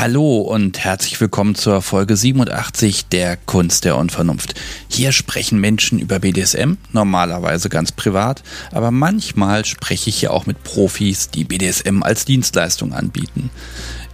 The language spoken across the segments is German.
Hallo und herzlich willkommen zur Folge 87 der Kunst der Unvernunft. Hier sprechen Menschen über BDSM, normalerweise ganz privat, aber manchmal spreche ich hier auch mit Profis, die BDSM als Dienstleistung anbieten.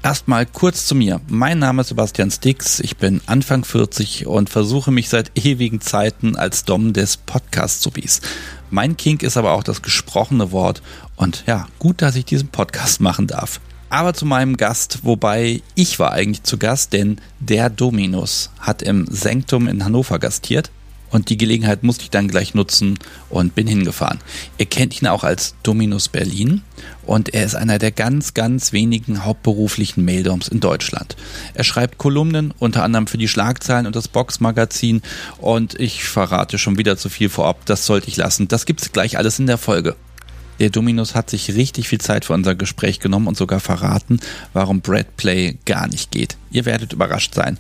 Erstmal kurz zu mir. Mein Name ist Sebastian Stix, ich bin Anfang 40 und versuche mich seit ewigen Zeiten als Dom des Podcast-Subis. Mein Kink ist aber auch das gesprochene Wort und ja, gut, dass ich diesen Podcast machen darf. Aber zu meinem Gast, wobei ich war eigentlich zu Gast, denn der Dominus hat im Sanktum in Hannover gastiert und die Gelegenheit musste ich dann gleich nutzen und bin hingefahren. Ihr kennt ihn auch als Dominus Berlin und er ist einer der ganz, ganz wenigen hauptberuflichen Maildoms in Deutschland. Er schreibt Kolumnen, unter anderem für die Schlagzeilen und das Box-Magazin und ich verrate schon wieder zu viel vorab, das sollte ich lassen. Das gibt's gleich alles in der Folge. Der Dominus hat sich richtig viel Zeit für unser Gespräch genommen und sogar verraten, warum Brad Play gar nicht geht. Ihr werdet überrascht sein.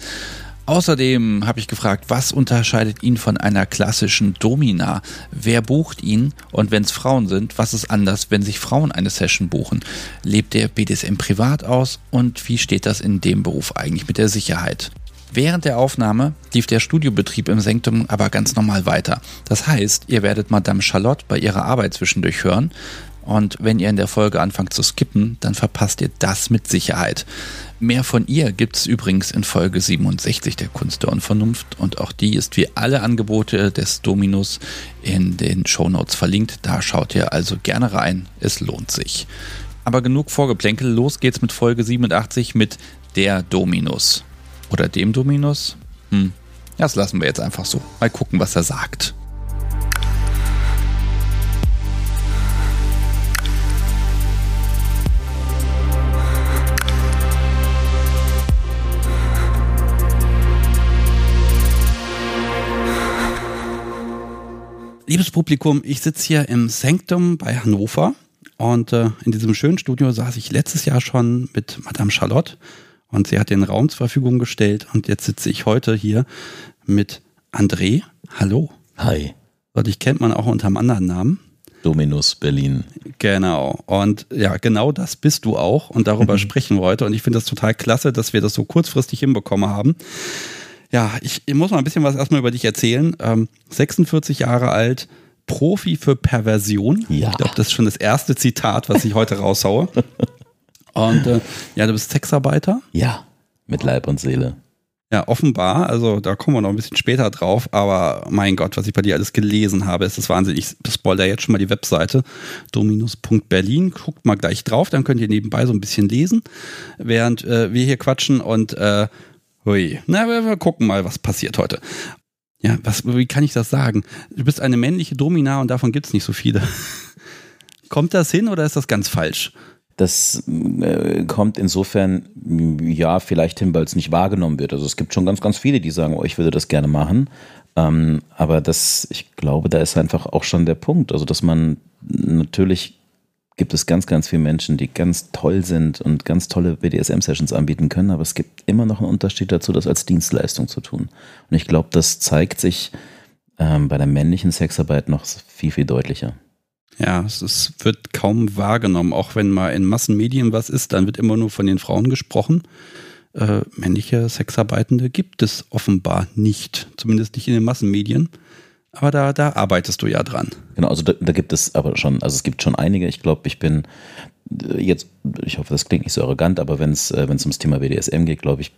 Außerdem habe ich gefragt, was unterscheidet ihn von einer klassischen Domina? Wer bucht ihn? Und wenn es Frauen sind, was ist anders, wenn sich Frauen eine Session buchen? Lebt der BDSM privat aus? Und wie steht das in dem Beruf eigentlich mit der Sicherheit? Während der Aufnahme lief der Studiobetrieb im Sanktum aber ganz normal weiter. Das heißt, ihr werdet Madame Charlotte bei ihrer Arbeit zwischendurch hören. Und wenn ihr in der Folge anfangt zu skippen, dann verpasst ihr das mit Sicherheit. Mehr von ihr gibt es übrigens in Folge 67 der Kunst der Unvernunft und auch die ist wie alle Angebote des Dominus in den Shownotes verlinkt. Da schaut ihr also gerne rein, es lohnt sich. Aber genug Vorgeplänkel, los geht's mit Folge 87 mit der Dominus. Oder dem Dominus? Hm, das lassen wir jetzt einfach so. Mal gucken, was er sagt. Liebes Publikum, ich sitze hier im Sanctum bei Hannover und äh, in diesem schönen Studio saß ich letztes Jahr schon mit Madame Charlotte und sie hat den Raum zur Verfügung gestellt und jetzt sitze ich heute hier mit André. Hallo. Hi. Und dich kennt man auch unter einem anderen Namen. Dominus Berlin. Genau. Und ja, genau das bist du auch. Und darüber sprechen wir heute. Und ich finde das total klasse, dass wir das so kurzfristig hinbekommen haben. Ja, ich, ich muss mal ein bisschen was erstmal über dich erzählen. Ähm, 46 Jahre alt, Profi für Perversion. Ja. Ich glaube, das ist schon das erste Zitat, was ich heute raushaue. Und äh, ja, du bist Sexarbeiter. Ja, mit Leib und Seele. Ja, offenbar, also da kommen wir noch ein bisschen später drauf, aber mein Gott, was ich bei dir alles gelesen habe, ist das Wahnsinn. Ich spoilere jetzt schon mal die Webseite dominus.berlin. Guckt mal gleich drauf, dann könnt ihr nebenbei so ein bisschen lesen, während äh, wir hier quatschen und äh, hui, na, wir, wir gucken mal, was passiert heute. Ja, was, wie kann ich das sagen? Du bist eine männliche Domina und davon gibt es nicht so viele. Kommt das hin oder ist das ganz falsch? Das äh, kommt insofern, ja, vielleicht hin, weil es nicht wahrgenommen wird. Also es gibt schon ganz, ganz viele, die sagen, oh, ich würde das gerne machen. Ähm, aber das, ich glaube, da ist einfach auch schon der Punkt. Also, dass man natürlich gibt es ganz, ganz viele Menschen, die ganz toll sind und ganz tolle BDSM-Sessions anbieten können, aber es gibt immer noch einen Unterschied dazu, das als Dienstleistung zu tun. Und ich glaube, das zeigt sich ähm, bei der männlichen Sexarbeit noch viel, viel deutlicher. Ja, es ist, wird kaum wahrgenommen. Auch wenn mal in Massenmedien was ist, dann wird immer nur von den Frauen gesprochen. Äh, männliche Sexarbeitende gibt es offenbar nicht. Zumindest nicht in den Massenmedien. Aber da, da arbeitest du ja dran. Genau, also da, da gibt es aber schon, also es gibt schon einige. Ich glaube, ich bin äh, jetzt, ich hoffe, das klingt nicht so arrogant, aber wenn es äh, ums Thema BDSM geht, glaube ich,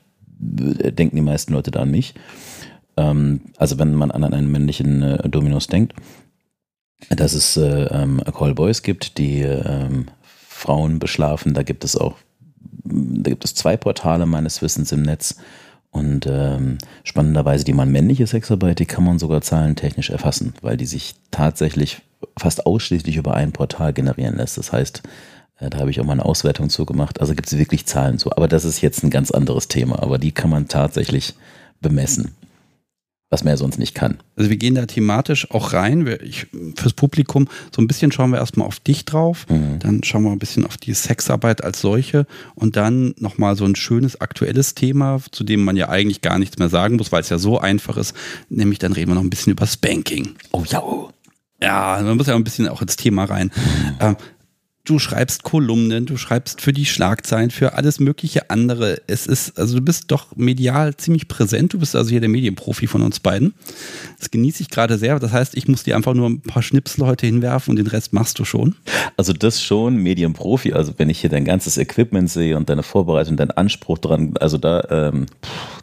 äh, denken die meisten Leute da an mich. Ähm, also wenn man an einen männlichen äh, Dominus denkt, dass es äh, ähm, Callboys gibt, die ähm, Frauen beschlafen. Da gibt es auch, da gibt es zwei Portale meines Wissens im Netz. Und ähm, spannenderweise die man männliche Sexarbeit, die kann man sogar zahlentechnisch erfassen, weil die sich tatsächlich fast ausschließlich über ein Portal generieren lässt. Das heißt, äh, da habe ich auch mal eine Auswertung zu gemacht. Also gibt es wirklich Zahlen zu. Aber das ist jetzt ein ganz anderes Thema. Aber die kann man tatsächlich bemessen was man ja sonst nicht kann. Also wir gehen da thematisch auch rein. Ich, fürs Publikum, so ein bisschen schauen wir erstmal auf dich drauf, mhm. dann schauen wir ein bisschen auf die Sexarbeit als solche und dann nochmal so ein schönes aktuelles Thema, zu dem man ja eigentlich gar nichts mehr sagen muss, weil es ja so einfach ist, nämlich dann reden wir noch ein bisschen über Spanking. Oh ja. Ja, man muss ja ein bisschen auch ins Thema rein. Mhm. Ähm, du schreibst Kolumnen, du schreibst für die Schlagzeilen, für alles mögliche andere. Es ist, also du bist doch medial ziemlich präsent. Du bist also hier der Medienprofi von uns beiden. Das genieße ich gerade sehr. Das heißt, ich muss dir einfach nur ein paar Schnipsel heute hinwerfen und den Rest machst du schon. Also das schon, Medienprofi. Also wenn ich hier dein ganzes Equipment sehe und deine Vorbereitung, dein Anspruch dran, also da, ähm,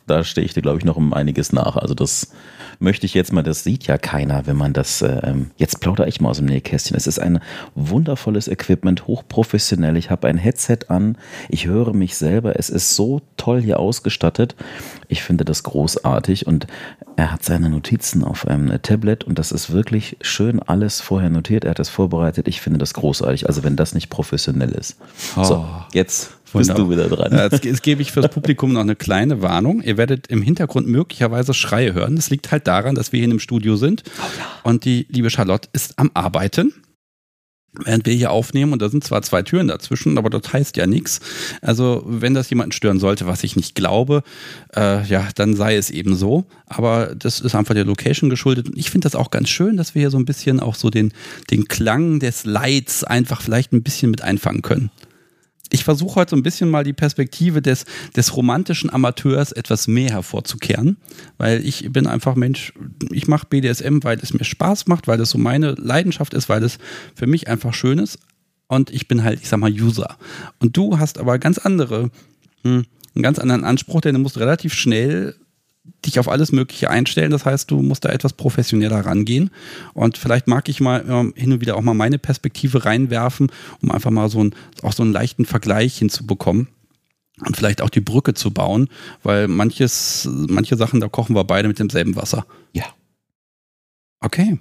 da stehe ich dir, glaube ich, noch um einiges nach. Also das möchte ich jetzt mal, das sieht ja keiner, wenn man das, ähm, jetzt plaudere ich mal aus dem Nähkästchen. Es ist ein wundervolles Equipment, hochprofessionell. Ich habe ein Headset an, ich höre mich selber. Es ist so toll hier ausgestattet. Ich finde das großartig und er hat seine Notizen auf einem Tablet und das ist wirklich schön alles vorher notiert. Er hat das vorbereitet. Ich finde das großartig. Also wenn das nicht professionell ist. Oh. So, jetzt bist du wieder dran. Jetzt, jetzt gebe ich fürs Publikum noch eine kleine Warnung. Ihr werdet im Hintergrund möglicherweise Schreie hören. Das liegt halt daran, dass wir hier in einem Studio sind oh ja. und die liebe Charlotte ist am Arbeiten während wir hier aufnehmen und da sind zwar zwei Türen dazwischen, aber das heißt ja nichts. Also wenn das jemanden stören sollte, was ich nicht glaube, äh, ja, dann sei es eben so. Aber das ist einfach der Location geschuldet. Und ich finde das auch ganz schön, dass wir hier so ein bisschen auch so den, den Klang des Lights einfach vielleicht ein bisschen mit einfangen können ich versuche heute so ein bisschen mal die Perspektive des, des romantischen Amateurs etwas mehr hervorzukehren, weil ich bin einfach Mensch, ich mache BDSM, weil es mir Spaß macht, weil es so meine Leidenschaft ist, weil es für mich einfach schön ist und ich bin halt, ich sag mal, User. Und du hast aber ganz andere, hm, einen ganz anderen Anspruch, denn du musst relativ schnell dich auf alles Mögliche einstellen. Das heißt, du musst da etwas professioneller rangehen. Und vielleicht mag ich mal ähm, hin und wieder auch mal meine Perspektive reinwerfen, um einfach mal so, ein, auch so einen leichten Vergleich hinzubekommen. Und vielleicht auch die Brücke zu bauen, weil manches, manche Sachen, da kochen wir beide mit demselben Wasser. Ja. Okay.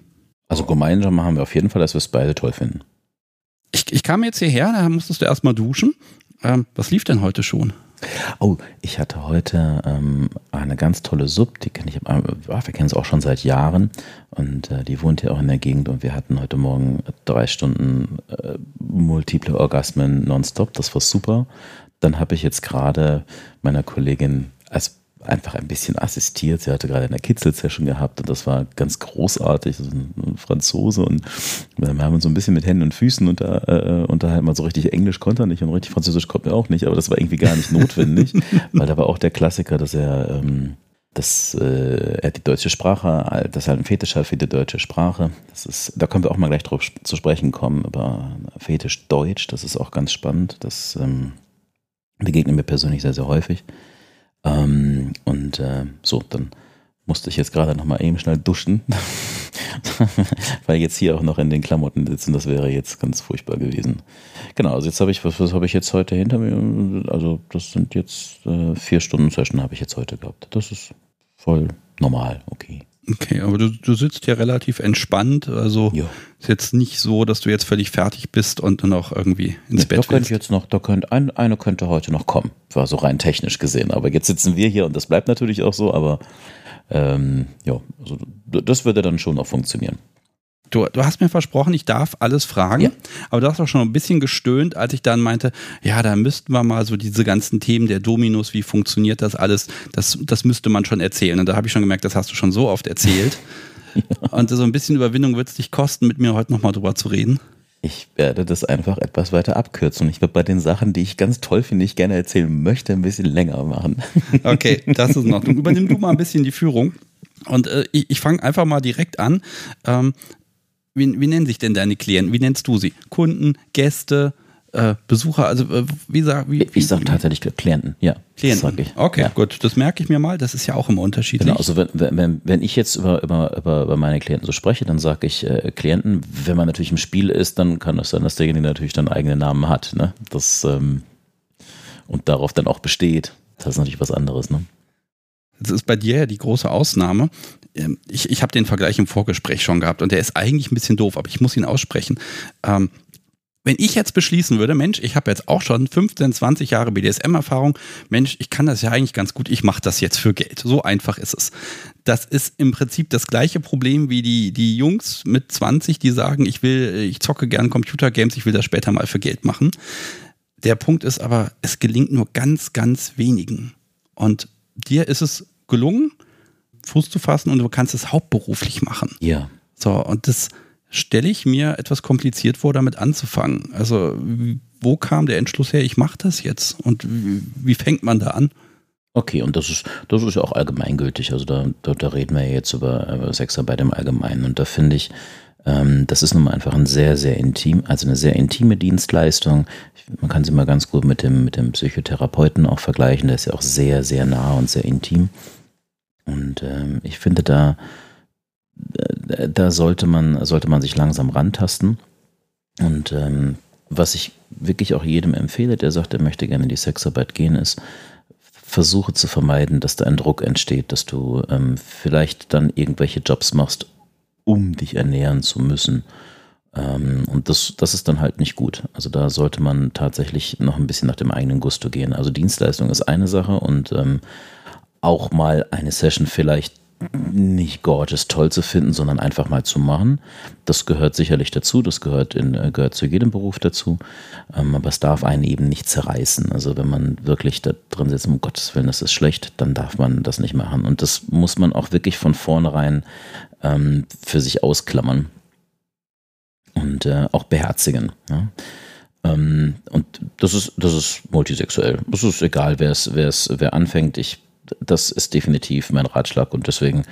Also gemeinsam haben wir auf jeden Fall, dass wir es beide toll finden. Ich, ich kam jetzt hierher, da musstest du erstmal duschen. Ähm, was lief denn heute schon? Oh, ich hatte heute ähm, eine ganz tolle Sub, die kenne ich, äh, wir kennen es auch schon seit Jahren. Und äh, die wohnt hier auch in der Gegend. Und wir hatten heute Morgen drei Stunden äh, multiple Orgasmen nonstop, das war super. Dann habe ich jetzt gerade meiner Kollegin als einfach ein bisschen assistiert. Sie hatte gerade eine Kitzel-Session gehabt und das war ganz großartig. Das ist ein Franzose und wir haben uns so ein bisschen mit Händen und Füßen unter, äh, unterhalten. Man so richtig Englisch konnte er nicht und richtig Französisch konnte er auch nicht, aber das war irgendwie gar nicht notwendig, weil da war auch der Klassiker, dass er, ähm, dass äh, er die deutsche Sprache, dass er einen Fetisch hat für die deutsche Sprache. Das ist, da können wir auch mal gleich drauf zu sprechen kommen, über Fetisch Deutsch. Das ist auch ganz spannend. Das ähm, begegnet mir persönlich sehr, sehr häufig. Ähm, und äh, so, dann musste ich jetzt gerade nochmal eben schnell duschen, weil jetzt hier auch noch in den Klamotten sitzen, das wäre jetzt ganz furchtbar gewesen. Genau, also jetzt habe ich, was, was habe ich jetzt heute hinter mir? Also das sind jetzt äh, vier Stunden Session habe ich jetzt heute gehabt. Das ist voll normal, okay. Okay, aber du, du sitzt ja relativ entspannt. Also jo. ist jetzt nicht so, dass du jetzt völlig fertig bist und dann auch irgendwie ins ja, Bett da könnte jetzt noch, da könnte ein, eine könnte heute noch kommen. War so rein technisch gesehen. Aber jetzt sitzen wir hier und das bleibt natürlich auch so, aber ähm, ja, also das würde dann schon noch funktionieren. Du, du hast mir versprochen, ich darf alles fragen, ja. aber du hast auch schon ein bisschen gestöhnt, als ich dann meinte, ja, da müssten wir mal so diese ganzen Themen der Dominus, wie funktioniert das alles, das, das müsste man schon erzählen. Und da habe ich schon gemerkt, das hast du schon so oft erzählt. ja. Und so ein bisschen Überwindung wird es dich kosten, mit mir heute nochmal drüber zu reden. Ich werde das einfach etwas weiter abkürzen. Ich werde bei den Sachen, die ich ganz toll finde, ich gerne erzählen möchte, ein bisschen länger machen. Okay, das ist in Ordnung. Übernimm du mal ein bisschen die Führung. Und äh, ich, ich fange einfach mal direkt an. Ähm, wie, wie nennen sich denn deine Klienten? Wie nennst du sie? Kunden, Gäste, äh, Besucher? Also äh, wie sag wie, Ich sage tatsächlich Klienten, ja. Klienten. Ich. Okay, ja. gut, das merke ich mir mal. Das ist ja auch immer unterschiedlich. Genau, also wenn, wenn, wenn ich jetzt über, über, über, meine Klienten so spreche, dann sage ich äh, Klienten. Wenn man natürlich im Spiel ist, dann kann es sein, dass derjenige natürlich dann eigene Namen hat. Ne? Das, ähm, und darauf dann auch besteht. Das ist natürlich was anderes. Ne? Das ist bei dir ja die große Ausnahme. Ähm, ich, ich habe den Vergleich im Vorgespräch schon gehabt und der ist eigentlich ein bisschen doof, aber ich muss ihn aussprechen. Ähm, wenn ich jetzt beschließen würde, Mensch, ich habe jetzt auch schon 15, 20 Jahre BDSM-Erfahrung, Mensch, ich kann das ja eigentlich ganz gut, ich mache das jetzt für Geld. So einfach ist es. Das ist im Prinzip das gleiche Problem wie die, die Jungs mit 20, die sagen, ich will, ich zocke gern Computergames, ich will das später mal für Geld machen. Der Punkt ist aber, es gelingt nur ganz, ganz wenigen. Und dir ist es gelungen, Fuß zu fassen und du kannst es hauptberuflich machen. Ja. So, und das stelle ich mir etwas kompliziert vor, damit anzufangen. Also wo kam der Entschluss her, ich mache das jetzt und wie, wie, fängt man da an? Okay, und das ist, das ist ja auch allgemeingültig. Also da, da, da reden wir ja jetzt über, über Sexarbeit im Allgemeinen. Und da finde ich, ähm, das ist nun mal einfach ein sehr, sehr intim, also eine sehr intime Dienstleistung. Man kann sie mal ganz gut mit dem, mit dem Psychotherapeuten auch vergleichen. Der ist ja auch sehr, sehr nah und sehr intim. Und ähm, ich finde, da, da sollte man, sollte man sich langsam rantasten. Und ähm, was ich wirklich auch jedem empfehle, der sagt, er möchte gerne in die Sexarbeit gehen, ist, versuche zu vermeiden, dass da ein Druck entsteht, dass du ähm, vielleicht dann irgendwelche Jobs machst, um dich ernähren zu müssen. Ähm, und das, das ist dann halt nicht gut. Also da sollte man tatsächlich noch ein bisschen nach dem eigenen Gusto gehen. Also Dienstleistung ist eine Sache und ähm, auch mal eine Session vielleicht nicht gorgeous toll zu finden, sondern einfach mal zu machen. Das gehört sicherlich dazu, das gehört, in, äh, gehört zu jedem Beruf dazu, ähm, aber es darf einen eben nicht zerreißen. Also wenn man wirklich da drin sitzt, um Gottes Willen, das ist schlecht, dann darf man das nicht machen. Und das muss man auch wirklich von vornherein ähm, für sich ausklammern und äh, auch beherzigen. Ja? Ähm, und das ist, das ist multisexuell. Es ist egal, wer es, wer es, wer anfängt. Ich das ist definitiv mein Ratschlag und deswegen,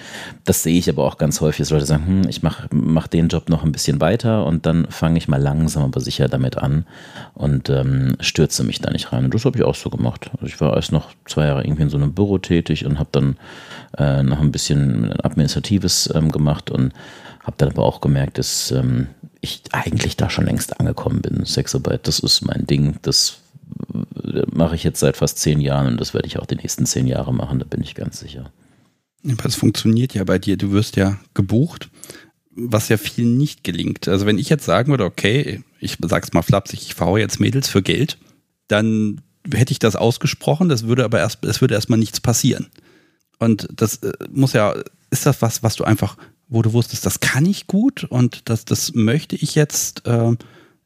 das sehe ich aber auch ganz häufig, dass Leute sagen, hm, ich mache mach den Job noch ein bisschen weiter und dann fange ich mal langsam aber sicher damit an und ähm, stürze mich da nicht rein. Und das habe ich auch so gemacht. Also ich war erst noch zwei Jahre irgendwie in so einem Büro tätig und habe dann äh, noch ein bisschen Administratives ähm, gemacht und habe dann aber auch gemerkt, dass ähm, ich eigentlich da schon längst angekommen bin. Sexarbeit, das ist mein Ding, das mache ich jetzt seit fast zehn Jahren und das werde ich auch die nächsten zehn Jahre machen, da bin ich ganz sicher. Das funktioniert ja bei dir. Du wirst ja gebucht, was ja vielen nicht gelingt. Also wenn ich jetzt sagen würde, okay, ich sag's mal flapsig, ich verhaue jetzt Mädels für Geld, dann hätte ich das ausgesprochen, das würde aber erst, es würde erstmal nichts passieren. Und das äh, muss ja, ist das was, was du einfach, wo du wusstest, das kann ich gut und das, das möchte ich jetzt äh,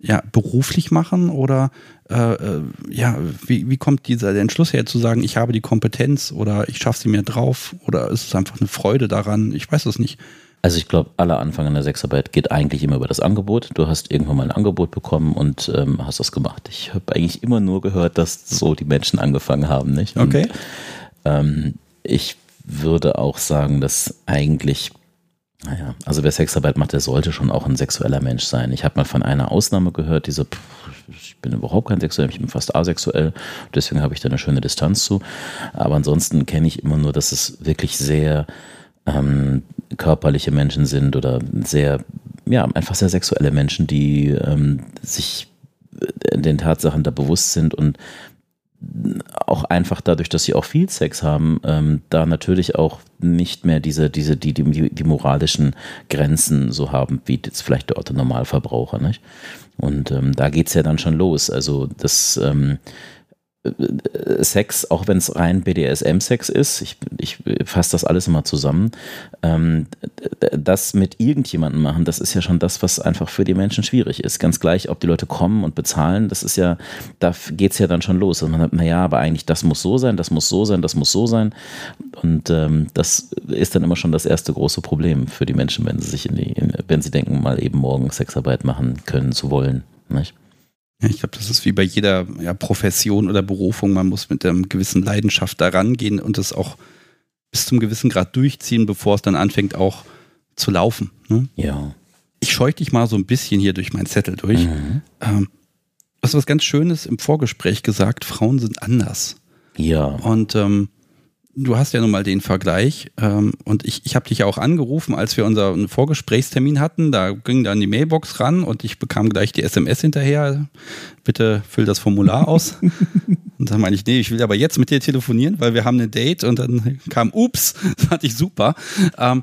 ja, beruflich machen oder äh, äh, ja, wie, wie kommt dieser Entschluss her zu sagen, ich habe die Kompetenz oder ich schaffe sie mir drauf oder ist es einfach eine Freude daran? Ich weiß es nicht. Also ich glaube, aller Anfang in der Sexarbeit geht eigentlich immer über das Angebot. Du hast irgendwann mal ein Angebot bekommen und ähm, hast das gemacht. Ich habe eigentlich immer nur gehört, dass so die Menschen angefangen haben, nicht? Und, okay. Ähm, ich würde auch sagen, dass eigentlich naja, also wer Sexarbeit macht, der sollte schon auch ein sexueller Mensch sein. Ich habe mal von einer Ausnahme gehört, diese, pff, ich bin überhaupt kein Sexuell, ich bin fast asexuell, deswegen habe ich da eine schöne Distanz zu. Aber ansonsten kenne ich immer nur, dass es wirklich sehr ähm, körperliche Menschen sind oder sehr, ja, einfach sehr sexuelle Menschen, die ähm, sich den Tatsachen da bewusst sind und auch einfach dadurch, dass sie auch viel Sex haben, ähm, da natürlich auch nicht mehr diese, diese, die, die, die moralischen Grenzen so haben, wie jetzt vielleicht der Otto Normalverbraucher, nicht? Und ähm, da es ja dann schon los. Also das ähm, Sex, auch wenn es rein BDSM-Sex ist, ich, ich fasse das alles immer zusammen, ähm, das mit irgendjemandem machen, das ist ja schon das, was einfach für die Menschen schwierig ist. Ganz gleich, ob die Leute kommen und bezahlen, das ist ja, da geht es ja dann schon los. Also man sagt, naja, aber eigentlich das muss so sein, das muss so sein, das muss so sein. Und ähm, das ist dann immer schon das erste große Problem für die Menschen, wenn sie sich in die, in, wenn sie denken, mal eben morgen Sexarbeit machen können zu wollen. Nicht? Ja, ich glaube, das ist wie bei jeder ja, Profession oder Berufung. Man muss mit einer gewissen Leidenschaft daran gehen und es auch bis zum gewissen Grad durchziehen, bevor es dann anfängt auch zu laufen. Ne? Ja. Ich scheuche dich mal so ein bisschen hier durch meinen Zettel durch. Mhm. Ähm, du hast was ganz Schönes im Vorgespräch gesagt, Frauen sind anders. Ja. Und ähm, du hast ja nun mal den Vergleich ähm, und ich, ich habe dich ja auch angerufen, als wir unseren Vorgesprächstermin hatten. Da ging dann die Mailbox ran und ich bekam gleich die SMS hinterher. Bitte füll das Formular aus. und dann meine ich, nee, ich will aber jetzt mit dir telefonieren, weil wir haben ein Date und dann kam, ups, das fand ich super. Ähm,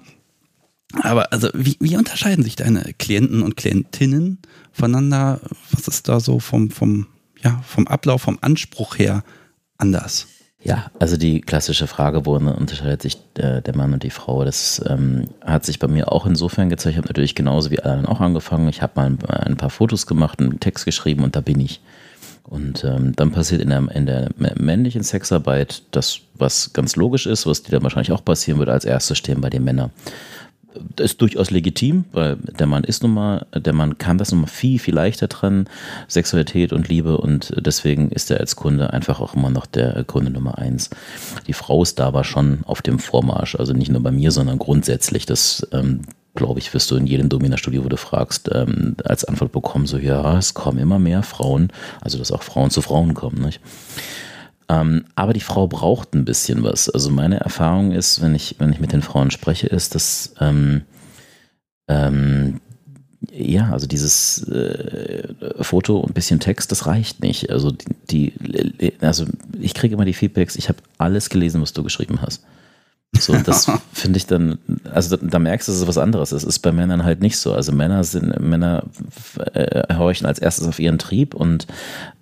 aber also, wie, wie unterscheiden sich deine Klienten und Klientinnen voneinander? Was ist da so vom, vom, ja, vom Ablauf, vom Anspruch her anders? Ja, also die klassische Frage, wo unterscheidet sich der, der Mann und die Frau, das ähm, hat sich bei mir auch insofern gezeigt. Ich habe natürlich genauso wie alle auch angefangen. Ich habe mal ein, ein, paar Fotos gemacht, einen Text geschrieben und da bin ich. Und ähm, dann passiert in der, in der männlichen Sexarbeit das, was ganz logisch ist, was dir dann wahrscheinlich auch passieren würde, als erstes stehen bei den Männern. Das ist durchaus legitim, weil der Mann ist nun mal, der Mann kann das nun mal viel, viel leichter trennen, Sexualität und Liebe und deswegen ist er als Kunde einfach auch immer noch der Kunde Nummer eins. Die Frau ist da aber schon auf dem Vormarsch, also nicht nur bei mir, sondern grundsätzlich. Das, ähm, glaube ich, wirst du in jedem Domina-Studio, wo du fragst, ähm, als Antwort bekommen, so, ja, es kommen immer mehr Frauen, also dass auch Frauen zu Frauen kommen, nicht? Ähm, aber die Frau braucht ein bisschen was. Also meine Erfahrung ist, wenn ich, wenn ich mit den Frauen spreche, ist, dass ähm, ähm, ja, also dieses äh, Foto und ein bisschen Text, das reicht nicht. Also die, die also ich kriege immer die Feedbacks, ich habe alles gelesen, was du geschrieben hast. So, das finde ich dann, also da, da, merkst du, es ist was anderes. Es ist bei Männern halt nicht so. Also Männer sind, Männer äh, horchen als erstes auf ihren Trieb und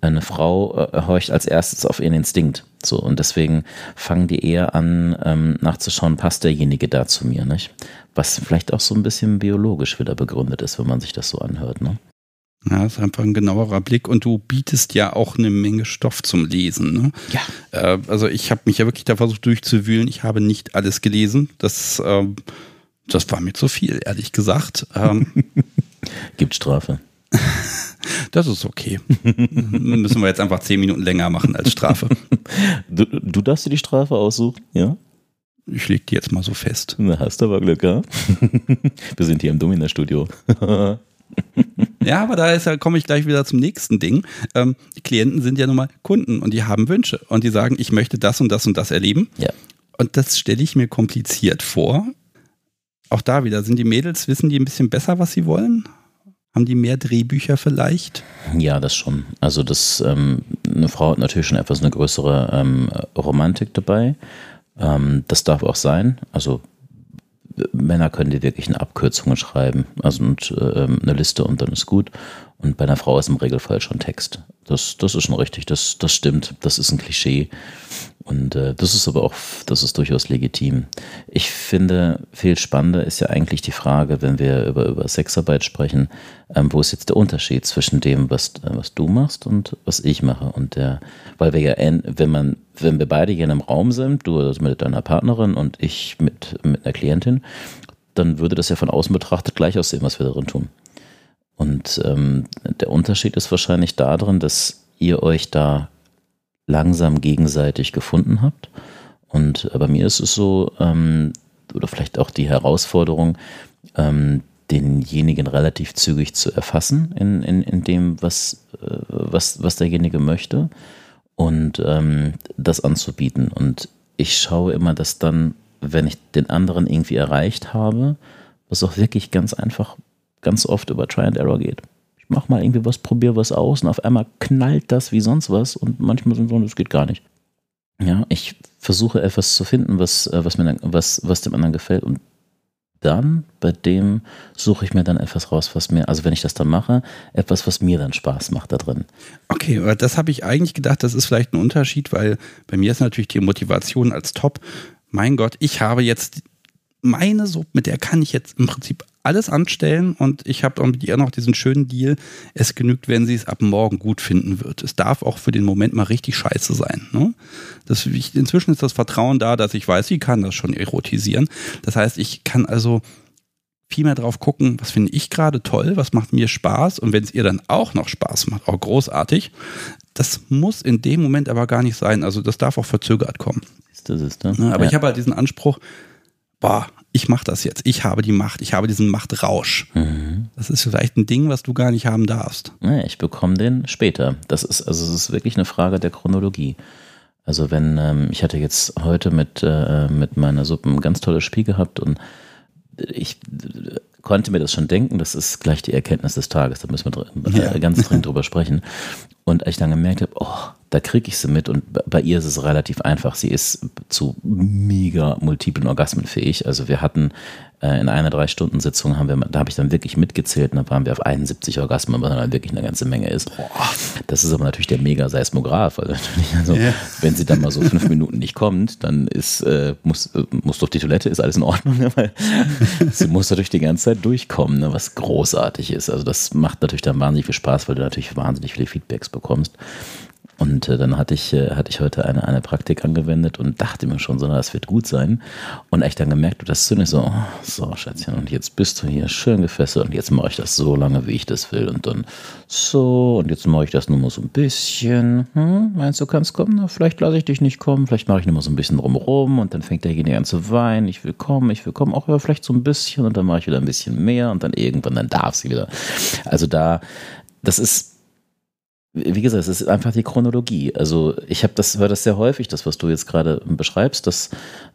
eine Frau äh, horcht als erstes auf ihren Instinkt. So, und deswegen fangen die eher an, ähm, nachzuschauen, passt derjenige da zu mir, nicht? Was vielleicht auch so ein bisschen biologisch wieder begründet ist, wenn man sich das so anhört, ne? Ja, das ist einfach ein genauerer Blick und du bietest ja auch eine Menge Stoff zum Lesen. Ne? Ja. Äh, also ich habe mich ja wirklich da versucht durchzuwühlen. Ich habe nicht alles gelesen. Das, äh, das war mir zu viel, ehrlich gesagt. Ähm, Gibt Strafe. Das ist okay. Müssen wir jetzt einfach zehn Minuten länger machen als Strafe. Du, du darfst dir die Strafe aussuchen, ja? Ich leg die jetzt mal so fest. Na, hast du aber Glück, ja? Wir sind hier im Domina-Studio. Ja, aber da, da komme ich gleich wieder zum nächsten Ding. Ähm, die Klienten sind ja nun mal Kunden und die haben Wünsche und die sagen, ich möchte das und das und das erleben. Ja. Und das stelle ich mir kompliziert vor. Auch da wieder, sind die Mädels, wissen die ein bisschen besser, was sie wollen? Haben die mehr Drehbücher vielleicht? Ja, das schon. Also das, ähm, eine Frau hat natürlich schon etwas eine größere ähm, Romantik dabei. Ähm, das darf auch sein. Also Männer können dir wirklich eine Abkürzung schreiben, also und, äh, eine Liste und dann ist gut. Und bei einer Frau ist im Regelfall schon Text. Das, das ist schon richtig, das, das stimmt, das ist ein Klischee. Und äh, das ist aber auch, das ist durchaus legitim. Ich finde, viel spannender ist ja eigentlich die Frage, wenn wir über, über Sexarbeit sprechen, ähm, wo ist jetzt der Unterschied zwischen dem, was, äh, was du machst und was ich mache? Und der, weil wir ja, wenn man, wenn wir beide hier in einem Raum sind, du mit deiner Partnerin und ich mit, mit einer Klientin, dann würde das ja von außen betrachtet gleich aussehen, was wir darin tun. Und ähm, der Unterschied ist wahrscheinlich darin, dass ihr euch da langsam gegenseitig gefunden habt. Und äh, bei mir ist es so, ähm, oder vielleicht auch die Herausforderung, ähm, denjenigen relativ zügig zu erfassen in, in, in dem, was, äh, was, was derjenige möchte und ähm, das anzubieten. Und ich schaue immer, dass dann, wenn ich den anderen irgendwie erreicht habe, was auch wirklich ganz einfach, ganz oft über Try and Error geht mach mal irgendwie was, probier was aus und auf einmal knallt das wie sonst was und manchmal sind so, das geht gar nicht. Ja, ich versuche etwas zu finden, was, äh, was, mir, was, was dem anderen gefällt und dann bei dem suche ich mir dann etwas raus, was mir, also wenn ich das dann mache, etwas, was mir dann Spaß macht da drin. Okay, aber das habe ich eigentlich gedacht, das ist vielleicht ein Unterschied, weil bei mir ist natürlich die Motivation als Top. Mein Gott, ich habe jetzt meine Suppe, mit der kann ich jetzt im Prinzip alles anstellen und ich habe mit ihr noch diesen schönen Deal. Es genügt, wenn sie es ab morgen gut finden wird. Es darf auch für den Moment mal richtig scheiße sein. Ne? Das, ich, inzwischen ist das Vertrauen da, dass ich weiß, sie kann das schon erotisieren. Das heißt, ich kann also viel mehr drauf gucken, was finde ich gerade toll, was macht mir Spaß und wenn es ihr dann auch noch Spaß macht, auch großartig. Das muss in dem Moment aber gar nicht sein. Also das darf auch verzögert kommen. Das ist, ne? Aber ja. ich habe halt diesen Anspruch, boah, ich mache das jetzt, ich habe die Macht, ich habe diesen Machtrausch. Mhm. Das ist vielleicht ein Ding, was du gar nicht haben darfst. Nee, ich bekomme den später. Das ist, also es ist wirklich eine Frage der Chronologie. Also wenn, ähm, ich hatte jetzt heute mit, äh, mit meiner Suppe ein ganz tolles Spiel gehabt und ich konnte mir das schon denken, das ist gleich die Erkenntnis des Tages, da müssen wir äh, ja. ganz dringend drüber sprechen. Und als ich dann gemerkt habe, oh, da kriege ich sie mit und bei ihr ist es relativ einfach. Sie ist zu mega multiplen Orgasmen fähig. Also wir hatten äh, in einer drei Stunden Sitzung haben wir, da habe ich dann wirklich mitgezählt und da waren wir auf 71 Orgasmen, was dann wirklich eine ganze Menge ist. Boah. Das ist aber natürlich der mega Seismograph. Also, also yeah. wenn sie dann mal so fünf Minuten nicht kommt, dann ist äh, muss äh, muss auf die Toilette, ist alles in Ordnung, ne? weil sie muss natürlich die ganze Zeit durchkommen, ne? was großartig ist. Also das macht natürlich dann wahnsinnig viel Spaß, weil du natürlich wahnsinnig viele Feedbacks bekommst. Und äh, dann hatte ich, äh, hatte ich heute eine, eine Praktik angewendet und dachte mir schon so, na, das wird gut sein. Und echt dann gemerkt, das ist so, oh, so Schätzchen, und jetzt bist du hier schön gefesselt und jetzt mache ich das so lange, wie ich das will. Und dann so, und jetzt mache ich das nur mal so ein bisschen. Hm, meinst du, kannst kommen? Na, vielleicht lasse ich dich nicht kommen, vielleicht mache ich nur mal so ein bisschen drumherum und dann fängt derjenige an zu weinen. Ich will kommen, ich will kommen, auch ja, vielleicht so ein bisschen und dann mache ich wieder ein bisschen mehr und dann irgendwann, dann darf sie wieder. Also da, das ist wie gesagt, es ist einfach die Chronologie. Also ich habe das, höre das sehr häufig, das, was du jetzt gerade beschreibst, dass,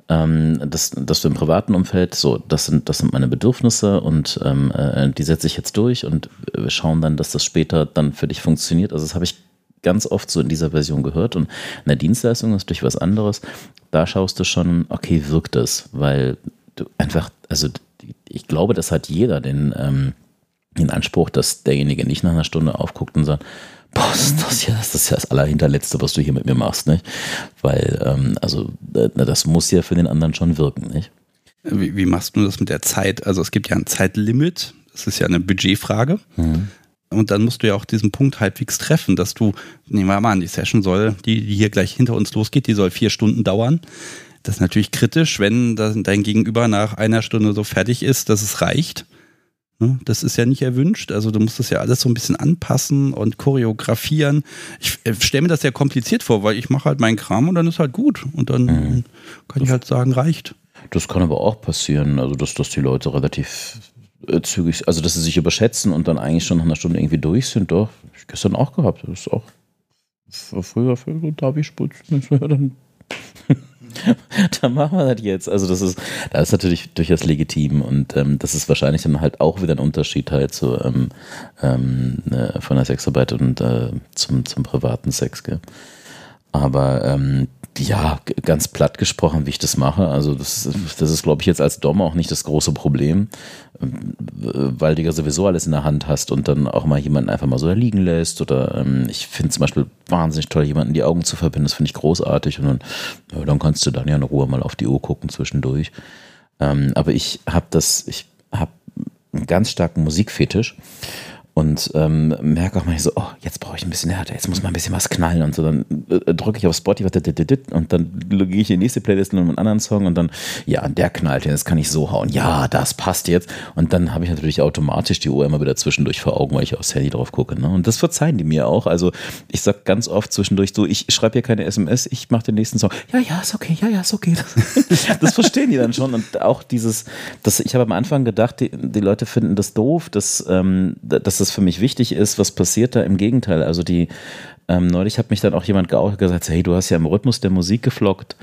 ähm, dass, dass du im privaten Umfeld so, das sind, das sind meine Bedürfnisse und ähm, äh, die setze ich jetzt durch und wir schauen dann, dass das später dann für dich funktioniert. Also das habe ich ganz oft so in dieser Version gehört und in der Dienstleistung ist durch was anderes. Da schaust du schon, okay, wirkt das, weil du einfach, also ich glaube, das hat jeder den, ähm, den Anspruch, dass derjenige nicht nach einer Stunde aufguckt und sagt, boah, das, das, ja, das ist ja das Allerhinterletzte, was du hier mit mir machst, nicht? Weil, ähm, also, äh, das muss ja für den anderen schon wirken, nicht? Wie, wie, machst du das mit der Zeit? Also es gibt ja ein Zeitlimit, das ist ja eine Budgetfrage. Mhm. Und dann musst du ja auch diesen Punkt halbwegs treffen, dass du, nehmen wir mal an, die Session soll, die, die hier gleich hinter uns losgeht, die soll vier Stunden dauern. Das ist natürlich kritisch, wenn dein Gegenüber nach einer Stunde so fertig ist, dass es reicht. Ne? Das ist ja nicht erwünscht. Also du musst das ja alles so ein bisschen anpassen und choreografieren. Ich äh, stelle mir das sehr kompliziert vor, weil ich mache halt meinen Kram und dann ist halt gut. Und dann mhm. kann ich halt sagen, reicht. Das kann aber auch passieren, also dass, dass die Leute relativ äh, zügig, also dass sie sich überschätzen und dann eigentlich schon nach einer Stunde irgendwie durch sind. Doch, ich gestern auch gehabt. Das ist auch früher für so Davi Sputz. Dann dann machen wir das jetzt. Also das ist, das ist natürlich durchaus legitim und ähm, das ist wahrscheinlich dann halt auch wieder ein Unterschied halt zu, ähm, ähm, äh, von der Sexarbeit und äh, zum, zum privaten Sex. Gell? Aber ähm, ja, ganz platt gesprochen, wie ich das mache. Also das, das ist, glaube ich, jetzt als Dom auch nicht das große Problem, weil du ja sowieso alles in der Hand hast und dann auch mal jemanden einfach mal so da liegen lässt. Oder ähm, ich finde zum Beispiel wahnsinnig toll, jemanden die Augen zu verbinden. Das finde ich großartig. Und dann, ja, dann kannst du dann ja in Ruhe mal auf die Uhr gucken zwischendurch. Ähm, aber ich habe das, ich habe einen ganz starken Musikfetisch und ähm, merke auch mal so, oh, jetzt brauche ich ein bisschen härter, jetzt muss mal ein bisschen was knallen und so. Dann äh, drücke ich auf Spotify und dann gehe ich in die nächste Playlist und einen anderen Song und dann, ja, der knallt, jetzt kann ich so hauen. Ja, das passt jetzt. Und dann habe ich natürlich automatisch die Uhr immer wieder zwischendurch vor Augen, weil ich aufs Handy drauf gucke. Ne? Und das verzeihen die mir auch. Also ich sage ganz oft zwischendurch so, ich schreibe hier keine SMS, ich mache den nächsten Song. Ja, ja, ist okay, ja, ja, ist okay. das verstehen die dann schon. Und auch dieses, das, ich habe am Anfang gedacht, die, die Leute finden das doof, dass, ähm, dass das das für mich wichtig ist, was passiert da? Im Gegenteil. Also die, ähm, neulich hat mich dann auch jemand gesagt, hey, du hast ja im Rhythmus der Musik geflockt.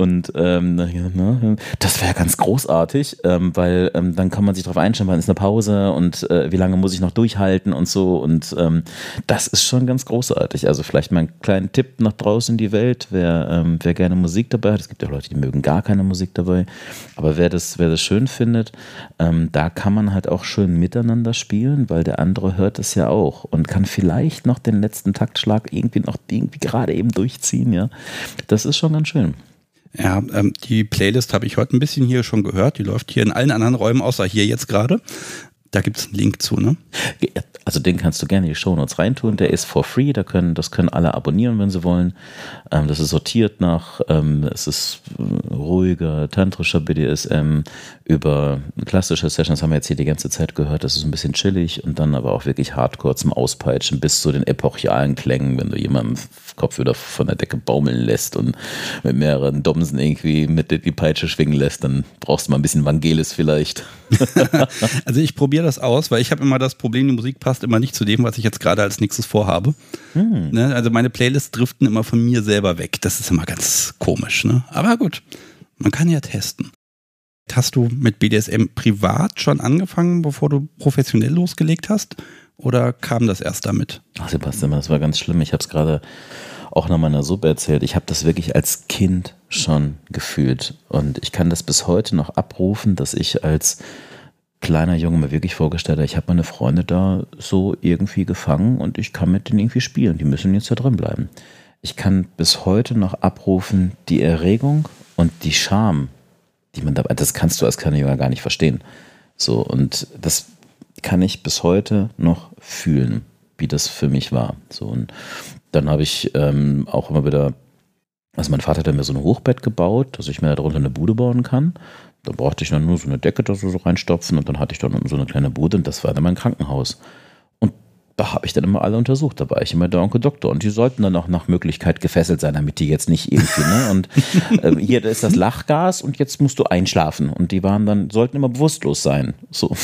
Und ähm, das wäre ganz großartig, ähm, weil ähm, dann kann man sich darauf einstellen, wann ist eine Pause und äh, wie lange muss ich noch durchhalten und so. Und ähm, das ist schon ganz großartig. Also vielleicht mal einen kleinen Tipp nach draußen in die Welt, wer, ähm, wer gerne Musik dabei hat. Es gibt ja Leute, die mögen gar keine Musik dabei. Aber wer das, wer das schön findet, ähm, da kann man halt auch schön miteinander spielen, weil der andere hört es ja auch und kann vielleicht noch den letzten Taktschlag irgendwie noch irgendwie gerade eben durchziehen. Ja, das ist schon ganz schön. Ja, ähm, die Playlist habe ich heute ein bisschen hier schon gehört. Die läuft hier in allen anderen Räumen, außer hier jetzt gerade. Da gibt es einen Link zu, ne? Also den kannst du gerne in die Shownotes reintun. Der ist for free. Da können, das können alle abonnieren, wenn sie wollen. Ähm, das ist sortiert nach, ähm, es ist äh, ruhiger, tantrischer BDSM über klassische Sessions haben wir jetzt hier die ganze Zeit gehört. Das ist ein bisschen chillig und dann aber auch wirklich hardcore zum Auspeitschen bis zu den epochialen Klängen, wenn du jemanden Kopf wieder von der Decke baumeln lässt und mit mehreren Domsen irgendwie mit die Peitsche schwingen lässt, dann brauchst du mal ein bisschen Vangelis vielleicht. also ich probiere das aus, weil ich habe immer das Problem, die Musik passt immer nicht zu dem, was ich jetzt gerade als nächstes vorhabe. Hm. Ne? Also meine Playlists driften immer von mir selber weg. Das ist immer ganz komisch. Ne? Aber gut, man kann ja testen. Hast du mit BDSM privat schon angefangen, bevor du professionell losgelegt hast? Oder kam das erst damit? Ach, Sebastian, das war ganz schlimm. Ich habe es gerade auch noch meiner Sub erzählt. Ich habe das wirklich als Kind schon gefühlt. Und ich kann das bis heute noch abrufen, dass ich als kleiner Junge mir wirklich vorgestellt ich habe meine Freunde da so irgendwie gefangen und ich kann mit denen irgendwie spielen. Die müssen jetzt da drin bleiben. Ich kann bis heute noch abrufen die Erregung und die Scham, die man dabei, das kannst du als kleiner Junge gar nicht verstehen. So, und das kann ich bis heute noch fühlen, wie das für mich war. So, und Dann habe ich ähm, auch immer wieder, also mein Vater hat mir so ein Hochbett gebaut, dass ich mir darunter eine Bude bauen kann. Da brauchte ich dann nur so eine Decke da so reinstopfen und dann hatte ich dann so eine kleine Bude und das war dann mein Krankenhaus. Da habe ich dann immer alle untersucht. Da war ich immer der Onkel Doktor. Und die sollten dann auch nach Möglichkeit gefesselt sein, damit die jetzt nicht irgendwie, ne? Und äh, hier ist das Lachgas und jetzt musst du einschlafen. Und die waren dann, sollten immer bewusstlos sein. So.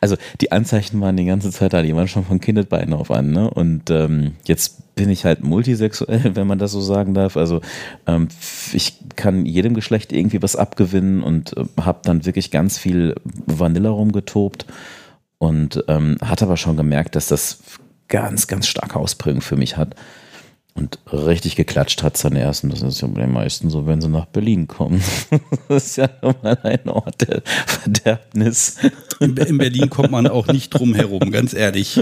Also die Anzeichen waren die ganze Zeit da, die waren schon von Kindesbeinen auf an, ne? Und ähm, jetzt bin ich halt multisexuell, wenn man das so sagen darf. Also ähm, ich kann jedem Geschlecht irgendwie was abgewinnen und äh, habe dann wirklich ganz viel Vanilla rumgetobt und ähm, hat aber schon gemerkt, dass das ganz, ganz starke Ausprägung für mich hat. Und richtig geklatscht hat es dann erst. Und das ist ja bei den meisten so, wenn sie nach Berlin kommen. Das ist ja nochmal ein Ort der Verderbnis. In, in, Berlin kommt man auch nicht drum herum, ganz ehrlich.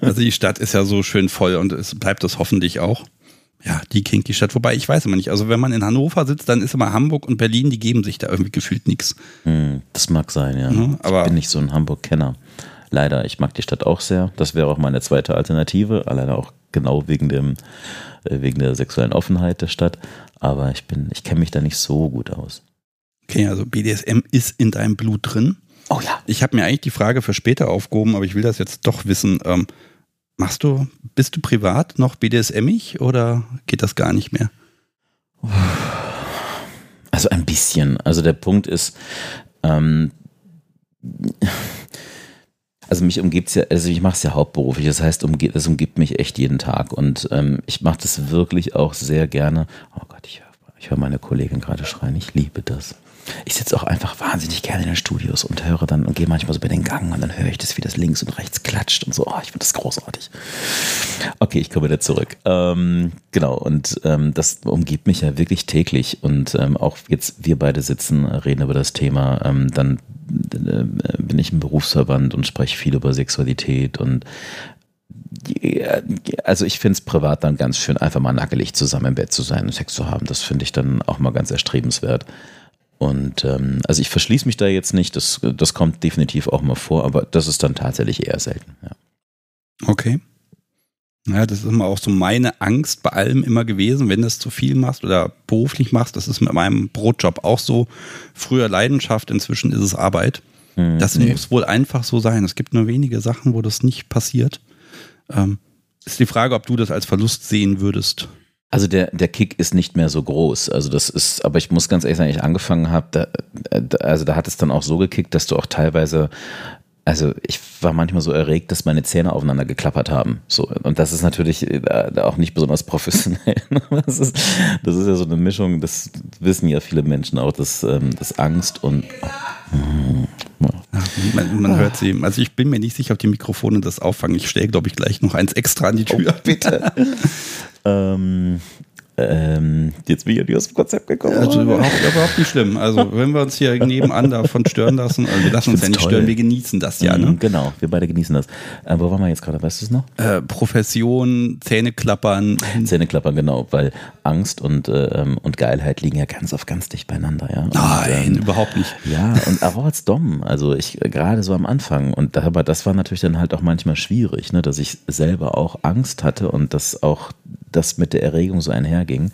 Also die Stadt ist ja so schön voll und es bleibt es hoffentlich auch. Ja, die kinky Stadt. Wobei, ich weiß immer nicht. Also wenn man in Hannover sitzt, dann ist immer Hamburg und Berlin, die geben sich da irgendwie gefühlt nichts. Hm, das mag sein, ja. Mhm, aber ich bin nicht so ein Hamburg-Kenner. Leider, ich mag die Stadt auch sehr. Das wäre auch meine zweite Alternative, alleine auch genau wegen dem äh, wegen der sexuellen Offenheit der Stadt. Aber ich bin, ich kenne mich da nicht so gut aus. Okay, also BDSM ist in deinem Blut drin. Oh ja. Ich habe mir eigentlich die Frage für später aufgehoben, aber ich will das jetzt doch wissen. Ähm, machst du, bist du privat noch BDSMig oder geht das gar nicht mehr? Also ein bisschen. Also der Punkt ist, ähm, also mich umgibt es ja, also ich mache es ja hauptberuflich, das heißt, umge das umgibt mich echt jeden Tag und ähm, ich mache das wirklich auch sehr gerne. Oh Gott, ich höre ich hör meine Kollegin gerade schreien, ich liebe das. Ich sitze auch einfach wahnsinnig gerne in den Studios und höre dann und gehe manchmal so bei den Gang und dann höre ich das, wie das links und rechts klatscht und so. Oh, ich finde das großartig. Okay, ich komme wieder zurück. Ähm, genau, und ähm, das umgibt mich ja wirklich täglich. Und ähm, auch jetzt wir beide sitzen, reden über das Thema, ähm, dann bin ich im Berufsverband und spreche viel über Sexualität und also ich finde es privat dann ganz schön, einfach mal nackelig zusammen im Bett zu sein und Sex zu haben. Das finde ich dann auch mal ganz erstrebenswert. Und ähm, also ich verschließe mich da jetzt nicht, das, das kommt definitiv auch mal vor, aber das ist dann tatsächlich eher selten. Ja. Okay. Ja, das ist immer auch so meine Angst bei allem immer gewesen, wenn du es zu viel machst oder beruflich machst. Das ist mit meinem Brotjob auch so. Früher Leidenschaft, inzwischen ist es Arbeit. Hm, das nee. muss wohl einfach so sein. Es gibt nur wenige Sachen, wo das nicht passiert. Ähm, ist die Frage, ob du das als Verlust sehen würdest. Also der, der Kick ist nicht mehr so groß. Also das ist, aber ich muss ganz ehrlich sagen, ich angefangen habe, da, also da hat es dann auch so gekickt, dass du auch teilweise also ich war manchmal so erregt, dass meine Zähne aufeinander geklappert haben. So, und das ist natürlich äh, auch nicht besonders professionell. Das ist, das ist ja so eine Mischung, das wissen ja viele Menschen auch, dass, ähm, dass Angst und ja, man, man, hört sie. Also ich bin mir nicht sicher, ob die Mikrofone das auffangen. Ich stelle, glaube ich, gleich noch eins extra an die Tür. Oh, bitte. ähm, ähm, jetzt bin ich ja aus dem Konzept gekommen. Also überhaupt, überhaupt nicht schlimm. Also wenn wir uns hier nebenan davon stören lassen, also wir lassen uns ja nicht toll. stören, wir genießen das ja. Ne? Mhm, genau, wir beide genießen das. Äh, wo waren wir jetzt gerade? Weißt du es noch? Äh, Profession, Zähneklappern. Zähneklappern, genau, weil Angst und, äh, und Geilheit liegen ja ganz oft ganz dicht beieinander. Ja? Und, Nein, ähm, überhaupt nicht. Ja, und auch als Dom, also ich gerade so am Anfang und aber das war natürlich dann halt auch manchmal schwierig, ne, dass ich selber auch Angst hatte und das auch das mit der Erregung so einherging.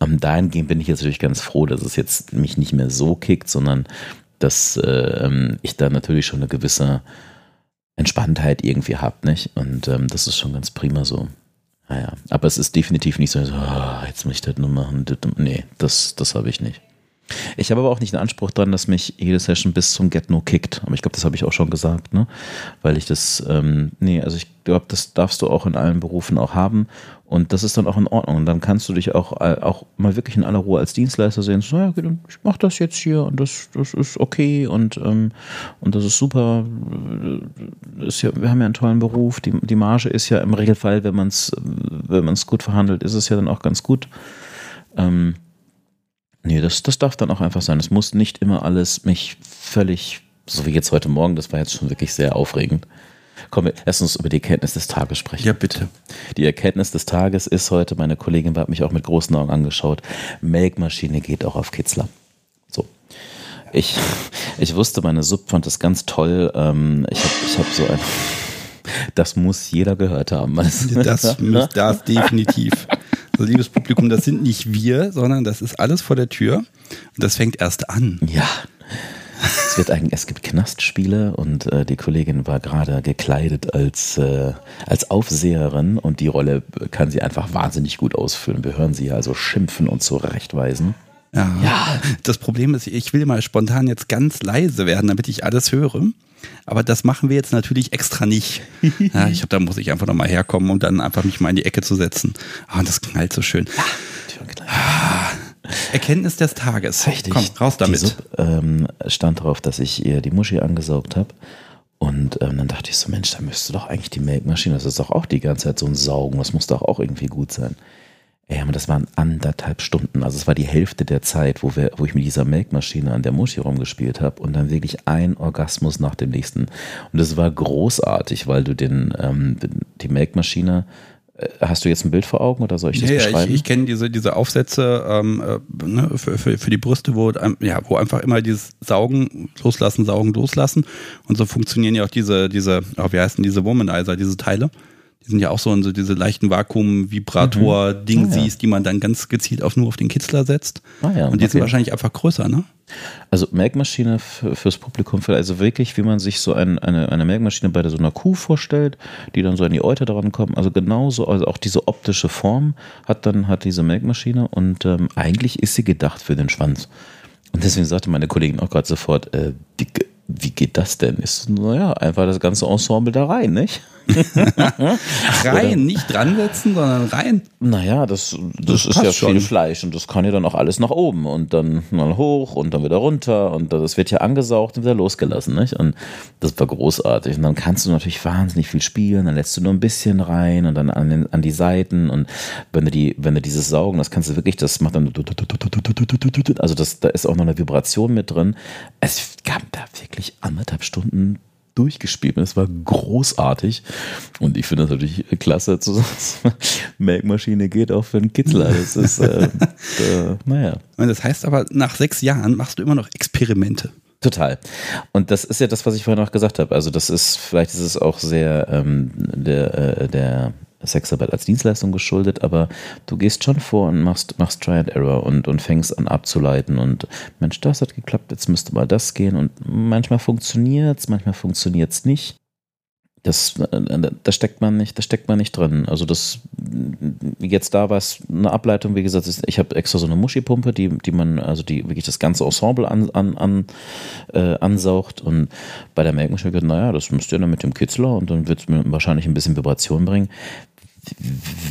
Ähm, dahingehend bin ich jetzt natürlich ganz froh, dass es jetzt mich nicht mehr so kickt, sondern dass äh, ich da natürlich schon eine gewisse Entspanntheit irgendwie habe, nicht? Und ähm, das ist schon ganz prima so. Naja, aber es ist definitiv nicht so, so oh, jetzt muss ich das nur machen. Nee, das, das habe ich nicht. Ich habe aber auch nicht den Anspruch dran, dass mich jede Session bis zum Get No kickt. Aber ich glaube, das habe ich auch schon gesagt, ne? Weil ich das, ähm, nee, also ich glaube, das darfst du auch in allen Berufen auch haben. Und das ist dann auch in Ordnung. Und dann kannst du dich auch, äh, auch mal wirklich in aller Ruhe als Dienstleister sehen. So, ja, ich mache das jetzt hier und das, das ist okay und, ähm, und das ist super. Ist ja, wir haben ja einen tollen Beruf. Die, die Marge ist ja im Regelfall, wenn man es wenn gut verhandelt, ist es ja dann auch ganz gut. Ähm, Nee, das, das darf dann auch einfach sein. Es muss nicht immer alles mich völlig, so wie jetzt heute Morgen, das war jetzt schon wirklich sehr aufregend. Kommen wir erst uns über die Erkenntnis des Tages sprechen. Ja, bitte. Die Erkenntnis des Tages ist heute, meine Kollegin hat mich auch mit großen Augen angeschaut, Melkmaschine geht auch auf Kitzler. So. Ich, ich wusste, meine Sub fand das ganz toll. Ähm, ich habe ich hab so ein Das muss jeder gehört haben. Das, das, das definitiv. Also, liebes Publikum, das sind nicht wir, sondern das ist alles vor der Tür. Und das fängt erst an. Ja. Es, wird ein, es gibt Knastspiele und äh, die Kollegin war gerade gekleidet als, äh, als Aufseherin und die Rolle kann sie einfach wahnsinnig gut ausfüllen. Wir hören sie also schimpfen und zurechtweisen. Ja. ja. Das Problem ist, ich will mal spontan jetzt ganz leise werden, damit ich alles höre. Aber das machen wir jetzt natürlich extra nicht. Ja, ich glaube, da muss ich einfach nochmal herkommen, um dann einfach mich mal in die Ecke zu setzen. Ah, und das knallt so schön. Ja, ah, Erkenntnis des Tages. Richtig. Komm, raus damit. Die Sub, ähm, stand darauf, dass ich ihr die Muschi angesaugt habe. Und ähm, dann dachte ich so, Mensch, da müsste doch eigentlich die Melkmaschine, das ist doch auch die ganze Zeit so ein Saugen, das muss doch auch irgendwie gut sein. Ey, aber das waren anderthalb Stunden. Also es war die Hälfte der Zeit, wo, wir, wo ich mit dieser Melkmaschine an der Muschi rumgespielt habe und dann wirklich ein Orgasmus nach dem nächsten. Und das war großartig, weil du den, ähm, die Melkmaschine äh, Hast du jetzt ein Bild vor Augen oder soll ich das ja, beschreiben? ich, ich kenne diese, diese Aufsätze ähm, äh, ne, für, für, für die Brüste, wo, ja, wo einfach immer dieses Saugen, loslassen, saugen, loslassen. Und so funktionieren ja auch diese, diese oh, wie heißen diese Womanizer, diese Teile. Die sind ja auch so, so diese leichten Vakuum-Vibrator-Ding ah, ja. die man dann ganz gezielt auf nur auf den Kitzler setzt. Ah, ja, und die okay. sind wahrscheinlich einfach größer, ne? Also Melkmaschine fürs Publikum, also wirklich, wie man sich so ein, eine, eine Melkmaschine bei so einer Kuh vorstellt, die dann so an die Euter dran kommen. Also genauso, also auch diese optische Form hat dann hat diese Melkmaschine und ähm, eigentlich ist sie gedacht für den Schwanz. Und deswegen sagte meine Kollegin auch gerade sofort, äh, die, wie geht das denn? Ist, naja, einfach das ganze Ensemble da rein, nicht? rein, nicht dran setzen, sondern rein. Naja, das, das, das ist ja schon. viel Fleisch und das kann ja dann auch alles nach oben und dann mal hoch und dann wieder runter und das wird ja angesaugt und wieder losgelassen, nicht? Und das war großartig. Und dann kannst du natürlich wahnsinnig viel spielen, dann lässt du nur ein bisschen rein und dann an, den, an die Seiten und wenn du die, wenn du dieses Saugen, das kannst du wirklich, das macht dann also das, da ist auch noch eine Vibration mit drin. Es gab da wirklich anderthalb Stunden durchgespielt. Es war großartig. Und ich finde das natürlich klasse zu sagen, Melkmaschine geht auch für einen Kitzler. Das ist, äh, äh, naja. Das heißt aber, nach sechs Jahren machst du immer noch Experimente. Total. Und das ist ja das, was ich vorhin noch gesagt habe. Also das ist, vielleicht ist es auch sehr ähm, der, äh, der Sexarbeit als Dienstleistung geschuldet, aber du gehst schon vor und machst, machst Try and Error und, und fängst an abzuleiten und Mensch, das hat geklappt, jetzt müsste mal das gehen und manchmal funktioniert es, manchmal funktioniert es nicht. Das, da steckt man nicht, da steckt man nicht drin. Also das, jetzt da war es eine Ableitung, wie gesagt, ich habe extra so eine Muschipumpe, die, die man, also die wirklich das ganze Ensemble an, an, an, äh, ansaugt und bei der Melkenschicke, naja, das müsst ihr dann mit dem Kitzler und dann wird es wahrscheinlich ein bisschen Vibration bringen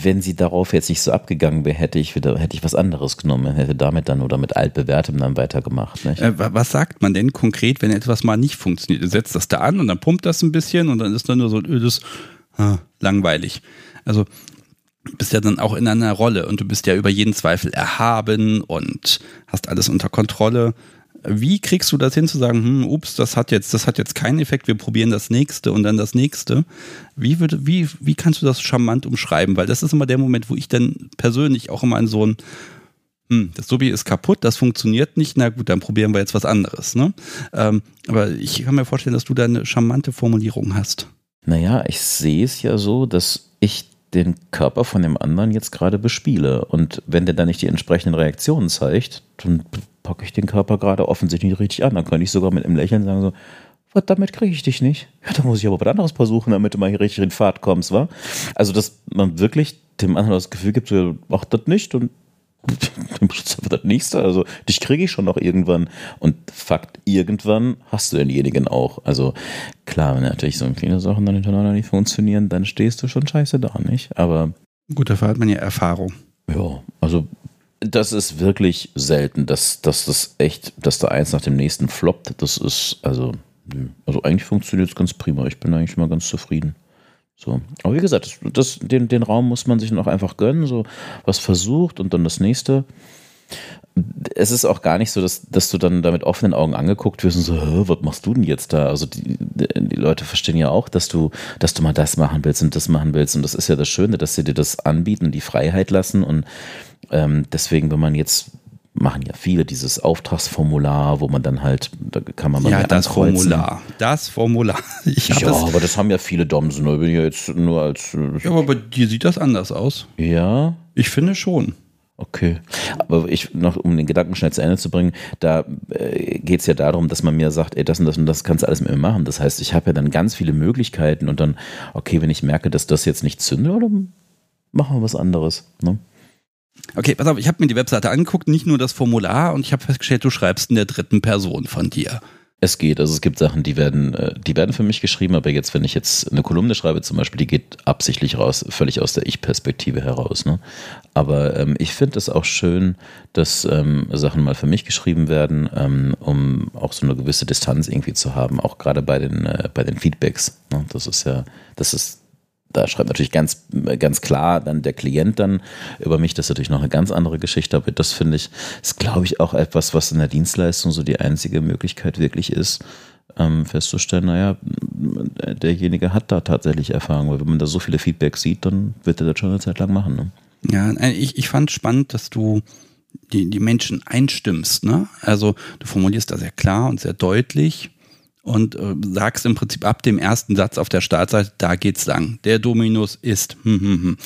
wenn sie darauf jetzt nicht so abgegangen wäre, hätte ich wieder, hätte ich was anderes genommen, hätte damit dann oder mit altbewährtem dann weitergemacht. Äh, was sagt man denn konkret, wenn etwas mal nicht funktioniert? Du setzt das da an und dann pumpt das ein bisschen und dann ist dann nur so ödes, ah, langweilig. Also bist ja dann auch in einer Rolle und du bist ja über jeden Zweifel erhaben und hast alles unter Kontrolle. Wie kriegst du das hin zu sagen, hm, ups, das hat jetzt, das hat jetzt keinen Effekt, wir probieren das nächste und dann das nächste? Wie, würde, wie, wie kannst du das charmant umschreiben? Weil das ist immer der Moment, wo ich dann persönlich auch immer in so ein, hm, das Subi ist kaputt, das funktioniert nicht, na gut, dann probieren wir jetzt was anderes. Ne? Ähm, aber ich kann mir vorstellen, dass du da eine charmante Formulierung hast. Naja, ich sehe es ja so, dass ich den Körper von dem anderen jetzt gerade bespiele. Und wenn der dann nicht die entsprechenden Reaktionen zeigt, dann packe ich den Körper gerade offensichtlich nicht richtig an. Dann könnte ich sogar mit einem Lächeln sagen so, was, damit kriege ich dich nicht. Ja, da muss ich aber was anderes versuchen, damit du mal hier richtig in Fahrt kommst, wa? Also, dass man wirklich dem anderen das Gefühl gibt, so, mach das nicht und dann bist du das nächste. Also, dich kriege ich schon noch irgendwann. Und Fakt, irgendwann hast du denjenigen auch. Also, klar, wenn natürlich so viele Sachen dann hintereinander nicht funktionieren, dann stehst du schon scheiße da, nicht? Aber. Gut, dafür hat man ja Erfahrung. Ja, also das ist wirklich selten, dass, dass das echt, dass da eins nach dem nächsten floppt. Das ist, also, also eigentlich funktioniert es ganz prima. Ich bin eigentlich mal ganz zufrieden. So. Aber wie gesagt, das, das, den, den Raum muss man sich noch einfach gönnen, so was versucht und dann das nächste. Es ist auch gar nicht so, dass, dass du dann da mit offenen Augen angeguckt wirst und so, was machst du denn jetzt da? Also die, die Leute verstehen ja auch, dass du, dass du mal das machen willst und das machen willst. Und das ist ja das Schöne, dass sie dir das anbieten, die Freiheit lassen und ähm, deswegen, wenn man jetzt machen ja viele dieses Auftragsformular, wo man dann halt, da kann man mal Ja, das ankreuzen. Formular. Das Formular. Ich ja, das, aber das haben ja viele Domsen, nur bin ich jetzt nur als. Ja, aber bei dir sieht das anders aus. Ja. Ich finde schon. Okay. Aber ich, noch um den Gedanken schnell zu Ende zu bringen, da äh, geht es ja darum, dass man mir sagt, ey, das und das und das kannst du alles mit mir machen. Das heißt, ich habe ja dann ganz viele Möglichkeiten und dann, okay, wenn ich merke, dass das jetzt nicht zündet, dann machen wir was anderes. Ne? Okay, pass auf, ich habe mir die Webseite angeguckt, nicht nur das Formular und ich habe festgestellt, du schreibst in der dritten Person von dir. Es geht, also es gibt Sachen, die werden, äh, die werden für mich geschrieben, aber jetzt, wenn ich jetzt eine Kolumne schreibe zum Beispiel, die geht absichtlich raus, völlig aus der Ich-Perspektive heraus. Ne? Aber ähm, ich finde es auch schön, dass ähm, Sachen mal für mich geschrieben werden, ähm, um auch so eine gewisse Distanz irgendwie zu haben, auch gerade bei den, äh, bei den Feedbacks. Ne? Das ist ja, das ist da schreibt natürlich ganz, ganz klar dann der Klient dann über mich. Das ist natürlich noch eine ganz andere Geschichte, aber das finde ich, ist glaube ich auch etwas, was in der Dienstleistung so die einzige Möglichkeit wirklich ist, ähm, festzustellen, naja, derjenige hat da tatsächlich Erfahrung, weil wenn man da so viele Feedbacks sieht, dann wird er das schon eine Zeit lang machen. Ne? Ja, äh, ich, ich fand spannend, dass du die, die Menschen einstimmst. Ne? Also du formulierst da sehr klar und sehr deutlich und äh, sagst im Prinzip ab dem ersten Satz auf der Startseite, da geht's lang. Der Dominus ist. Hm, hm, hm.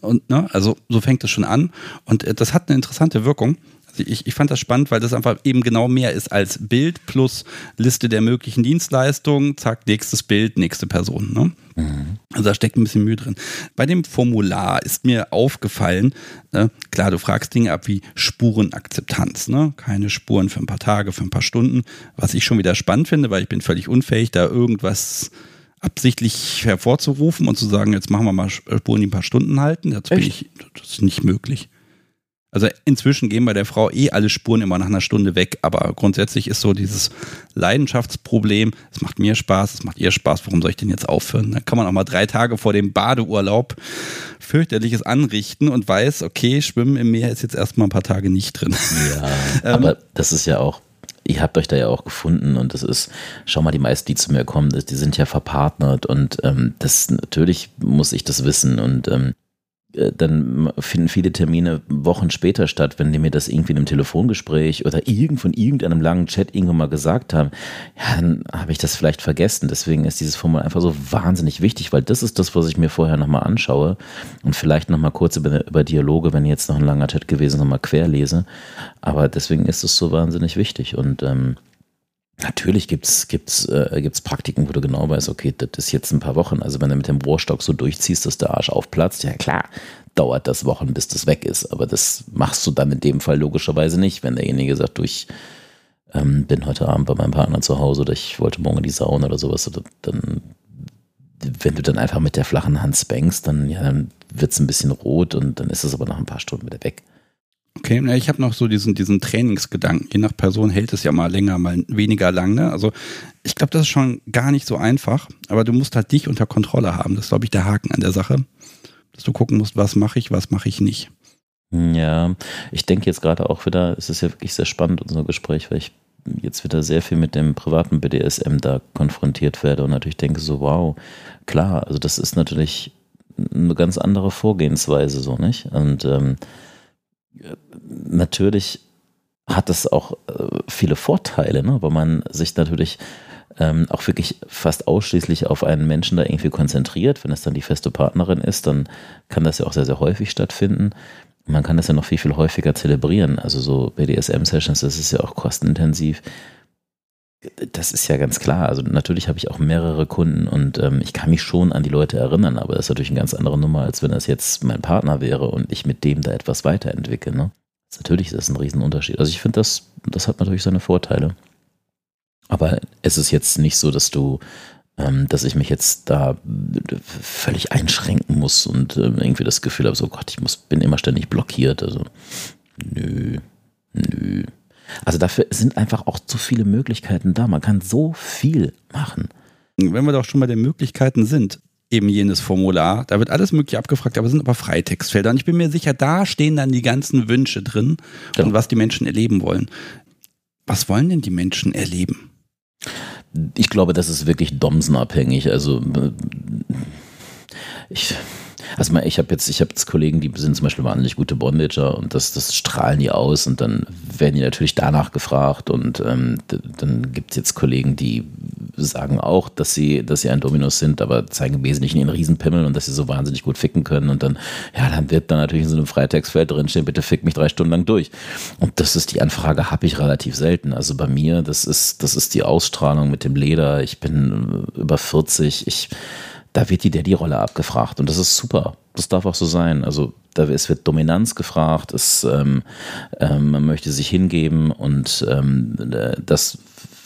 Und ne, also so fängt es schon an. Und äh, das hat eine interessante Wirkung ich, ich fand das spannend, weil das einfach eben genau mehr ist als Bild plus Liste der möglichen Dienstleistungen, zack, nächstes Bild, nächste Person. Ne? Mhm. Also da steckt ein bisschen Mühe drin. Bei dem Formular ist mir aufgefallen, äh, klar, du fragst Dinge ab wie Spurenakzeptanz, ne? keine Spuren für ein paar Tage, für ein paar Stunden, was ich schon wieder spannend finde, weil ich bin völlig unfähig, da irgendwas absichtlich hervorzurufen und zu sagen, jetzt machen wir mal Spuren, die ein paar Stunden halten. Das, bin ich, das ist nicht möglich. Also inzwischen gehen bei der Frau eh alle Spuren immer nach einer Stunde weg, aber grundsätzlich ist so dieses Leidenschaftsproblem, es macht mir Spaß, es macht ihr Spaß, warum soll ich denn jetzt aufhören? Dann kann man auch mal drei Tage vor dem Badeurlaub fürchterliches anrichten und weiß, okay, Schwimmen im Meer ist jetzt erstmal ein paar Tage nicht drin. Ja, ähm, aber das ist ja auch, ihr habt euch da ja auch gefunden und das ist, schau mal, die meisten, die zu mir kommen, die sind ja verpartnert und ähm, das natürlich muss ich das wissen und ähm, äh, dann finden viele Termine Wochen später statt, wenn die mir das irgendwie in einem Telefongespräch oder irgend von irgendeinem langen Chat irgendwann mal gesagt haben, ja, dann habe ich das vielleicht vergessen. Deswegen ist dieses Formular einfach so wahnsinnig wichtig, weil das ist das, was ich mir vorher nochmal anschaue und vielleicht nochmal kurz über, über Dialoge, wenn jetzt noch ein langer Chat gewesen ist, nochmal querlese. Aber deswegen ist es so wahnsinnig wichtig und ähm, Natürlich gibt's gibt's äh, gibt's Praktiken, wo du genau weißt, okay, das ist jetzt ein paar Wochen. Also wenn du mit dem Rohrstock so durchziehst, dass der Arsch aufplatzt, ja klar, dauert das Wochen, bis das weg ist. Aber das machst du dann in dem Fall logischerweise nicht, wenn derjenige sagt, du, ich ähm, bin heute Abend bei meinem Partner zu Hause oder ich wollte morgen in die Sauna oder sowas. Dann, wenn du dann einfach mit der flachen Hand spankst, dann, ja, dann wird's ein bisschen rot und dann ist es aber nach ein paar Stunden wieder weg. Okay, na, ich habe noch so diesen, diesen Trainingsgedanken. Je nach Person hält es ja mal länger, mal weniger lang. Ne? Also ich glaube, das ist schon gar nicht so einfach, aber du musst halt dich unter Kontrolle haben. Das ist, glaube ich, der Haken an der Sache. Dass du gucken musst, was mache ich, was mache ich nicht. Ja, ich denke jetzt gerade auch wieder, es ist ja wirklich sehr spannend, unser Gespräch, weil ich jetzt wieder sehr viel mit dem privaten BDSM da konfrontiert werde und natürlich denke so, wow, klar, also das ist natürlich eine ganz andere Vorgehensweise, so nicht? Und ähm, natürlich hat es auch äh, viele Vorteile, ne? weil man sich natürlich ähm, auch wirklich fast ausschließlich auf einen Menschen da irgendwie konzentriert. Wenn es dann die feste Partnerin ist, dann kann das ja auch sehr, sehr häufig stattfinden. Man kann das ja noch viel, viel häufiger zelebrieren. Also so BDSM-Sessions, das ist ja auch kostenintensiv. Das ist ja ganz klar. Also natürlich habe ich auch mehrere Kunden und ähm, ich kann mich schon an die Leute erinnern, aber das ist natürlich eine ganz andere Nummer, als wenn das jetzt mein Partner wäre und ich mit dem da etwas weiterentwickle. Ne? Natürlich ist das ein Riesenunterschied. Also ich finde, das, das hat natürlich seine Vorteile. Aber es ist jetzt nicht so, dass du, ähm, dass ich mich jetzt da völlig einschränken muss und ähm, irgendwie das Gefühl habe, so Gott, ich muss, bin immer ständig blockiert. Also nö, nö. Also dafür sind einfach auch zu viele Möglichkeiten da. Man kann so viel machen. Wenn wir doch schon bei den Möglichkeiten sind, eben jenes Formular, da wird alles mögliche abgefragt, aber es sind aber Freitextfelder. Und ich bin mir sicher, da stehen dann die ganzen Wünsche drin genau. und was die Menschen erleben wollen. Was wollen denn die Menschen erleben? Ich glaube, das ist wirklich domsenabhängig. Also ich, Also ich habe jetzt, ich habe jetzt Kollegen, die sind zum Beispiel wahnsinnig gute Bondager und das, das strahlen die aus und dann werden die natürlich danach gefragt und ähm, dann gibt es jetzt Kollegen, die sagen auch, dass sie, dass sie ein Dominus sind, aber zeigen im Wesentlichen ihren Riesenpimmel und dass sie so wahnsinnig gut ficken können und dann, ja, dann wird dann natürlich in so einem Freitextfeld drinstehen, bitte fick mich drei Stunden lang durch. Und das ist die Anfrage, habe ich relativ selten. Also bei mir, das ist, das ist die Ausstrahlung mit dem Leder. Ich bin über 40, ich da wird die Daddy-Rolle abgefragt und das ist super. Das darf auch so sein. Also da, es wird Dominanz gefragt, es, ähm, ähm, man möchte sich hingeben und ähm, das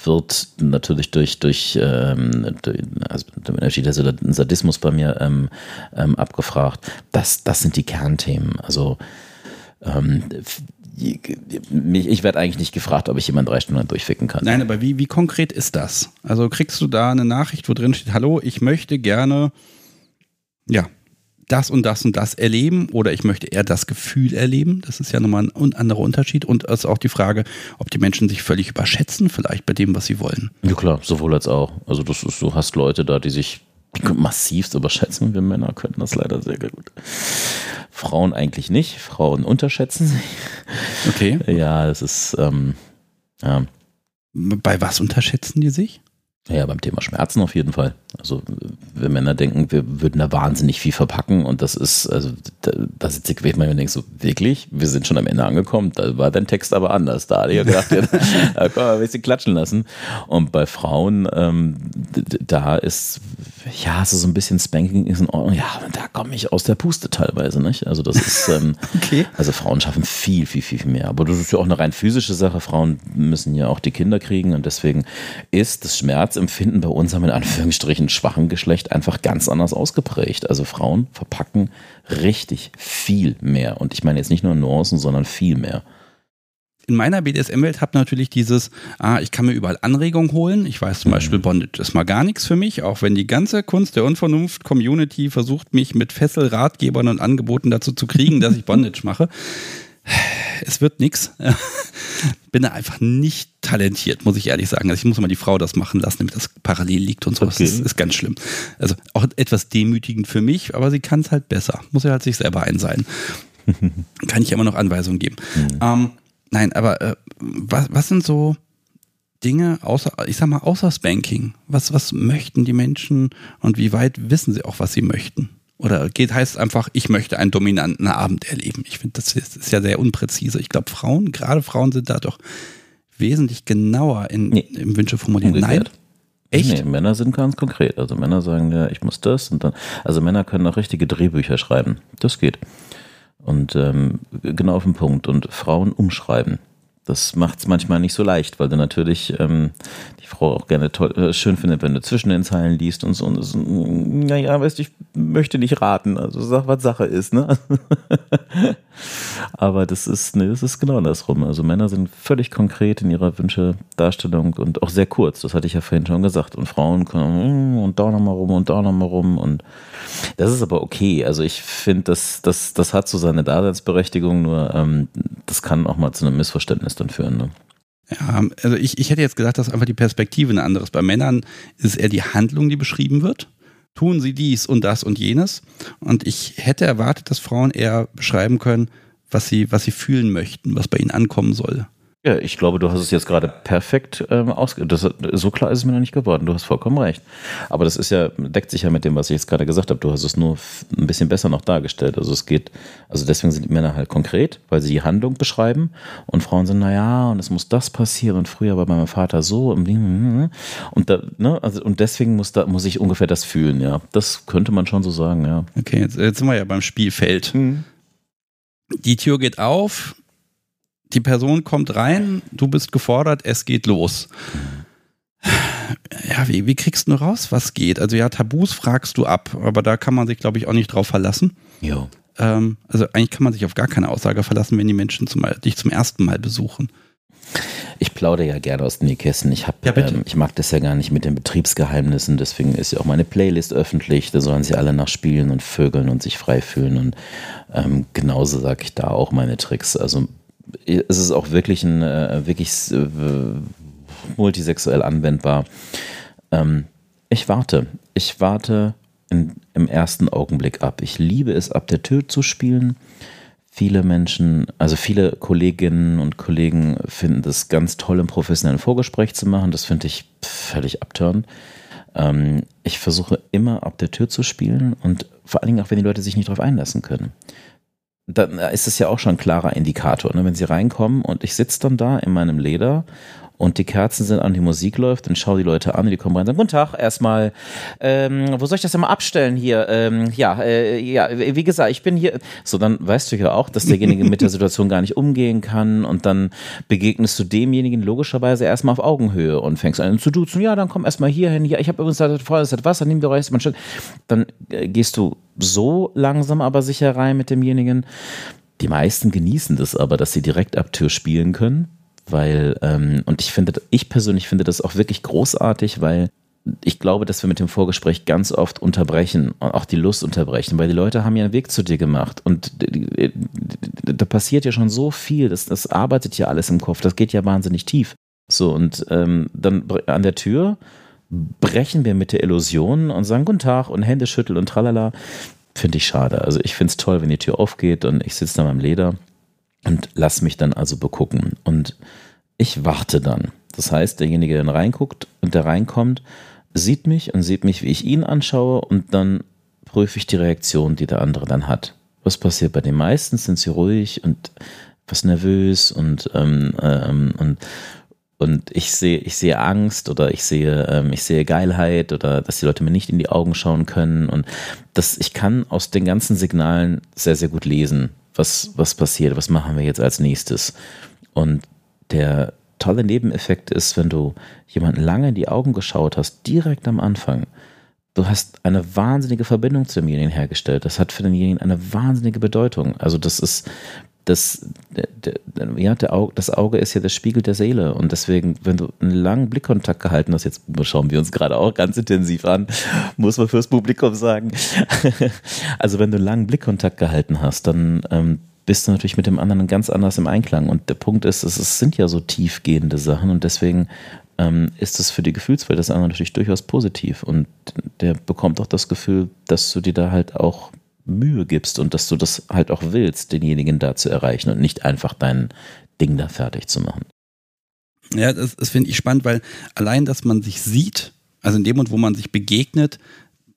wird natürlich durch, durch, ähm, durch also der Sadismus bei mir ähm, ähm, abgefragt. Das, das sind die Kernthemen. Also ähm, ich werde eigentlich nicht gefragt, ob ich jemanden drei Stunden durchficken kann. Nein, aber wie, wie konkret ist das? Also kriegst du da eine Nachricht, wo drin steht, hallo, ich möchte gerne, ja, das und das und das erleben oder ich möchte eher das Gefühl erleben. Das ist ja nochmal ein anderer Unterschied. Und es ist auch die Frage, ob die Menschen sich völlig überschätzen, vielleicht bei dem, was sie wollen. Ja klar, sowohl als auch. Also das ist, du hast Leute da, die sich massivst überschätzen. Wir Männer können das leider sehr gut. Frauen eigentlich nicht. Frauen unterschätzen sich. Okay. Ja, das ist. Ähm, ja. Bei was unterschätzen die sich? Ja, beim Thema Schmerzen auf jeden Fall. Also wir Männer denken, wir würden da wahnsinnig viel verpacken und das ist, also da, da sitzt ich manchmal und denke so, wirklich, wir sind schon am Ende angekommen, da war dein Text aber anders. Da hatte ich gedacht, ja, da kann man ein bisschen klatschen lassen. Und bei Frauen, ähm, da ist, ja, so ein bisschen Spanking ist in Ordnung. Ja, da komme ich aus der Puste teilweise, nicht? Also das ist, ähm, okay. also Frauen schaffen viel, viel, viel, viel mehr. Aber das ist ja auch eine rein physische Sache. Frauen müssen ja auch die Kinder kriegen und deswegen ist das Schmerzempfinden bei unserem in Anführungsstrichen schwachen Geschlecht einfach ganz anders ausgeprägt. Also Frauen verpacken richtig viel mehr. Und ich meine jetzt nicht nur Nuancen, sondern viel mehr in meiner BDSM-Welt habe natürlich dieses, ah, ich kann mir überall Anregungen holen. Ich weiß zum mhm. Beispiel, Bondage ist mal gar nichts für mich, auch wenn die ganze Kunst der Unvernunft-Community versucht, mich mit Fesselratgebern und Angeboten dazu zu kriegen, dass ich Bondage mache. Es wird nichts. Bin da einfach nicht talentiert, muss ich ehrlich sagen. Also ich muss mal die Frau das machen lassen, damit das parallel liegt und so. Okay. Das ist, ist, ganz schlimm. Also auch etwas demütigend für mich, aber sie kann es halt besser. Muss ja halt sich selber ein sein. kann ich immer noch Anweisungen geben. Mhm. Ähm, Nein, aber äh, was, was sind so Dinge außer, ich sag mal, außer Spanking? Was, was möchten die Menschen und wie weit wissen sie auch, was sie möchten? Oder geht, heißt einfach, ich möchte einen dominanten Abend erleben. Ich finde, das ist, ist, ja sehr unpräzise. Ich glaube, Frauen, gerade Frauen sind da doch wesentlich genauer in, nee. im Wünsche formulieren. Nein. Echt? Nee, Männer sind ganz konkret. Also Männer sagen ja, ich muss das und dann. Also Männer können auch richtige Drehbücher schreiben. Das geht. Und ähm, genau auf den Punkt. Und Frauen umschreiben. Das macht es manchmal nicht so leicht, weil du natürlich ähm, die Frau auch gerne toll, äh, schön findet, wenn du zwischen den Zeilen liest und so. Und so naja, weißt du, ich möchte nicht raten. Also sag, was Sache ist, ne? Aber das ist, ne, das ist genau andersrum. Also Männer sind völlig konkret in ihrer Wünsche, Darstellung und auch sehr kurz. Das hatte ich ja vorhin schon gesagt. Und Frauen können und da nochmal rum und da nochmal rum. Und das ist aber okay. Also ich finde, das, das, das hat so seine Daseinsberechtigung, nur ähm, das kann auch mal zu einem Missverständnis dann führen. Ne? Ja, also ich, ich hätte jetzt gesagt, dass einfach die Perspektive eine andere ist. Bei Männern ist es eher die Handlung, die beschrieben wird. Tun sie dies und das und jenes. Und ich hätte erwartet, dass Frauen eher beschreiben können, was sie, was sie fühlen möchten, was bei ihnen ankommen soll. Ja, ich glaube, du hast es jetzt gerade perfekt ähm, ausge... Das, so klar ist es mir noch nicht geworden. Du hast vollkommen recht. Aber das ist ja, deckt sich ja mit dem, was ich jetzt gerade gesagt habe. Du hast es nur ein bisschen besser noch dargestellt. Also es geht, also deswegen sind die Männer halt konkret, weil sie die Handlung beschreiben und Frauen sind, naja, und es muss das passieren und früher war bei meinem Vater so und, und da, ne, also und deswegen muss da, muss ich ungefähr das fühlen, ja. Das könnte man schon so sagen, ja. Okay, jetzt, jetzt sind wir ja beim Spielfeld. Mhm. Die Tür geht auf, die Person kommt rein, du bist gefordert, es geht los. Ja, wie, wie kriegst du raus, was geht? Also ja, Tabus fragst du ab, aber da kann man sich, glaube ich, auch nicht drauf verlassen. Ja. Ähm, also eigentlich kann man sich auf gar keine Aussage verlassen, wenn die Menschen zum, dich zum ersten Mal besuchen. Ich plaudere ja gerne aus den Nähkästen. Ich, hab, ja, ähm, ich mag das ja gar nicht mit den Betriebsgeheimnissen, deswegen ist ja auch meine Playlist öffentlich. Da sollen sie alle nach spielen und vögeln und sich frei fühlen. Und ähm, genauso sage ich da auch meine Tricks. Also es ist auch wirklich ein äh, wirklich äh, multisexuell anwendbar. Ähm, ich warte. Ich warte in, im ersten Augenblick ab. Ich liebe es, ab der Tür zu spielen. Viele Menschen, also viele Kolleginnen und Kollegen finden das ganz toll, im professionellen Vorgespräch zu machen. Das finde ich völlig abturn. Ähm, ich versuche immer ab der Tür zu spielen und vor allen Dingen auch, wenn die Leute sich nicht darauf einlassen können. Dann ist es ja auch schon ein klarer Indikator. Ne? Wenn sie reinkommen und ich sitze dann da in meinem Leder und die Kerzen sind an, die Musik läuft, dann schau die Leute an, die kommen rein und sagen, guten Tag, erstmal, ähm, wo soll ich das denn mal abstellen hier? Ähm, ja, äh, ja, wie gesagt, ich bin hier. So, dann weißt du ja auch, dass derjenige mit der Situation gar nicht umgehen kann und dann begegnest du demjenigen logischerweise erstmal auf Augenhöhe und fängst an zu duzen, ja, dann komm erstmal hier hin, ja, ich habe übrigens da vorher das Wasser, nimm dir euch ein Dann äh, gehst du so langsam aber sicher rein mit demjenigen. Die meisten genießen das aber, dass sie direkt ab Tür spielen können weil, ähm, und ich finde, ich persönlich finde das auch wirklich großartig, weil ich glaube, dass wir mit dem Vorgespräch ganz oft unterbrechen und auch die Lust unterbrechen, weil die Leute haben ja einen Weg zu dir gemacht und da passiert ja schon so viel, das, das arbeitet ja alles im Kopf, das geht ja wahnsinnig tief. So, und ähm, dann an der Tür brechen wir mit der Illusion und sagen Guten Tag und Hände schütteln und tralala. Finde ich schade. Also ich finde es toll, wenn die Tür aufgeht und ich sitze da beim Leder und lass mich dann also begucken. Und ich warte dann. Das heißt, derjenige, der reinguckt und der reinkommt, sieht mich und sieht mich, wie ich ihn anschaue und dann prüfe ich die Reaktion, die der andere dann hat. Was passiert bei den meisten? Sind sie ruhig und was nervös und, ähm, ähm, und, und ich sehe, ich sehe Angst oder ich sehe, ähm, ich sehe Geilheit oder dass die Leute mir nicht in die Augen schauen können. Und das, ich kann aus den ganzen Signalen sehr, sehr gut lesen, was, was passiert, was machen wir jetzt als nächstes. Und der tolle Nebeneffekt ist, wenn du jemanden lange in die Augen geschaut hast, direkt am Anfang, du hast eine wahnsinnige Verbindung zu demjenigen hergestellt. Das hat für denjenigen eine wahnsinnige Bedeutung. Also das ist, das, ja, Auge, das Auge ist ja der Spiegel der Seele. Und deswegen, wenn du einen langen Blickkontakt gehalten hast, jetzt schauen wir uns gerade auch ganz intensiv an, muss man fürs Publikum sagen. also wenn du einen langen Blickkontakt gehalten hast, dann ähm, bist du natürlich mit dem anderen ganz anders im Einklang. Und der Punkt ist, es sind ja so tiefgehende Sachen und deswegen ähm, ist es für die Gefühlswelt des anderen natürlich durchaus positiv. Und der bekommt auch das Gefühl, dass du dir da halt auch Mühe gibst und dass du das halt auch willst, denjenigen da zu erreichen und nicht einfach dein Ding da fertig zu machen. Ja, das, das finde ich spannend, weil allein, dass man sich sieht, also in dem Moment, wo man sich begegnet,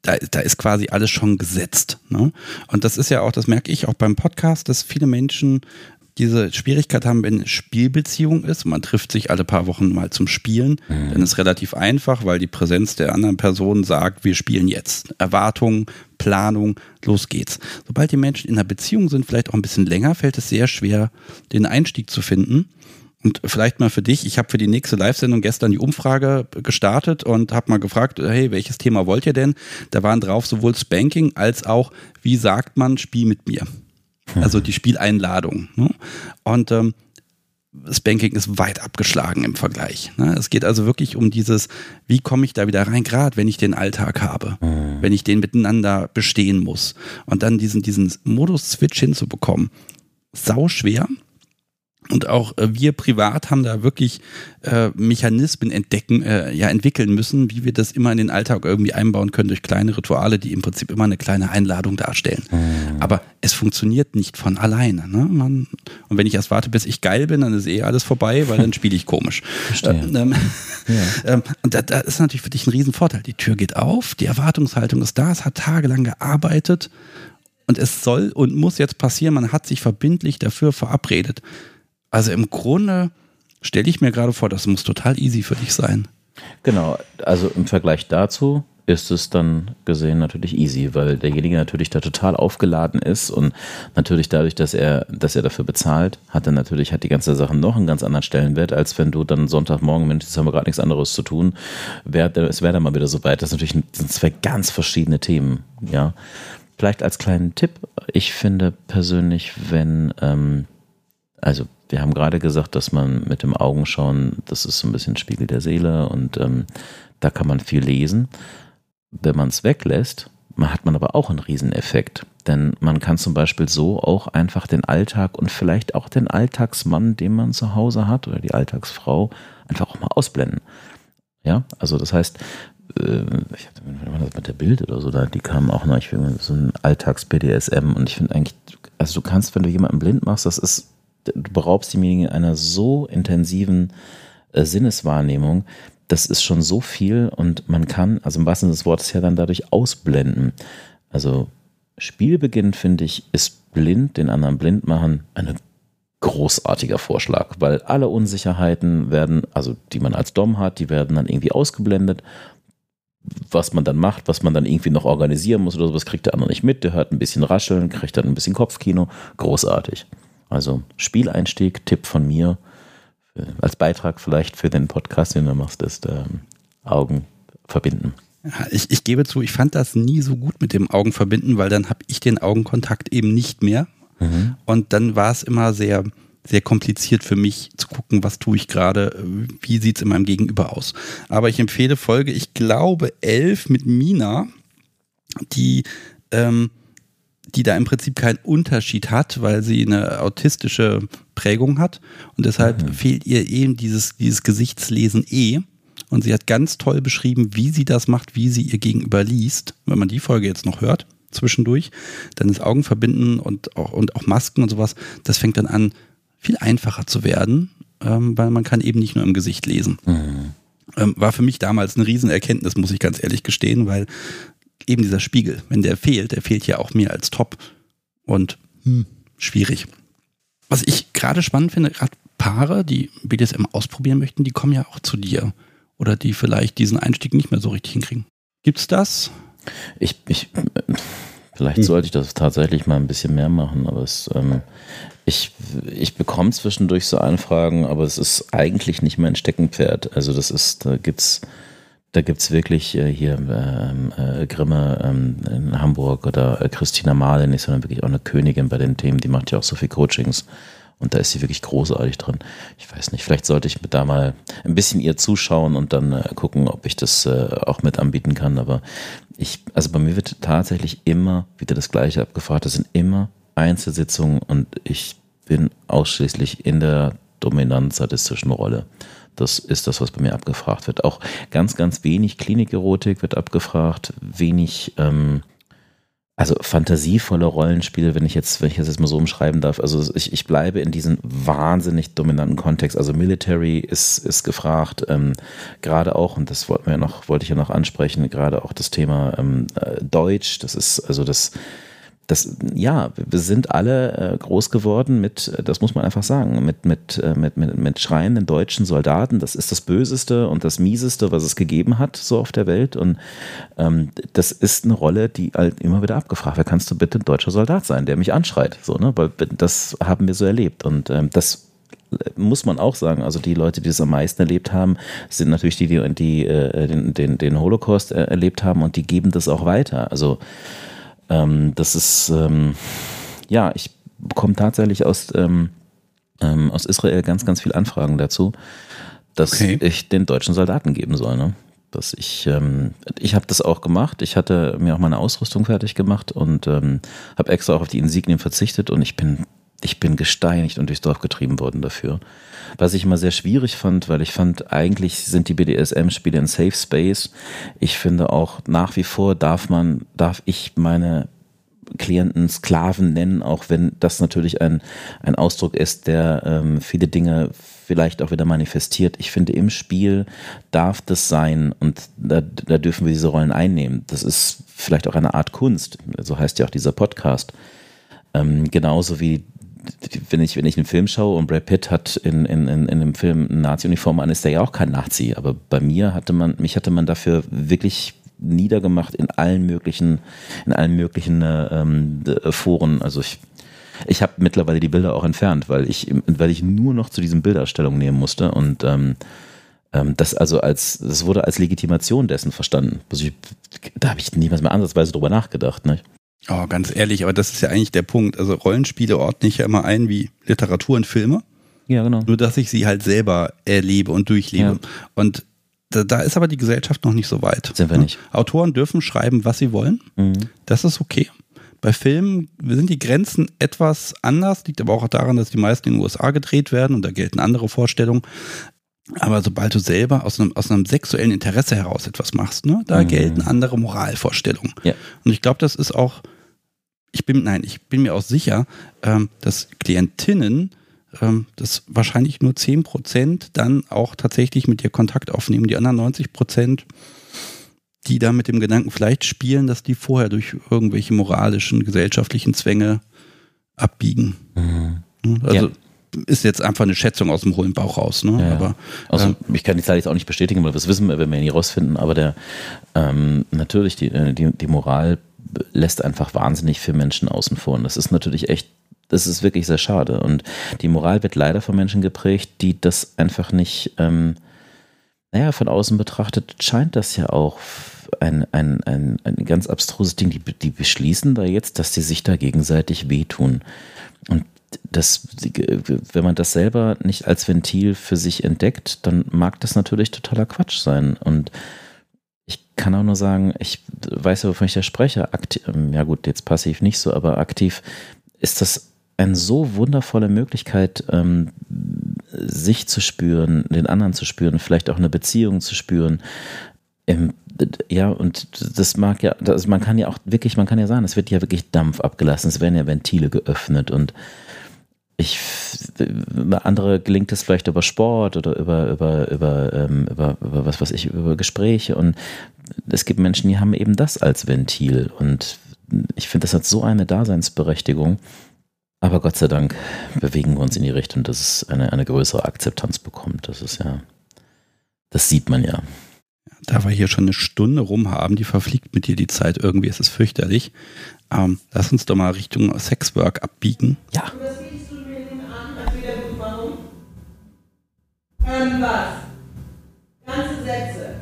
da, da ist quasi alles schon gesetzt. Ne? Und das ist ja auch, das merke ich auch beim Podcast, dass viele Menschen diese Schwierigkeit haben, wenn Spielbeziehung ist, man trifft sich alle paar Wochen mal zum Spielen, mhm. dann ist relativ einfach, weil die Präsenz der anderen Person sagt, wir spielen jetzt. Erwartung, Planung, los geht's. Sobald die Menschen in einer Beziehung sind, vielleicht auch ein bisschen länger, fällt es sehr schwer, den Einstieg zu finden. Und vielleicht mal für dich, ich habe für die nächste Live-Sendung gestern die Umfrage gestartet und habe mal gefragt, hey, welches Thema wollt ihr denn? Da waren drauf sowohl Spanking als auch, wie sagt man, Spiel mit mir. Also die Spieleinladung. Ne? Und ähm, Spanking ist weit abgeschlagen im Vergleich. Ne? Es geht also wirklich um dieses, wie komme ich da wieder rein, gerade wenn ich den Alltag habe, mhm. wenn ich den miteinander bestehen muss. Und dann diesen, diesen Modus-Switch hinzubekommen. Sau schwer. Und auch äh, wir privat haben da wirklich äh, Mechanismen entdecken, äh, ja, entwickeln müssen, wie wir das immer in den Alltag irgendwie einbauen können durch kleine Rituale, die im Prinzip immer eine kleine Einladung darstellen. Mhm. Aber es funktioniert nicht von alleine. Ne? Man, und wenn ich erst warte, bis ich geil bin, dann ist eh alles vorbei, weil dann spiele ich komisch. Ähm, ähm, ja. ähm, und da, da ist natürlich für dich ein Riesenvorteil. Die Tür geht auf, die Erwartungshaltung ist da, es hat tagelang gearbeitet und es soll und muss jetzt passieren. Man hat sich verbindlich dafür verabredet. Also im Grunde stelle ich mir gerade vor, das muss total easy für dich sein. Genau, also im Vergleich dazu ist es dann gesehen natürlich easy, weil derjenige natürlich da total aufgeladen ist und natürlich dadurch, dass er, dass er dafür bezahlt, hat er natürlich, hat die ganze Sache noch einen ganz anderen Stellenwert, als wenn du dann Sonntagmorgen, Mensch, jetzt haben wir gerade nichts anderes zu tun, wär, es wäre dann mal wieder so weit. Das sind natürlich sind zwei ganz verschiedene Themen, ja. Vielleicht als kleinen Tipp, ich finde persönlich, wenn, ähm, also wir haben gerade gesagt, dass man mit dem Augenschauen, das ist so ein bisschen Spiegel der Seele und ähm, da kann man viel lesen. Wenn man es weglässt, hat man aber auch einen Rieseneffekt. Denn man kann zum Beispiel so auch einfach den Alltag und vielleicht auch den Alltagsmann, den man zu Hause hat oder die Alltagsfrau, einfach auch mal ausblenden. Ja, also das heißt, äh, ich man das mit der Bild oder so, da, die kamen auch noch, ich finde, so ein Alltags-BDSM und ich finde eigentlich, also du kannst, wenn du jemanden blind machst, das ist, du beraubst demjenigen einer so intensiven äh, Sinneswahrnehmung, das ist schon so viel und man kann, also im wahrsten Sinne des Wortes ja dann dadurch ausblenden. Also Spielbeginn, finde ich, ist blind, den anderen blind machen, eine großartiger Vorschlag, weil alle Unsicherheiten werden, also die man als Dom hat, die werden dann irgendwie ausgeblendet. Was man dann macht, was man dann irgendwie noch organisieren muss oder sowas, kriegt der andere nicht mit. Der hört ein bisschen Rascheln, kriegt dann ein bisschen Kopfkino. Großartig. Also Spieleinstieg, Tipp von mir, als Beitrag vielleicht für den Podcast, den du machst, ist ähm, Augen verbinden. Ja, ich, ich gebe zu, ich fand das nie so gut mit dem Augenverbinden, weil dann habe ich den Augenkontakt eben nicht mehr Mhm. Und dann war es immer sehr, sehr kompliziert für mich zu gucken, was tue ich gerade, wie sieht es in meinem Gegenüber aus. Aber ich empfehle Folge, ich glaube, elf mit Mina, die, ähm, die da im Prinzip keinen Unterschied hat, weil sie eine autistische Prägung hat. Und deshalb mhm. fehlt ihr eben dieses, dieses Gesichtslesen eh. Und sie hat ganz toll beschrieben, wie sie das macht, wie sie ihr Gegenüber liest. Wenn man die Folge jetzt noch hört, zwischendurch, dann ist Augenverbinden und auch, und auch Masken und sowas, das fängt dann an, viel einfacher zu werden, ähm, weil man kann eben nicht nur im Gesicht lesen. Mhm. Ähm, war für mich damals eine Riesenerkenntnis, muss ich ganz ehrlich gestehen, weil eben dieser Spiegel, wenn der fehlt, der fehlt ja auch mir als Top und hm, schwierig. Was ich gerade spannend finde, gerade Paare, die BDSM ausprobieren möchten, die kommen ja auch zu dir oder die vielleicht diesen Einstieg nicht mehr so richtig hinkriegen. Gibt's das? Ich, ich, vielleicht hm. sollte ich das tatsächlich mal ein bisschen mehr machen, aber es, ähm, ich, ich bekomme zwischendurch so Anfragen, aber es ist eigentlich nicht mein Steckenpferd. Also das ist, da gibt's, da gibt's wirklich äh, hier ähm, äh, Grimme ähm, in Hamburg oder äh, Christina Mahlen ist dann wirklich auch eine Königin bei den Themen, die macht ja auch so viel Coachings. Und da ist sie wirklich großartig drin. Ich weiß nicht, vielleicht sollte ich da mal ein bisschen ihr zuschauen und dann äh, gucken, ob ich das äh, auch mit anbieten kann. Aber ich, also bei mir wird tatsächlich immer wieder das Gleiche abgefragt. Das sind immer Einzelsitzungen und ich bin ausschließlich in der dominant-sadistischen Rolle. Das ist das, was bei mir abgefragt wird. Auch ganz, ganz wenig Klinikerotik wird abgefragt, wenig ähm, also fantasievolle Rollenspiele, wenn ich jetzt, wenn ich das jetzt mal so umschreiben darf, also ich, ich bleibe in diesem wahnsinnig dominanten Kontext. Also Military ist, ist gefragt, ähm, gerade auch, und das wollten wir noch, wollte ich ja noch ansprechen, gerade auch das Thema ähm, äh, Deutsch, das ist also das das, ja, wir sind alle äh, groß geworden mit, das muss man einfach sagen, mit, mit, äh, mit, mit, mit schreienden deutschen Soldaten. Das ist das Böseste und das Mieseste, was es gegeben hat, so auf der Welt. Und ähm, das ist eine Rolle, die halt immer wieder abgefragt wird. Kannst du bitte ein deutscher Soldat sein, der mich anschreit? So, ne? Weil das haben wir so erlebt. Und ähm, das muss man auch sagen, also die Leute, die das am meisten erlebt haben, sind natürlich die, die, die äh, den, den, den Holocaust äh, erlebt haben und die geben das auch weiter. Also ähm, das ist, ähm, ja, ich bekomme tatsächlich aus, ähm, ähm, aus Israel ganz, ganz viele Anfragen dazu, dass okay. ich den deutschen Soldaten geben soll. Ne? Dass ich, ähm, ich habe das auch gemacht. Ich hatte mir auch meine Ausrüstung fertig gemacht und ähm, habe extra auch auf die Insignien verzichtet und ich bin, ich bin gesteinigt und durchs Dorf getrieben worden dafür. Was ich immer sehr schwierig fand, weil ich fand, eigentlich sind die BDSM-Spiele ein Safe Space. Ich finde auch nach wie vor darf man, darf ich meine Klienten Sklaven nennen, auch wenn das natürlich ein, ein Ausdruck ist, der ähm, viele Dinge vielleicht auch wieder manifestiert. Ich finde, im Spiel darf das sein und da, da dürfen wir diese Rollen einnehmen. Das ist vielleicht auch eine Art Kunst, so heißt ja auch dieser Podcast. Ähm, genauso wie wenn ich, wenn ich einen Film schaue und Brad Pitt hat in, in, in, in einem Film eine Nazi-Uniform an, ist der ja auch kein Nazi. Aber bei mir hatte man, mich hatte man dafür wirklich niedergemacht in allen möglichen, in allen möglichen ähm, Foren. Also ich, ich habe mittlerweile die Bilder auch entfernt, weil ich, weil ich nur noch zu diesen Bilderstellungen nehmen musste und ähm, ähm, das also als, das wurde als Legitimation dessen verstanden. Also ich, da habe ich niemals mehr ansatzweise drüber nachgedacht. Nicht? Oh, ganz ehrlich, aber das ist ja eigentlich der Punkt. Also Rollenspiele ordne ich ja immer ein wie Literatur und Filme. Ja, genau. Nur, dass ich sie halt selber erlebe und durchlebe. Ja. Und da, da, ist aber die Gesellschaft noch nicht so weit. Sind wir nicht. Autoren dürfen schreiben, was sie wollen. Mhm. Das ist okay. Bei Filmen sind die Grenzen etwas anders, liegt aber auch daran, dass die meisten in den USA gedreht werden und da gelten andere Vorstellungen. Aber sobald du selber aus einem, aus einem sexuellen Interesse heraus etwas machst, ne, da mhm. gelten andere Moralvorstellungen. Ja. Und ich glaube, das ist auch, ich bin, nein, ich bin mir auch sicher, ähm, dass Klientinnen ähm, das wahrscheinlich nur 10% dann auch tatsächlich mit dir Kontakt aufnehmen. Die anderen 90%, die da mit dem Gedanken vielleicht spielen, dass die vorher durch irgendwelche moralischen, gesellschaftlichen Zwänge abbiegen. Mhm. Also ja ist jetzt einfach eine Schätzung aus dem hohlen Bauch raus. Ne? Ja, aber, also ähm, ich kann die Zahl jetzt auch nicht bestätigen, weil wir das wissen wir, wenn wir nie rausfinden, aber der ähm, natürlich die, äh, die, die Moral lässt einfach wahnsinnig viele Menschen außen vor. Und das ist natürlich echt, das ist wirklich sehr schade. Und die Moral wird leider von Menschen geprägt, die das einfach nicht, ähm, naja, von außen betrachtet scheint das ja auch ein, ein, ein, ein ganz abstruses Ding. Die, die beschließen da jetzt, dass sie sich da gegenseitig wehtun. Und das, wenn man das selber nicht als Ventil für sich entdeckt, dann mag das natürlich totaler Quatsch sein. Und ich kann auch nur sagen, ich weiß ja, wovon ich da spreche. Aktiv, ja gut, jetzt passiv nicht so, aber aktiv ist das eine so wundervolle Möglichkeit, ähm, sich zu spüren, den anderen zu spüren, vielleicht auch eine Beziehung zu spüren. Ähm, ja, und das mag ja, das, man kann ja auch wirklich, man kann ja sagen, es wird ja wirklich Dampf abgelassen, es werden ja Ventile geöffnet und ich andere gelingt es vielleicht über Sport oder über über über ähm, über, über was weiß ich über Gespräche und es gibt Menschen, die haben eben das als Ventil und ich finde, das hat so eine Daseinsberechtigung. Aber Gott sei Dank bewegen wir uns in die Richtung, dass es eine, eine größere Akzeptanz bekommt. Das ist ja, das sieht man ja. Da wir hier schon eine Stunde rum haben, die verfliegt mit dir die Zeit irgendwie, es ist fürchterlich. Ähm, lass uns doch mal Richtung Sexwork abbiegen. Ja. Ähm, was? Ganze Sätze.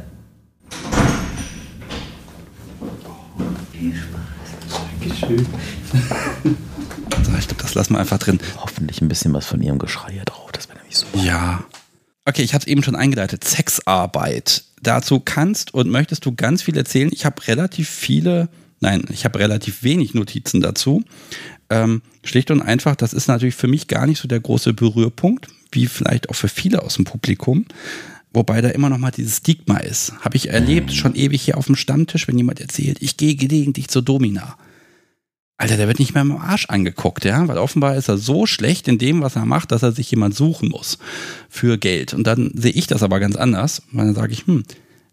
Viel Spaß. Dankeschön. so, ich glaube, das lassen wir einfach drin. Hoffentlich ein bisschen was von ihrem Geschrei hier drauf. Das wäre nämlich so. Ja. Okay, ich habe es eben schon eingeleitet. Sexarbeit. Dazu kannst und möchtest du ganz viel erzählen. Ich habe relativ viele, nein, ich habe relativ wenig Notizen dazu. Ähm, schlicht und einfach, das ist natürlich für mich gar nicht so der große Berührpunkt wie vielleicht auch für viele aus dem Publikum. Wobei da immer noch mal dieses Stigma ist. Habe ich erlebt, mhm. schon ewig hier auf dem Stammtisch, wenn jemand erzählt, ich gehe gelegentlich zur Domina. Alter, der wird nicht mehr im Arsch angeguckt, ja, weil offenbar ist er so schlecht in dem, was er macht, dass er sich jemand suchen muss für Geld. Und dann sehe ich das aber ganz anders, weil dann sage ich, hm,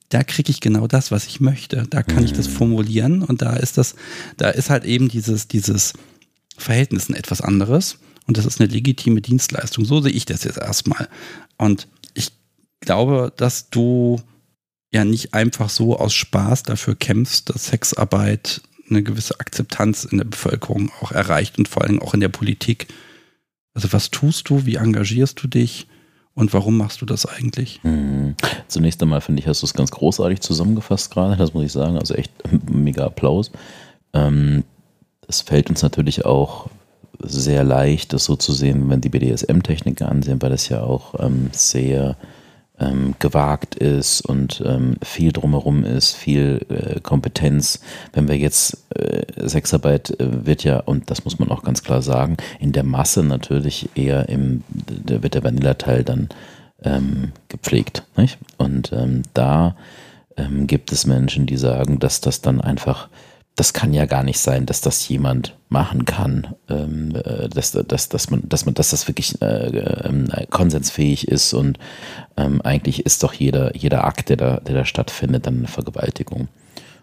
da kriege ich genau das, was ich möchte. Da kann ich das mhm. formulieren und da ist das, da ist halt eben dieses, dieses Verhältnis ein etwas anderes. Und das ist eine legitime Dienstleistung. So sehe ich das jetzt erstmal. Und ich glaube, dass du ja nicht einfach so aus Spaß dafür kämpfst, dass Sexarbeit eine gewisse Akzeptanz in der Bevölkerung auch erreicht und vor allem auch in der Politik. Also was tust du, wie engagierst du dich und warum machst du das eigentlich? Mhm. Zunächst einmal finde ich, hast du es ganz großartig zusammengefasst gerade, das muss ich sagen. Also echt mega Applaus. Ähm, es fällt uns natürlich auch sehr leicht, das so zu sehen, wenn die BDSM-Techniken ansehen, weil es ja auch ähm, sehr ähm, gewagt ist und ähm, viel drumherum ist, viel äh, Kompetenz. Wenn wir jetzt äh, Sexarbeit äh, wird ja, und das muss man auch ganz klar sagen, in der Masse natürlich eher im, da wird der Vanilla-Teil dann ähm, gepflegt. Nicht? Und ähm, da ähm, gibt es Menschen, die sagen, dass das dann einfach das kann ja gar nicht sein, dass das jemand machen kann, ähm, äh, dass, dass, dass, man, dass man, dass das wirklich äh, äh, konsensfähig ist und ähm, eigentlich ist doch jeder, jeder Akt, der da, der da stattfindet, dann eine Vergewaltigung.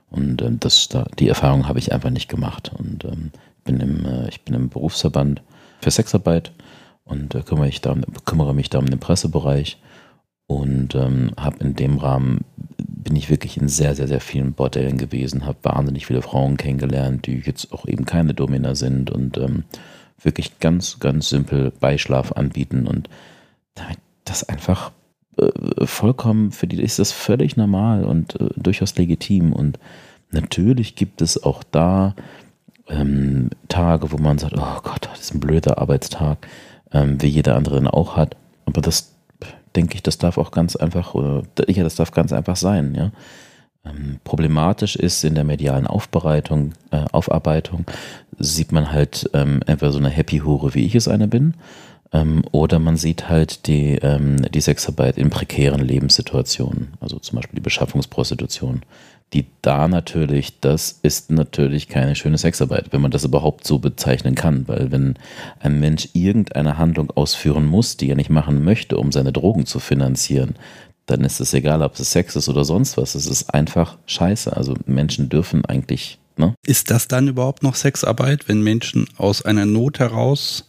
Und ähm, das, da, die Erfahrung habe ich einfach nicht gemacht. Und ähm, bin im, äh, ich bin im Berufsverband für Sexarbeit und äh, kümmere, ich da, kümmere mich da um den Pressebereich und ähm, habe in dem Rahmen bin ich wirklich in sehr, sehr, sehr vielen Bordellen gewesen, habe wahnsinnig viele Frauen kennengelernt, die jetzt auch eben keine Domina sind und ähm, wirklich ganz, ganz simpel Beischlaf anbieten und das einfach äh, vollkommen, für die ist das völlig normal und äh, durchaus legitim und natürlich gibt es auch da ähm, Tage, wo man sagt, oh Gott, das ist ein blöder Arbeitstag, ähm, wie jeder andere auch hat, aber das denke ich, das darf auch ganz einfach, ja, das darf ganz einfach sein, ja. Ähm, problematisch ist in der medialen Aufbereitung, äh, Aufarbeitung, sieht man halt ähm, entweder so eine Happy-Hure, wie ich es eine bin, Ähm, oder man sieht halt die, ähm, die Sexarbeit in prekären Lebenssituationen, also zum Beispiel die Beschaffungsprostitution, die da natürlich, das ist natürlich keine schöne Sexarbeit, wenn man das überhaupt so bezeichnen kann, weil wenn ein Mensch irgendeine Handlung ausführen muss, die er nicht machen möchte, um seine Drogen zu finanzieren, dann ist es egal, ob es Sex ist oder sonst was. Es ist einfach scheiße. Also Menschen dürfen eigentlich. Ne? Ist das dann überhaupt noch Sexarbeit, wenn Menschen aus einer Not heraus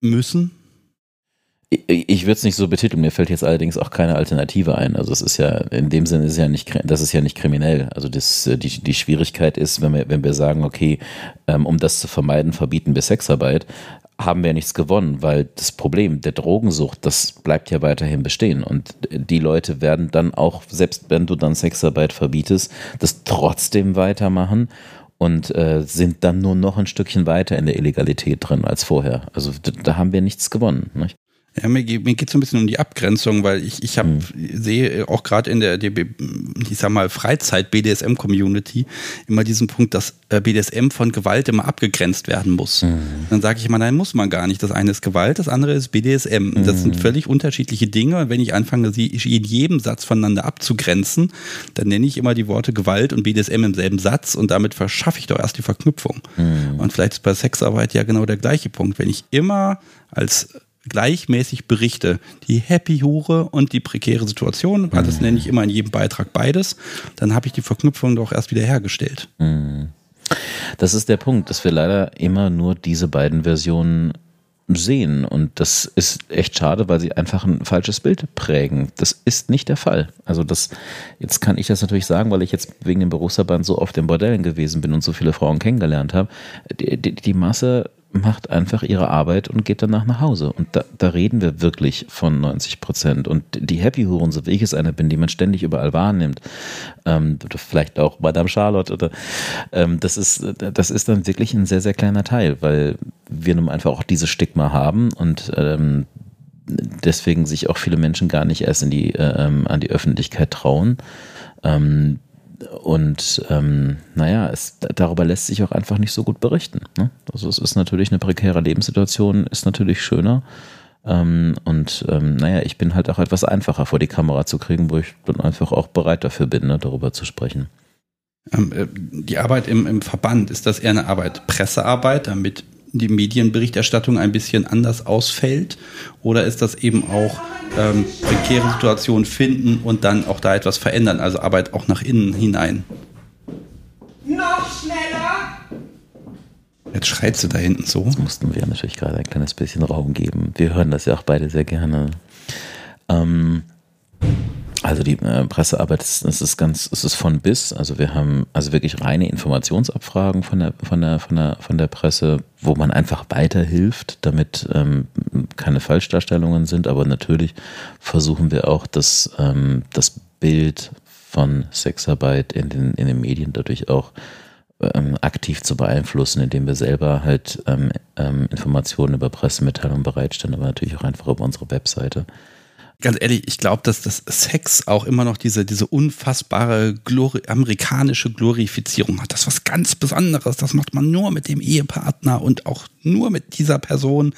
müssen? Ich, würde es nicht so betiteln, mir fällt jetzt allerdings auch keine Alternative ein. Also es ist ja, in dem Sinne ist ja nicht, das ist ja nicht kriminell. Also das, die, die Schwierigkeit ist, wenn wir, wenn wir sagen, okay, ähm, um das zu vermeiden, verbieten wir Sexarbeit, haben wir nichts gewonnen, weil das Problem der Drogensucht, das bleibt ja weiterhin bestehen. Und die Leute werden dann auch, selbst wenn du dann Sexarbeit verbietest, das trotzdem weitermachen und äh, sind dann nur noch ein Stückchen weiter in der Illegalität drin als vorher. Also da, da haben wir nichts gewonnen. Nicht? Ja, mir, mir geht es so ein bisschen um die Abgrenzung, weil ich, ich hab, mhm. sehe auch gerade in der, ich sag mal, Freizeit-BDSM-Community immer diesen Punkt, dass äh, BDSM von Gewalt immer abgegrenzt werden muss. Mhm. Dann sage ich immer, nein, muss man gar nicht. Das eine ist Gewalt, das andere ist BDSM. Mhm. Das sind völlig unterschiedliche Dinge. Und wenn ich anfange, sie in jedem Satz voneinander abzugrenzen, dann nenne ich immer die Worte Gewalt und BDSM im selben Satz und damit verschaffe ich doch erst die Verknüpfung. Mhm. Und vielleicht ist bei Sexarbeit ja genau der gleiche Punkt. Wenn ich immer als gleichmäßig berichte. Die Happy Hure und die prekäre Situation, weil das nenne ich immer in jedem Beitrag beides, dann habe ich die Verknüpfung doch erst wieder hergestellt. Mhm. Das ist der Punkt, dass wir leider immer nur diese beiden Versionen sehen. Und das ist echt schade, weil sie einfach ein falsches Bild prägen. Das ist nicht der Fall. Also das, jetzt kann ich das natürlich sagen, weil ich jetzt wegen dem Berufsverband so oft in Bordellen gewesen bin und so viele Frauen kennengelernt habe. Die, die, die Masse macht einfach ihre Arbeit und geht danach nach Hause. Und da, da reden wir wirklich von 90 Prozent. Und die Happy Huren, so wie ich es eine bin, die man ständig überall wahrnimmt, ähm, oder vielleicht auch Madame Charlotte, oder ähm, das ist, das ist dann wirklich ein sehr, sehr kleiner Teil, weil wir nun einfach auch dieses Stigma haben und ähm, deswegen sich auch viele Menschen gar nicht erst in die, äh, an die Öffentlichkeit trauen. Ähm, und ähm, naja, es, darüber lässt sich auch einfach nicht so gut berichten. Ne? Also es ist natürlich eine prekäre Lebenssituation, ist natürlich schöner. Ähm, und ähm, naja, ich bin halt auch etwas einfacher vor die Kamera zu kriegen, wo ich dann einfach auch bereit dafür bin, ne, darüber zu sprechen. Ähm, äh, die Arbeit im, im Verband, ist das eher eine Arbeit, Pressearbeit, damit die Medienberichterstattung ein bisschen anders ausfällt? Oder ist das eben auch ähm, prekäre Situationen finden und dann auch da etwas verändern, also Arbeit auch nach innen hinein? Noch schneller! Jetzt schreit sie da hinten so. Das mussten wir natürlich gerade ein kleines bisschen Raum geben. Wir hören das ja auch beide sehr gerne. Ähm, also die äh, Pressearbeit, das, das ist ganz, es ist von bis. Also wir haben also wirklich reine Informationsabfragen von der, von der, von der, von der Presse, wo man einfach weiterhilft, damit ähm, keine Falschdarstellungen sind. Aber natürlich versuchen wir auch das, ähm, das Bild von Sexarbeit in den, in den Medien dadurch auch ähm, aktiv zu beeinflussen, indem wir selber halt ähm, ähm, Informationen über Pressemitteilungen bereitstellen, aber natürlich auch einfach über unsere Webseite ganz ehrlich, ich glaube, dass das Sex auch immer noch diese, diese unfassbare Glori amerikanische Glorifizierung hat. Das ist was ganz Besonderes. Das macht man nur mit dem Ehepartner und auch nur mit dieser Person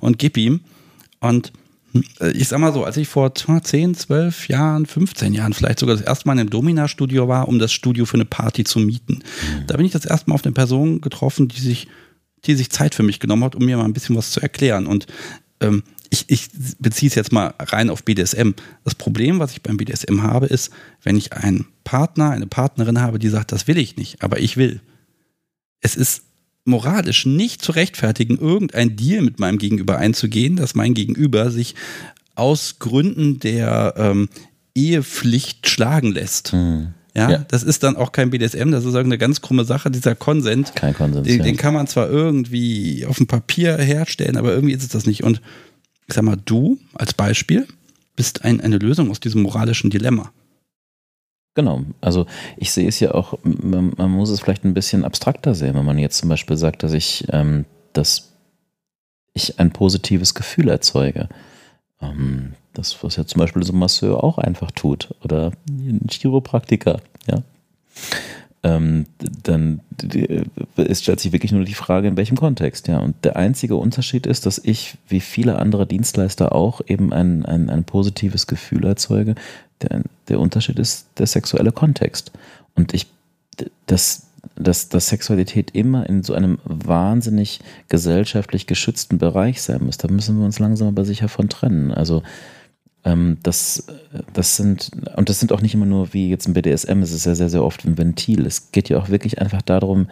und gib ihm. Und äh, ich sag mal so, als ich vor 10, 12 Jahren, 15 Jahren vielleicht sogar das erste Mal in einem Domina-Studio war, um das Studio für eine Party zu mieten, mhm. da bin ich das erste Mal auf eine Person getroffen, die sich, die sich Zeit für mich genommen hat, um mir mal ein bisschen was zu erklären. Und ähm, ich, ich beziehe es jetzt mal rein auf BDSM. Das Problem, was ich beim BDSM habe, ist, wenn ich einen Partner, eine Partnerin habe, die sagt, das will ich nicht, aber ich will. Es ist moralisch nicht zu rechtfertigen, irgendein Deal mit meinem Gegenüber einzugehen, dass mein Gegenüber sich aus Gründen der ähm, Ehepflicht schlagen lässt. Hm. Ja, ja, das ist dann auch kein BDSM, das ist irgendeine ganz krumme Sache, dieser Konsent. Kein Konsens. Den, ja. den, kann man zwar irgendwie auf dem Papier herstellen, aber irgendwie ist es das nicht. Und ich sag mal, du als Beispiel bist ein, eine Lösung aus diesem moralischen Dilemma. Genau, also ich sehe es ja auch, man, man, muss es vielleicht ein bisschen abstrakter sehen, wenn man jetzt zum Beispiel sagt, dass ich, ähm, dass ich ein positives Gefühl erzeuge. Ähm, das, was ja zum Beispiel so ein Masseur auch einfach tut oder ein Chiropraktiker, ja. Ähm, dann es stellt sich wirklich nur die Frage, in welchem Kontext. Ja. Und der einzige Unterschied ist, dass ich, wie viele andere Dienstleister auch, eben ein, ein, ein positives Gefühl erzeuge. Der, der Unterschied ist der sexuelle Kontext. Und ich, das, dass, dass Sexualität immer in so einem wahnsinnig gesellschaftlich geschützten Bereich sein muss. Da müssen wir uns langsam aber sicher von trennen. Also das, das sind, und das sind auch nicht immer nur wie jetzt ein BDSM, es ist ja sehr, sehr oft ein Ventil. Es geht ja auch wirklich einfach darum,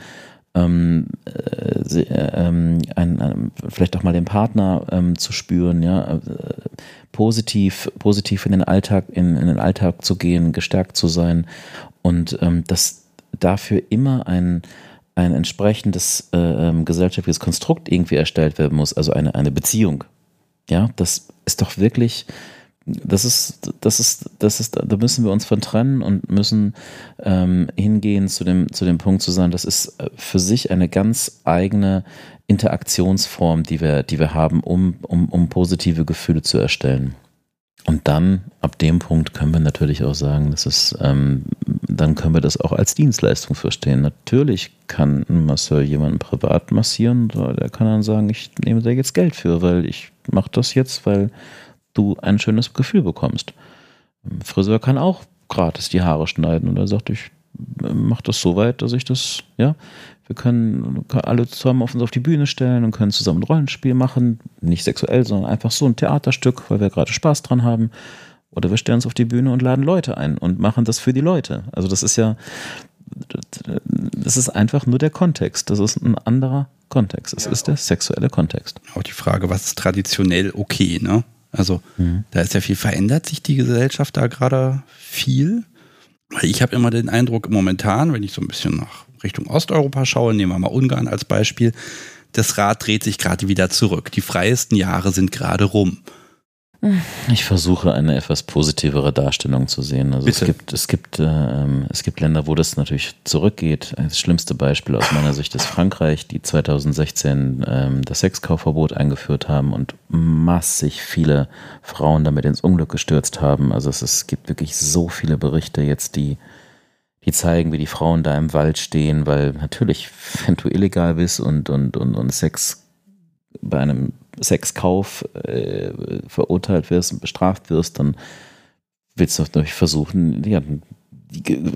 ähm, äh, ähm, ein, ein, vielleicht auch mal den Partner ähm, zu spüren, ja, äh, positiv, positiv in den Alltag, in, in, den Alltag zu gehen, gestärkt zu sein und ähm, dass dafür immer ein, ein entsprechendes äh, ähm, gesellschaftliches Konstrukt irgendwie erstellt werden muss, also eine, eine Beziehung. Ja, das ist doch wirklich das ist, das ist, das ist, da müssen wir uns von trennen und müssen ähm, hingehen zu dem, zu dem Punkt zu sagen, das ist äh, für sich eine ganz eigene Interaktionsform, die wir, die wir haben, um, um, um positive Gefühle zu erstellen. Und dann, ab dem Punkt, können wir natürlich auch sagen, das ist, ähm, dann können wir das auch als Dienstleistung verstehen. Natürlich kann ein Masseur jemanden privat massieren, der kann dann sagen, ich nehme da jetzt Geld für, weil ich mache das jetzt, weil du ein schönes Gefühl bekommst. Friseur kann auch gratis die Haare schneiden und er sagt, ich mache das so weit, dass ich das, ja, wir können alle zusammen auf uns auf die Bühne stellen und können zusammen ein Rollenspiel machen, nicht sexuell, sondern einfach so ein Theaterstück, weil wir gerade Spaß dran haben. Oder wir stellen uns auf die Bühne und laden Leute ein und machen das für die Leute. Also das ist ja, das ist einfach nur der Kontext. Das ist ein anderer Kontext. Es ja, ist der sexuelle Kontext. Auch die Frage, was ist traditionell okay, ne? Also mhm. da ist ja viel, verändert sich die Gesellschaft da gerade viel. Ich habe immer den Eindruck, momentan, wenn ich so ein bisschen nach Richtung Osteuropa schaue, nehmen wir mal Ungarn als Beispiel, das Rad dreht sich gerade wieder zurück. Die freiesten Jahre sind gerade rum. Ich versuche eine etwas positivere Darstellung zu sehen. Also es gibt, es gibt, äh, es gibt Länder, wo das natürlich zurückgeht. Das schlimmste Beispiel aus meiner Sicht ist Frankreich, die 2016 ähm, das Sexkaufverbot eingeführt haben und massig viele Frauen damit ins Unglück gestürzt haben. Also es, es gibt wirklich so viele Berichte jetzt, die die zeigen, wie die Frauen da im Wald stehen, weil natürlich, wenn du illegal bist und, und, und, und Sex bei einem Sexkauf äh, verurteilt wirst und bestraft wirst, dann willst du natürlich versuchen, ja,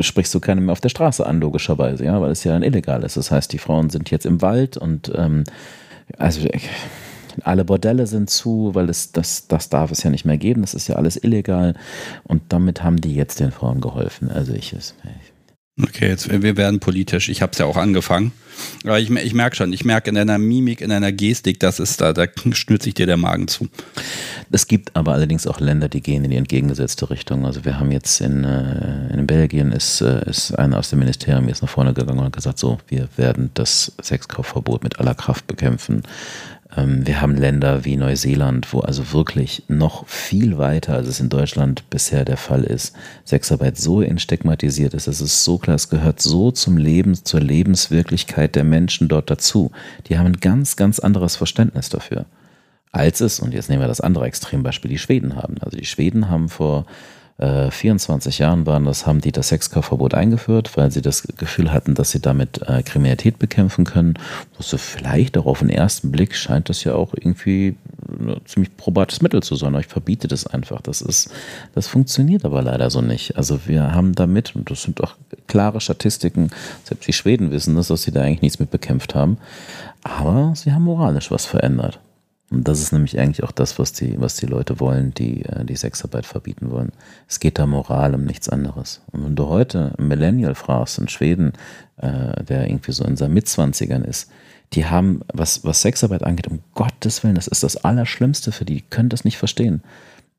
sprichst du keinem mehr auf der Straße an, logischerweise, ja, weil es ja dann illegal ist. Das heißt, die Frauen sind jetzt im Wald und ähm, also alle Bordelle sind zu, weil es das, das darf es ja nicht mehr geben, das ist ja alles illegal. Und damit haben die jetzt den Frauen geholfen. Also ich, ich Okay, jetzt wir werden politisch. Ich habe es ja auch angefangen. Aber ich, ich merke schon, ich merke in deiner Mimik, in deiner Gestik, das ist da, da schnürt sich dir der Magen zu. Es gibt aber allerdings auch Länder, die gehen in die entgegengesetzte Richtung. Also wir haben jetzt in, äh, in Belgien ist, äh, ist einer aus dem Ministerium jetzt nach vorne gegangen und hat gesagt, so, wir werden das Sexkaufverbot mit aller Kraft bekämpfen. Ähm, wir haben Länder wie Neuseeland, wo also wirklich noch viel weiter, als es in Deutschland bisher der Fall ist, Sexarbeit so instigmatisiert ist, es so klar, es gehört so zum Leben, zur Lebenswirklichkeit der Menschen dort dazu. Die haben ein ganz, ganz anderes Verständnis dafür. Als es, und jetzt nehmen wir das andere Extrembeispiel, die Schweden haben. Also die Schweden haben vor 24 äh, Jahren waren das, haben die das Sexkaufverbot eingeführt, weil sie das Gefühl hatten, dass sie damit äh, Kriminalität bekämpfen können. Also vielleicht auch auf den ersten Blick scheint das ja auch irgendwie ein ziemlich probates Mittel zu sein. Ich verbiete das einfach. Das ist, das funktioniert aber leider so nicht. Also wir haben damit, und das sind auch klare Statistiken, selbst die Schweden wissen das, dass sie da eigentlich nichts mit bekämpft haben. Aber sie haben moralisch was verändert. Und das ist nämlich eigentlich auch das, was die, was die Leute wollen, die äh, die Sexarbeit verbieten wollen. Es geht da Moral um nichts anderes. Und wenn du heute einen Millennial fragst in Schweden, äh, der irgendwie so in seinen Mitzwanzigern ist, die haben, was, was Sexarbeit angeht, um Gottes Willen, das ist das Allerschlimmste für die, die können das nicht verstehen.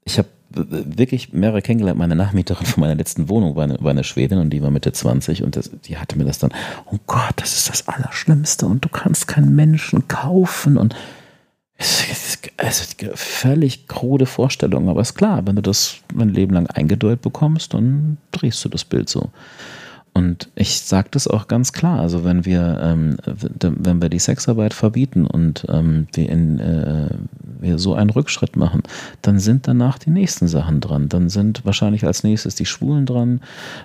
Ich habe wirklich mehrere kennengelernt. Meine Nachmieterin von meiner letzten Wohnung war eine, war eine Schwedin und die war Mitte 20 und das, die hatte mir das dann, oh Gott, das ist das Allerschlimmste und du kannst keinen Menschen kaufen und also völlig krude Vorstellung, aber ist klar, wenn du das ein Leben lang eingedeutet bekommst, dann drehst du das Bild so. Und ich sage das auch ganz klar, also wenn wir, ähm, wenn wir die Sexarbeit verbieten und ähm, wir in, äh, wir so einen Rückschritt machen, dann sind danach die nächsten Sachen dran. Dann sind wahrscheinlich als nächstes die Schwulen dran.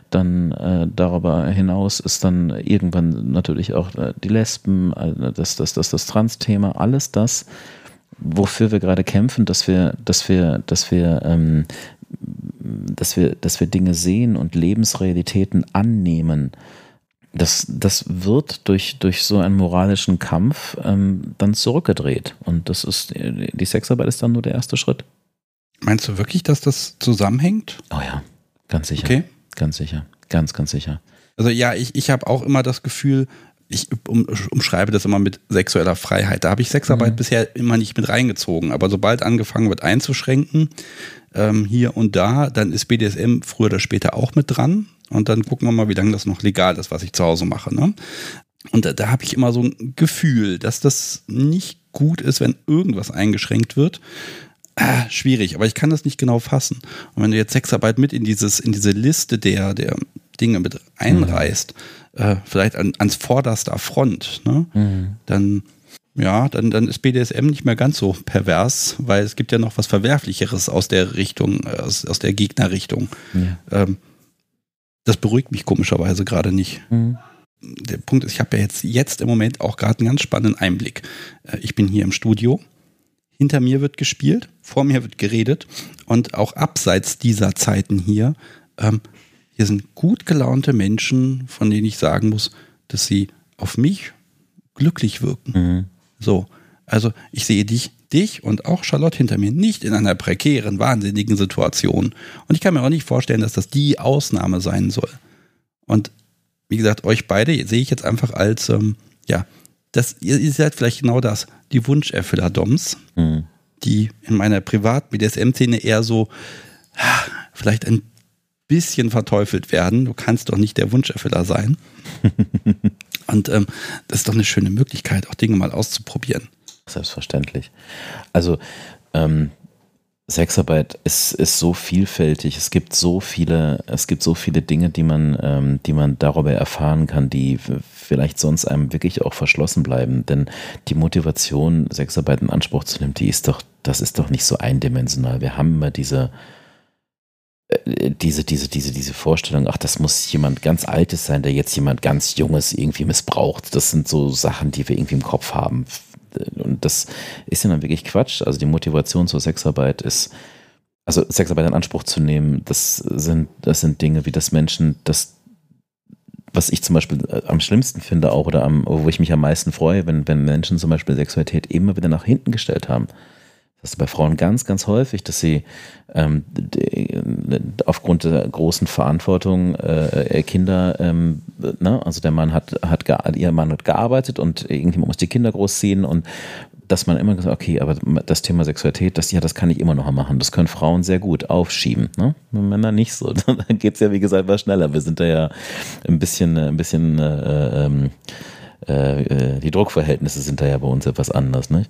Dann äh, darüber hinaus ist dann irgendwann natürlich auch äh, die Lesben, äh, das, das, das, das Trans-Thema, alles das, wofür wir gerade kämpfen, dass wir, dass wir, dass wir, ähm, dass wir, dass wir Dinge sehen und Lebensrealitäten annehmen das, das wird durch, durch so einen moralischen Kampf ähm, dann zurückgedreht. Und das ist, die Sexarbeit ist dann nur der erste Schritt. Meinst du wirklich, dass das zusammenhängt? Oh ja, ganz sicher. Okay. Ganz sicher. Ganz, ganz sicher. Also ja, ich, ich habe auch immer das Gefühl, ich um, umschreibe das immer mit sexueller Freiheit. Da habe ich Sexarbeit mhm. bisher immer nicht mit reingezogen. Aber sobald angefangen wird einzuschränken, ähm, hier und da, dann ist BDSM früher oder später auch mit dran. Und dann gucken wir mal, wie lange das noch legal ist, was ich zu Hause mache. Ne? Und da, da habe ich immer so ein Gefühl, dass das nicht gut ist, wenn irgendwas eingeschränkt wird. Ah, schwierig, aber ich kann das nicht genau fassen. Und wenn du jetzt Sexarbeit mit in dieses, in diese Liste der, der Dinge mit einreißt, mhm. Äh, vielleicht an, ans vorderster Front, ne, mhm. dann ja, dann, dann ist BDSM nicht mehr ganz so pervers, weil es gibt ja noch was Verwerflicheres aus der Richtung, aus, aus der Gegnerrichtung. Ja. Ähm, das beruhigt mich komischerweise gerade nicht. Mhm. Der Punkt ist, ich habe ja jetzt, jetzt im Moment auch gerade einen ganz spannenden Einblick. Äh, ich bin hier im Studio. Hinter mir wird gespielt, vor mir wird geredet und auch abseits dieser Zeiten hier, ähm, hier sind gut gelaunte Menschen, von denen ich sagen muss, dass sie auf mich glücklich wirken. Mhm. So, also ich sehe dich dich und auch Charlotte hinter mir nicht in einer prekären, wahnsinnigen Situation. Und ich kann mir auch nicht vorstellen, dass das die Ausnahme sein soll. Und wie gesagt, euch beide sehe ich jetzt einfach als, ähm, ja, das, ihr, ihr, seid vielleicht genau das, die Wunscherfüller-Doms, mhm. die in meiner Privat-BDSM-Szene eher so vielleicht ein bisschen verteufelt werden. Du kannst doch nicht der Wunscherfüller sein. und ähm, das ist doch eine schöne Möglichkeit, auch Dinge mal auszuprobieren. Selbstverständlich. Also ähm, Sexarbeit ist, ist so vielfältig. Es gibt so viele, es gibt so viele Dinge, die man, ähm, die man darüber erfahren kann, die vielleicht sonst einem wirklich auch verschlossen bleiben. Denn die Motivation, Sexarbeit in Anspruch zu nehmen, die ist doch, das ist doch nicht so eindimensional. Wir haben immer diese, diese, diese, diese, diese Vorstellung, ach, das muss jemand ganz Altes sein, der jetzt jemand ganz Junges irgendwie missbraucht. Das sind so Sachen, die wir irgendwie im Kopf haben und das ist ja dann wirklich Quatsch. Also die Motivation zur Sexarbeit ist, also Sexarbeit in Anspruch zu nehmen, das sind, das sind Dinge, wie das Menschen, das, was ich zum Beispiel äh, am schlimmsten finde auch oder am, wo ich mich am meisten freue, wenn, wenn Menschen zum Beispiel Sexualität immer wieder nach hinten gestellt haben. Das ist bei Frauen ganz, ganz häufig, dass sie ähm, die, aufgrund der großen Verantwortung äh, Kinder, ähm, ne? also der Mann hat, hat ihr Mann hat gearbeitet und irgendjemand muss die Kinder großziehen und dass man immer gesagt, okay, aber das Thema Sexualität, das ja, das kann ich immer noch machen. Das können Frauen sehr gut aufschieben. Ne? Männer nicht so. Dann geht es ja, wie gesagt, was schneller. Wir sind da ja ein bisschen, ein bisschen äh, ähm, äh, äh, die Druckverhältnisse sind da ja bei uns etwas anders. Ne?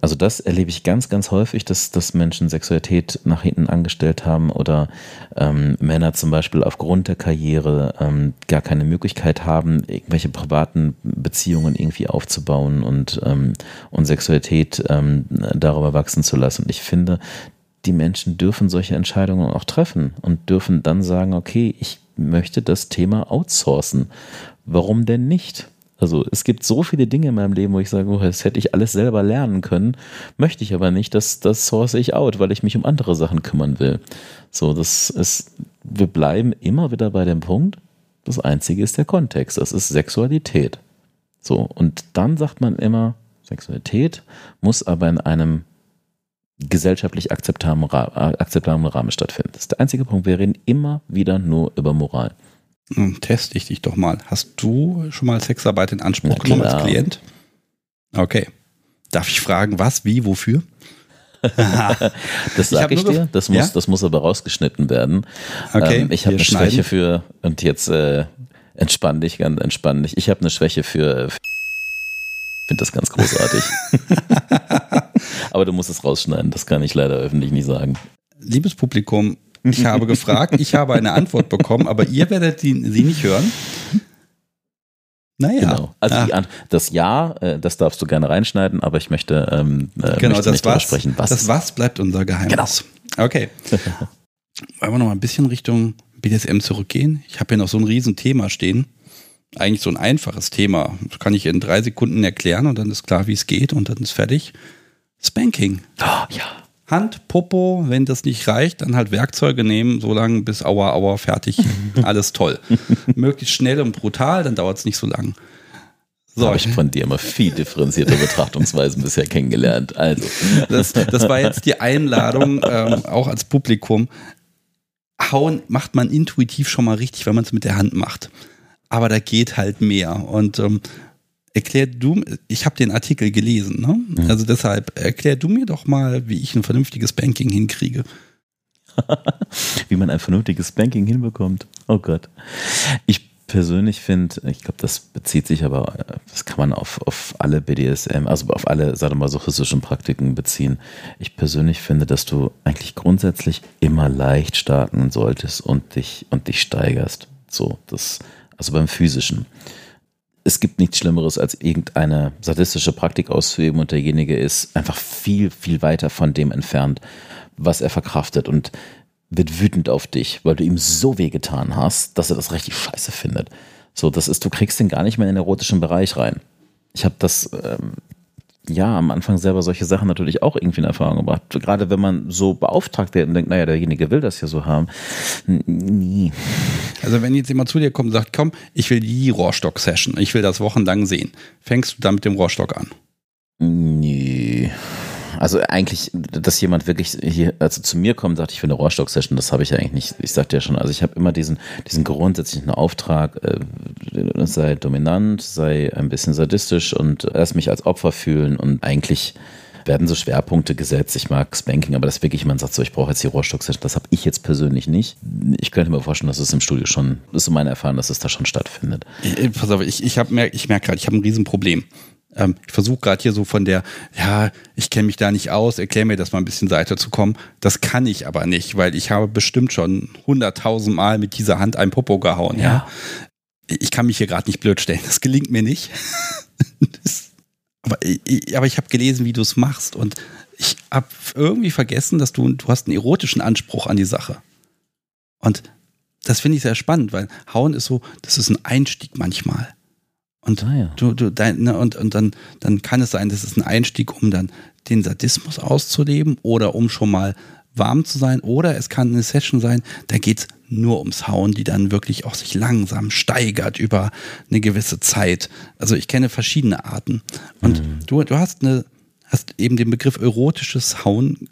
Also das erlebe ich ganz, ganz häufig, dass, dass Menschen Sexualität nach hinten angestellt haben oder ähm, Männer zum Beispiel aufgrund der Karriere ähm, gar keine Möglichkeit haben, irgendwelche privaten Beziehungen irgendwie aufzubauen und, ähm, und Sexualität ähm, darüber wachsen zu lassen. Und ich finde, die Menschen dürfen solche Entscheidungen auch treffen und dürfen dann sagen, okay, ich möchte das Thema outsourcen. Warum denn nicht? Also es gibt so viele Dinge in meinem Leben, wo ich sage, oh, das hätte ich alles selber lernen können, möchte ich aber nicht, das, das source ich out, weil ich mich um andere Sachen kümmern will. So, das ist, wir bleiben immer wieder bei dem Punkt, das Einzige ist der Kontext, das ist Sexualität. So, und dann sagt man immer, Sexualität muss aber in einem gesellschaftlich akzeptablen, akzeptablen Rahmen stattfinden. Das ist der einzige Punkt. Wir reden immer wieder nur über Moral. Hm, teste ich dich doch mal. Hast du schon mal Sexarbeit in Anspruch Na, genommen als Klient? Okay. Darf ich fragen, was, wie, wofür? das sage ich, ich dir. Das muss, ja? das muss aber rausgeschnitten werden. Okay. Ähm, ich habe eine schneiden. Schwäche für, und jetzt äh, entspann dich, ganz entspann dich. Ich habe eine Schwäche für, ich finde das ganz großartig. aber du musst es rausschneiden. Das kann ich leider öffentlich nicht sagen. Liebes Publikum, ich habe gefragt, ich habe eine Antwort bekommen, aber ihr werdet sie nicht hören. Naja. Genau. Also Ah. das Ja, äh, das darfst du gerne reinschneiden, aber ich möchte, ähm, äh, Genau, möchte das was, sprechen, was. das was bleibt unser Geheimnis. Okay. Wollen wir noch mal ein bisschen Richtung BDSM zurückgehen? Ich habe hier noch so ein Riesenthema stehen. Eigentlich so ein einfaches Thema. Das kann ich in drei Sekunden erklären und dann ist klar, wie es geht und dann ist fertig. Spanking. oh, ja. Hand, Popo, wenn das nicht reicht, dann halt Werkzeuge nehmen, so lange bis Aua, Aua, fertig. Alles toll. Möglichst schnell und brutal, dann dauert es nicht so lang. So, habe ich von dir immer viel differenzierte Betrachtungsweisen bisher kennengelernt. Also, Das, das war jetzt die Einladung, ähm, auch als Publikum. Hauen macht man intuitiv schon mal richtig, wenn man es mit der Hand macht. Aber da geht halt mehr. Und ähm, erklär du, ich habe den Artikel gelesen, ne? Also deshalb erklär du mir doch mal, wie ich ein vernünftiges Banking hinkriege. wie man ein vernünftiges Banking hinbekommt. Oh Gott. Ich persönlich finde, ich glaube, das bezieht sich aber, das kann man auf, auf alle BDSM, also auf alle sadomasochistischen Praktiken beziehen. Ich persönlich finde, dass du eigentlich grundsätzlich immer leicht starten solltest und dich, und dich steigerst. So, das, also beim physischen. Es gibt nichts Schlimmeres, als irgendeine sadistische Praktik auszuüben und derjenige ist einfach viel, viel weiter von dem entfernt, was er verkraftet und wird wütend auf dich, weil du ihm so weh getan hast, dass er das richtig scheiße findet. So, das ist, du kriegst den gar nicht mehr in den erotischen Bereich rein. Ich habe das ähm, ja am Anfang selber solche Sachen natürlich auch irgendwie in Erfahrung gebracht. Gerade wenn man so beauftragt wird und denkt, naja, derjenige will das ja so haben. N- Nie. Also wenn jetzt jemand zu dir kommt und sagt, komm, ich will die Rohrstock-Session, ich will das wochenlang sehen, fängst du dann mit dem Rohrstock an? Nee. Also eigentlich, dass jemand wirklich hier, also zu mir kommt und sagt, ich will eine Rohrstock-Session, das habe ich ja eigentlich nicht. Ich sagte ja schon, also ich habe immer diesen, diesen grundsätzlichen Auftrag, äh, sei dominant, sei ein bisschen sadistisch und erst mich als Opfer fühlen und eigentlich werden so Schwerpunkte gesetzt. Ich mag Spanking, aber das wirklich jemand sagt so, ich brauche jetzt die Rohrstock-Session. Das habe ich jetzt persönlich nicht. Ich könnte mir vorstellen, dass es im Studio schon, das ist so meine Erfahrung, dass es da schon stattfindet. Ich, pass auf, ich, ich, hab mer- ich merke gerade, ich habe ein Riesenproblem. Ähm, ich versuche gerade hier so von der, ja, ich kenne mich da nicht aus, erklär mir das mal ein bisschen Seite zu kommen. Das kann ich aber nicht, weil ich habe bestimmt schon hunderttausend Mal mit dieser Hand ein Popo gehauen. Ja. Ich kann mich hier gerade nicht blöd stellen. Das gelingt mir nicht. das, aber ich, aber ich habe gelesen, wie du es machst und ich habe irgendwie vergessen, dass du, du hast einen erotischen Anspruch an die Sache. Und das finde ich sehr spannend, weil Hauen ist so, das ist ein Einstieg manchmal. Und Ah, ja. du, du, dein, ne, und, und dann, dann kann es sein, das ist ein Einstieg, um dann den Sadismus auszuleben oder um schon mal warm zu sein. Oder es kann eine Session sein, da geht es nur ums Hauen, die dann wirklich auch sich langsam steigert über eine gewisse Zeit. Also ich kenne verschiedene Arten. Und du, du hast eine, hast eben den Begriff erotisches Hauen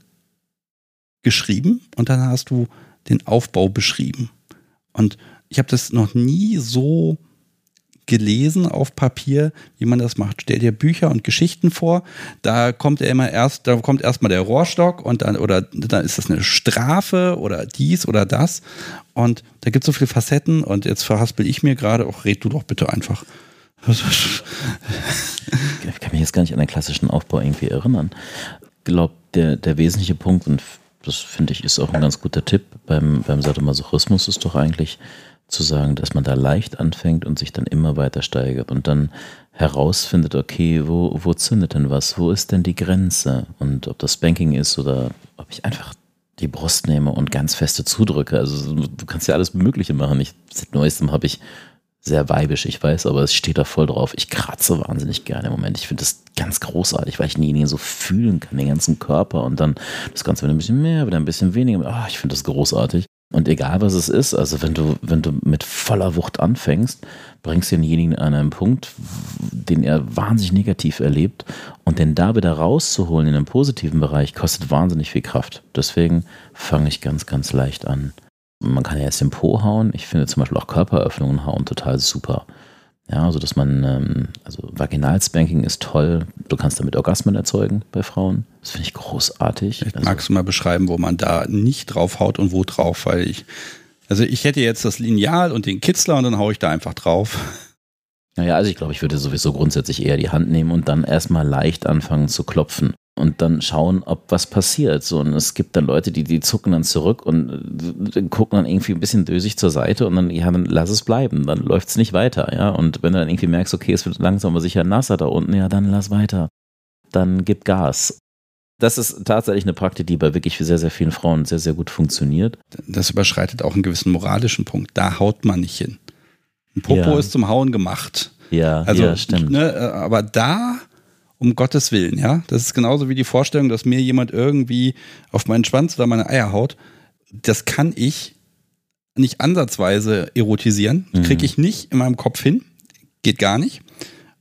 geschrieben und dann hast du den Aufbau beschrieben. Und ich habe das noch nie so gelesen auf Papier, wie man das macht. Stell dir Bücher und Geschichten vor, da kommt er immer erst, da kommt erstmal der Rohrstock und dann, oder dann ist das eine Strafe oder dies oder das. Und da gibt es so viele Facetten und jetzt verhaspel ich mir gerade, auch red du doch bitte einfach. ich kann mich jetzt gar nicht an den klassischen Aufbau irgendwie erinnern. Ich glaube, der, der wesentliche Punkt, und das finde ich ist auch ein ganz guter Tipp beim, beim Sadomasochismus, ist doch eigentlich zu sagen, dass man da leicht anfängt und sich dann immer weiter steigert und dann herausfindet, okay, wo, wo zündet denn was? Wo ist denn die Grenze? Und ob das Banking ist oder ob ich einfach die Brust nehme und ganz feste zudrücke. Also du kannst ja alles Mögliche machen. Ich, seit neuestem habe ich sehr weibisch, ich weiß, aber es steht da voll drauf. Ich kratze wahnsinnig gerne im Moment. Ich finde das ganz großartig, weil ich denjenigen so fühlen kann, den ganzen Körper und dann das Ganze wieder ein bisschen mehr, wieder ein bisschen weniger. Ah, ich finde das großartig. Und egal was es ist, also wenn du, wenn du mit voller Wucht anfängst, bringst du denjenigen an einen Punkt, den er wahnsinnig negativ erlebt und den da wieder rauszuholen in einen positiven Bereich, kostet wahnsinnig viel Kraft. Deswegen fange ich ganz, ganz leicht an. Man kann ja erst den Po hauen. Ich finde zum Beispiel auch Körperöffnungen hauen total super. Ja, also dass man, ähm, also Vaginalspanking ist toll. Du kannst damit Orgasmen erzeugen bei Frauen. Das finde ich großartig. Vielleicht Also, magst du mal beschreiben, wo man da nicht drauf haut und wo drauf, weil ich, also ich hätte jetzt das Lineal und den Kitzler und dann haue ich da einfach drauf. naja, also ich glaube, ich würde sowieso grundsätzlich eher die Hand nehmen und dann erstmal leicht anfangen zu klopfen. und dann schauen, ob was passiert. So, und es gibt dann Leute, die, die zucken dann zurück und äh, gucken dann irgendwie ein bisschen dösig zur Seite und dann, ja, dann lass es bleiben, dann läuft es nicht weiter, ja. Und wenn du dann irgendwie merkst, okay, es wird langsam aber sicher nasser da unten, ja, dann lass weiter. Dann gib Gas. Das ist tatsächlich eine Praktik, die bei wirklich sehr, sehr vielen Frauen sehr, sehr gut funktioniert. Das überschreitet auch einen gewissen moralischen Punkt. Da haut man nicht hin. Ein Popo Ja. ist zum Hauen gemacht. Ja, Also, ja, stimmt. Ne, äh, aber da, um Gottes Willen, ja, das ist genauso wie die Vorstellung, dass mir jemand irgendwie auf meinen Schwanz oder meine Eier haut. Das kann ich nicht ansatzweise erotisieren. Mhm. Kriege ich nicht in meinem Kopf hin. Geht gar nicht.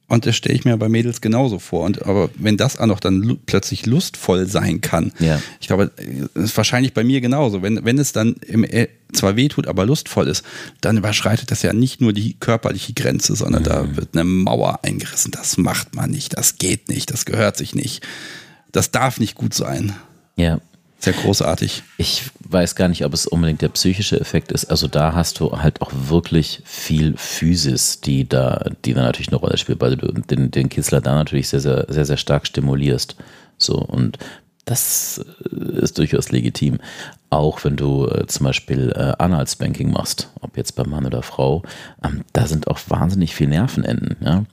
Und das stelle ich mir bei Mädels genauso vor. Und aber wenn das auch noch dann plötzlich lustvoll sein kann, Ja. ich glaube, das ist wahrscheinlich bei mir genauso. Wenn, wenn es dann im, äh, zwar wehtut, aber lustvoll ist, dann überschreitet das ja nicht nur die körperliche Grenze, sondern da wird eine Mauer eingerissen. Das macht man nicht, das geht nicht, das gehört sich nicht. Das darf nicht gut sein. Ja. Sehr großartig. Ich weiß gar nicht, ob es unbedingt der psychische Effekt ist. Also da hast du halt auch wirklich viel Physis, die da, die da natürlich eine Rolle spielt, weil du den, den Kitzler da natürlich sehr, sehr, sehr, sehr stark stimulierst. So und das äh, ist durchaus legitim. Auch wenn du äh, zum Beispiel äh, Analspanking machst, ob jetzt bei Mann oder Frau, ähm, da sind auch wahnsinnig viele Nervenenden. Ja?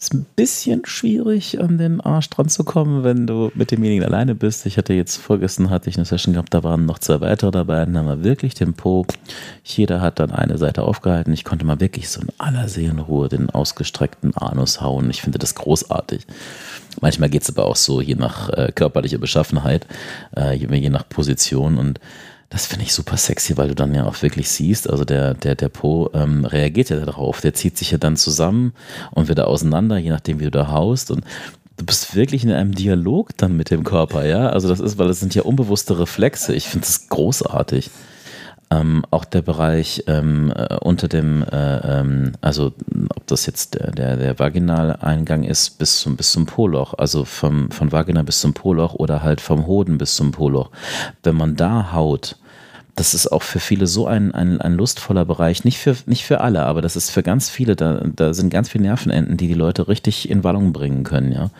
Ist ein bisschen schwierig, an den Arsch dran zu kommen, wenn du mit demjenigen alleine bist. Ich hatte jetzt vorgestern hatte ich eine Session gehabt, da waren noch zwei weitere dabei, dann haben wir wirklich den Po. Jeder hat dann eine Seite aufgehalten. Ich konnte mal wirklich so in aller Seelenruhe den ausgestreckten Anus hauen. Ich finde das großartig. Manchmal geht es aber auch so, je nach äh, körperlicher Beschaffenheit, äh, je, je nach Position und das finde ich super sexy, weil du dann ja auch wirklich siehst, also der, der, der Po ähm, reagiert ja darauf, der zieht sich ja dann zusammen und wieder auseinander, je nachdem, wie du da haust. Und du bist wirklich in einem Dialog dann mit dem Körper, ja, also das ist, weil es sind ja unbewusste Reflexe, ich finde das großartig. Ähm, auch der Bereich ähm, äh, unter dem, äh, ähm, also ob das jetzt der, der, der Vaginaleingang ist bis zum, bis zum Poloch, also vom, von Vagina bis zum Poloch oder halt vom Hoden bis zum Poloch. Wenn man da haut, das ist auch für viele so ein, ein, ein lustvoller Bereich. Nicht für, nicht für alle, aber das ist für ganz viele, da, da sind ganz viele Nervenenden, die die Leute richtig in Wallung bringen können, ja.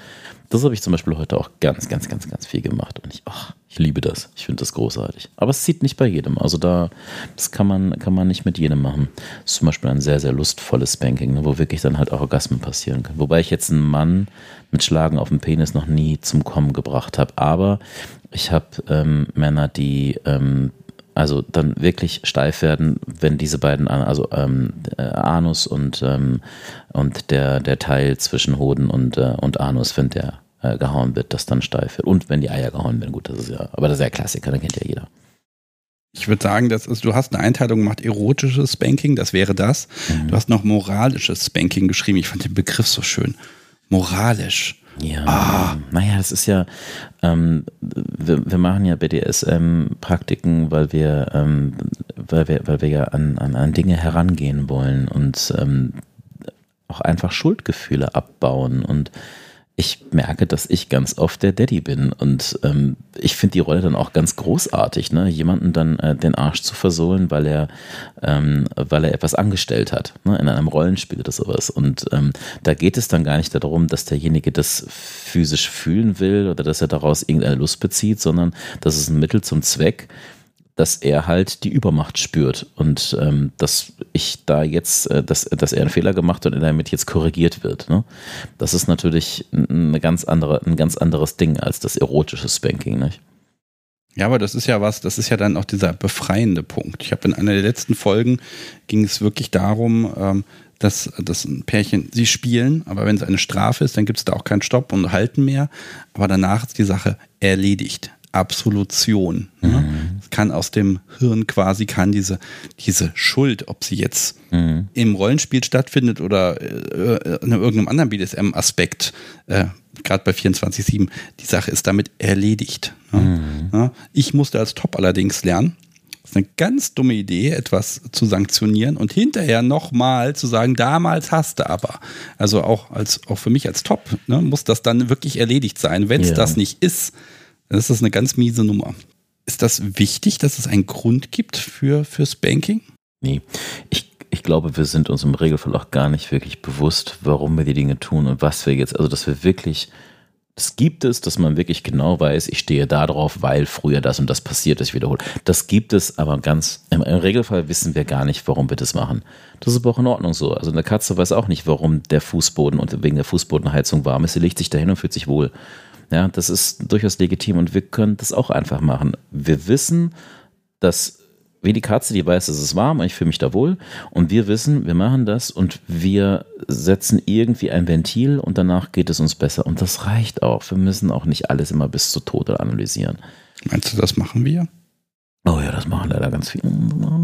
Das habe ich zum Beispiel heute auch ganz, ganz, ganz, ganz viel gemacht. Und ich, ach, ich liebe das. Ich finde das großartig. Aber es zieht nicht bei jedem. Also da, das kann man, kann man nicht mit jedem machen. Das ist zum Beispiel ein sehr, sehr lustvolles Spanking, ne, wo wirklich dann halt auch Orgasmen passieren können. Wobei ich jetzt einen Mann mit Schlagen auf dem Penis noch nie zum Kommen gebracht habe. Aber ich habe ähm, Männer, die ähm, also dann wirklich steif werden, wenn diese beiden, also ähm, äh, Anus und, ähm, und der, der Teil zwischen Hoden und, äh, und Anus, wenn der äh, gehauen wird, das dann steif wird. Und wenn die Eier gehauen werden, gut, das ist ja, aber das ist ja Klassiker, den kennt ja jeder. Ich würde sagen, das ist, du hast eine Einteilung gemacht, erotisches Spanking, das wäre das. Du hast noch moralisches Spanking geschrieben. Ich fand den Begriff so schön. Moralisch. Ja, naja, das ist ja, ähm, wir, wir machen ja BDSM-Praktiken, weil wir, ähm, weil wir, weil wir ja an, an, an Dinge herangehen wollen und ähm, auch einfach Schuldgefühle abbauen. Und ich merke, dass ich ganz oft der Daddy bin. Und ähm, ich finde die Rolle dann auch ganz großartig, ne? jemanden dann äh, den Arsch zu versohlen, weil er, ähm, weil er etwas angestellt hat, ne? in einem Rollenspiel oder sowas. Und ähm, da geht es dann gar nicht darum, dass derjenige das physisch fühlen will oder dass er daraus irgendeine Lust bezieht, sondern das ist ein Mittel zum Zweck, dass er halt die Übermacht spürt und ähm, dass ich da jetzt, äh, dass, dass er einen Fehler gemacht hat und er damit jetzt korrigiert wird. Ne? Das ist natürlich eine ganz andere, ein ganz anderes Ding als das erotische Spanking. Nicht? Ja, aber das ist ja was, das ist ja dann auch dieser befreiende Punkt. Ich habe in einer der letzten Folgen ging es wirklich darum, ähm, dass, dass ein Pärchen, sie spielen, aber wenn es eine Strafe ist, dann gibt es da auch keinen Stopp und Halten mehr. Aber danach ist die Sache erledigt. Absolution. Ne? Es kann aus dem Hirn quasi, kann diese, diese Schuld, ob sie jetzt im Rollenspiel stattfindet oder äh, in irgendeinem anderen BDSM-Aspekt, äh, gerade bei 24-7, die Sache ist damit erledigt. Ne? Ja, ich musste als Top allerdings lernen, das ist eine ganz dumme Idee, etwas zu sanktionieren und hinterher nochmal zu sagen, damals hast du aber. Also auch, als, auch für mich als Top ne, muss das dann wirklich erledigt sein. Wenn es Ja. das nicht ist, dann ist das eine ganz miese Nummer. Ist das wichtig, dass es einen Grund gibt für, für Spanking? Nee. Ich, ich glaube, wir sind uns im Regelfall auch gar nicht wirklich bewusst, warum wir die Dinge tun und was wir jetzt, also dass wir wirklich Das gibt es, dass man wirklich genau weiß, ich stehe da drauf, weil früher das und das passiert ist, wiederholt. Das gibt es, aber ganz im, im, Regelfall wissen wir gar nicht, warum wir das machen. Das ist aber auch in Ordnung so. Also eine Katze weiß auch nicht, warum der Fußboden und wegen der Fußbodenheizung warm ist. Sie legt sich dahin und fühlt sich wohl. Ja, das ist durchaus legitim und wir können das auch einfach machen. Wir wissen, dass wie die Katze, die weiß, es ist warm und ich fühle mich da wohl. Und wir wissen, wir machen das und wir setzen irgendwie ein Ventil und danach geht es uns besser. Und das reicht auch. Wir müssen auch nicht alles immer bis zu Tode analysieren. Meinst du, das machen wir? Oh ja, das machen leider ganz viele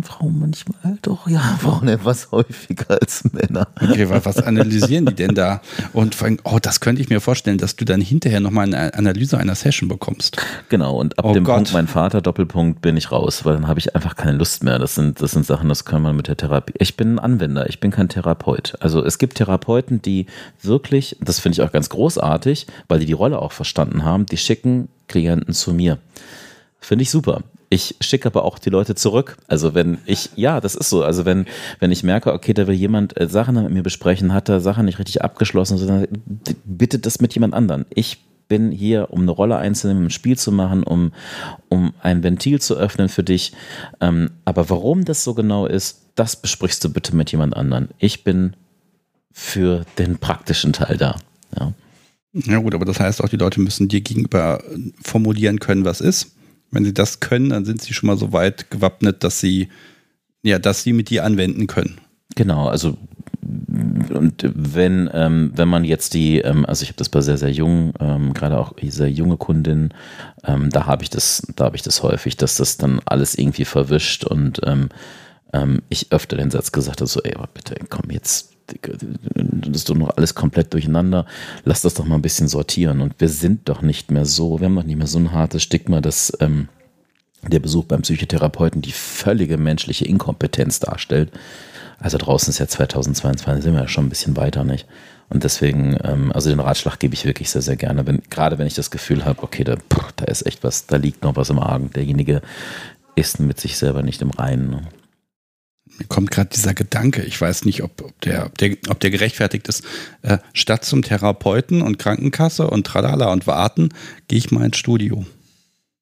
Frauen manchmal. Doch, ja, Frauen etwas häufiger als Männer. Okay, was analysieren die denn da? Und vor allem, oh, das könnte ich mir vorstellen, dass du dann hinterher nochmal eine Analyse einer Session bekommst. Genau, und ab oh dem Gott. Punkt, mein Vater, Doppelpunkt, bin ich raus, weil dann habe ich einfach keine Lust mehr. Das sind, das sind Sachen, das kann man mit der Therapie. Ich bin ein Anwender, ich bin kein Therapeut. Also es gibt Therapeuten, die wirklich, das finde ich auch ganz großartig, weil die die Rolle auch verstanden haben, die schicken Klienten zu mir. Finde ich super. Ich schicke aber auch die Leute zurück. Also wenn ich, ja, das ist so. Also wenn, wenn ich merke, okay, da will jemand äh, Sachen mit mir besprechen, hat er Sachen nicht richtig abgeschlossen, sondern bitte das mit jemand anderen. Ich bin hier, um eine Rolle einzunehmen, ein Spiel zu machen, um, um ein Ventil zu öffnen für dich. Ähm, aber warum das so genau ist, das besprichst du bitte mit jemand anderen. Ich bin für den praktischen Teil da. Ja. Ja gut, aber das heißt auch, die Leute müssen dir gegenüber formulieren können, was ist. Wenn sie das können, dann sind sie schon mal so weit gewappnet, dass sie, ja, dass sie mit dir anwenden können. Genau, also und wenn, ähm, wenn man jetzt die, ähm, also ich habe das bei sehr, sehr jungen, ähm, gerade auch sehr junge Kundinnen, ähm, da habe ich das, da habe ich das häufig, dass das dann alles irgendwie verwischt und ähm, ähm, ich öfter den Satz gesagt habe, so, ey, aber bitte, komm, jetzt das ist doch noch alles komplett durcheinander. Lass das doch mal ein bisschen sortieren. Und wir sind doch nicht mehr so, wir haben doch nicht mehr so ein hartes Stigma, dass ähm, der Besuch beim Psychotherapeuten die völlige menschliche Inkompetenz darstellt. Also draußen ist ja 2022, sind wir ja schon ein bisschen weiter, nicht? Und deswegen, ähm, also den Ratschlag gebe ich wirklich sehr, sehr gerne. Wenn, gerade wenn ich das Gefühl habe, okay, da, da ist echt was, da liegt noch was im Argen. Derjenige ist mit sich selber nicht im Reinen. Ne? Mir kommt gerade dieser Gedanke, ich weiß nicht, ob, ob, der, ob, der, ob der gerechtfertigt ist. Äh, statt zum Therapeuten und Krankenkasse und Tralala und Warten, gehe ich mal ins Studio.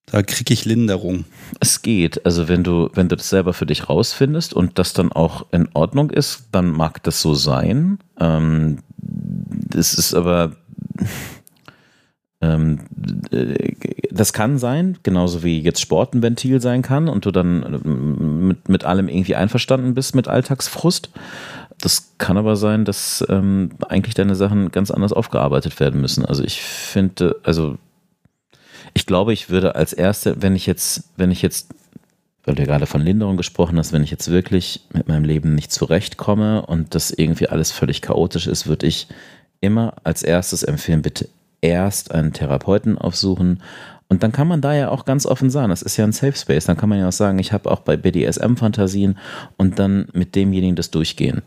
Da kriege ich Linderung. Es geht. Also wenn du, wenn du das selber für dich rausfindest und das dann auch in Ordnung ist, dann mag das so sein. Ähm, das ist aber das kann sein, genauso wie jetzt Sport ein Ventil sein kann und du dann äh, mit, mit allem irgendwie einverstanden bist mit Alltagsfrust. Das kann aber sein, dass ähm, eigentlich deine Sachen ganz anders aufgearbeitet werden müssen. Also ich finde, also ich glaube, ich würde als erste, wenn ich jetzt, wenn ich jetzt, weil du ja gerade von Linderung gesprochen hast, wenn ich jetzt wirklich mit meinem Leben nicht zurechtkomme und das irgendwie alles völlig chaotisch ist, würde ich immer als erstes empfehlen, bitte erst einen Therapeuten aufsuchen. Und dann kann man da ja auch ganz offen sagen, das ist ja ein Safe Space. Dann kann man ja auch sagen, ich habe auch bei BDSM Fantasien und dann mit demjenigen das durchgehen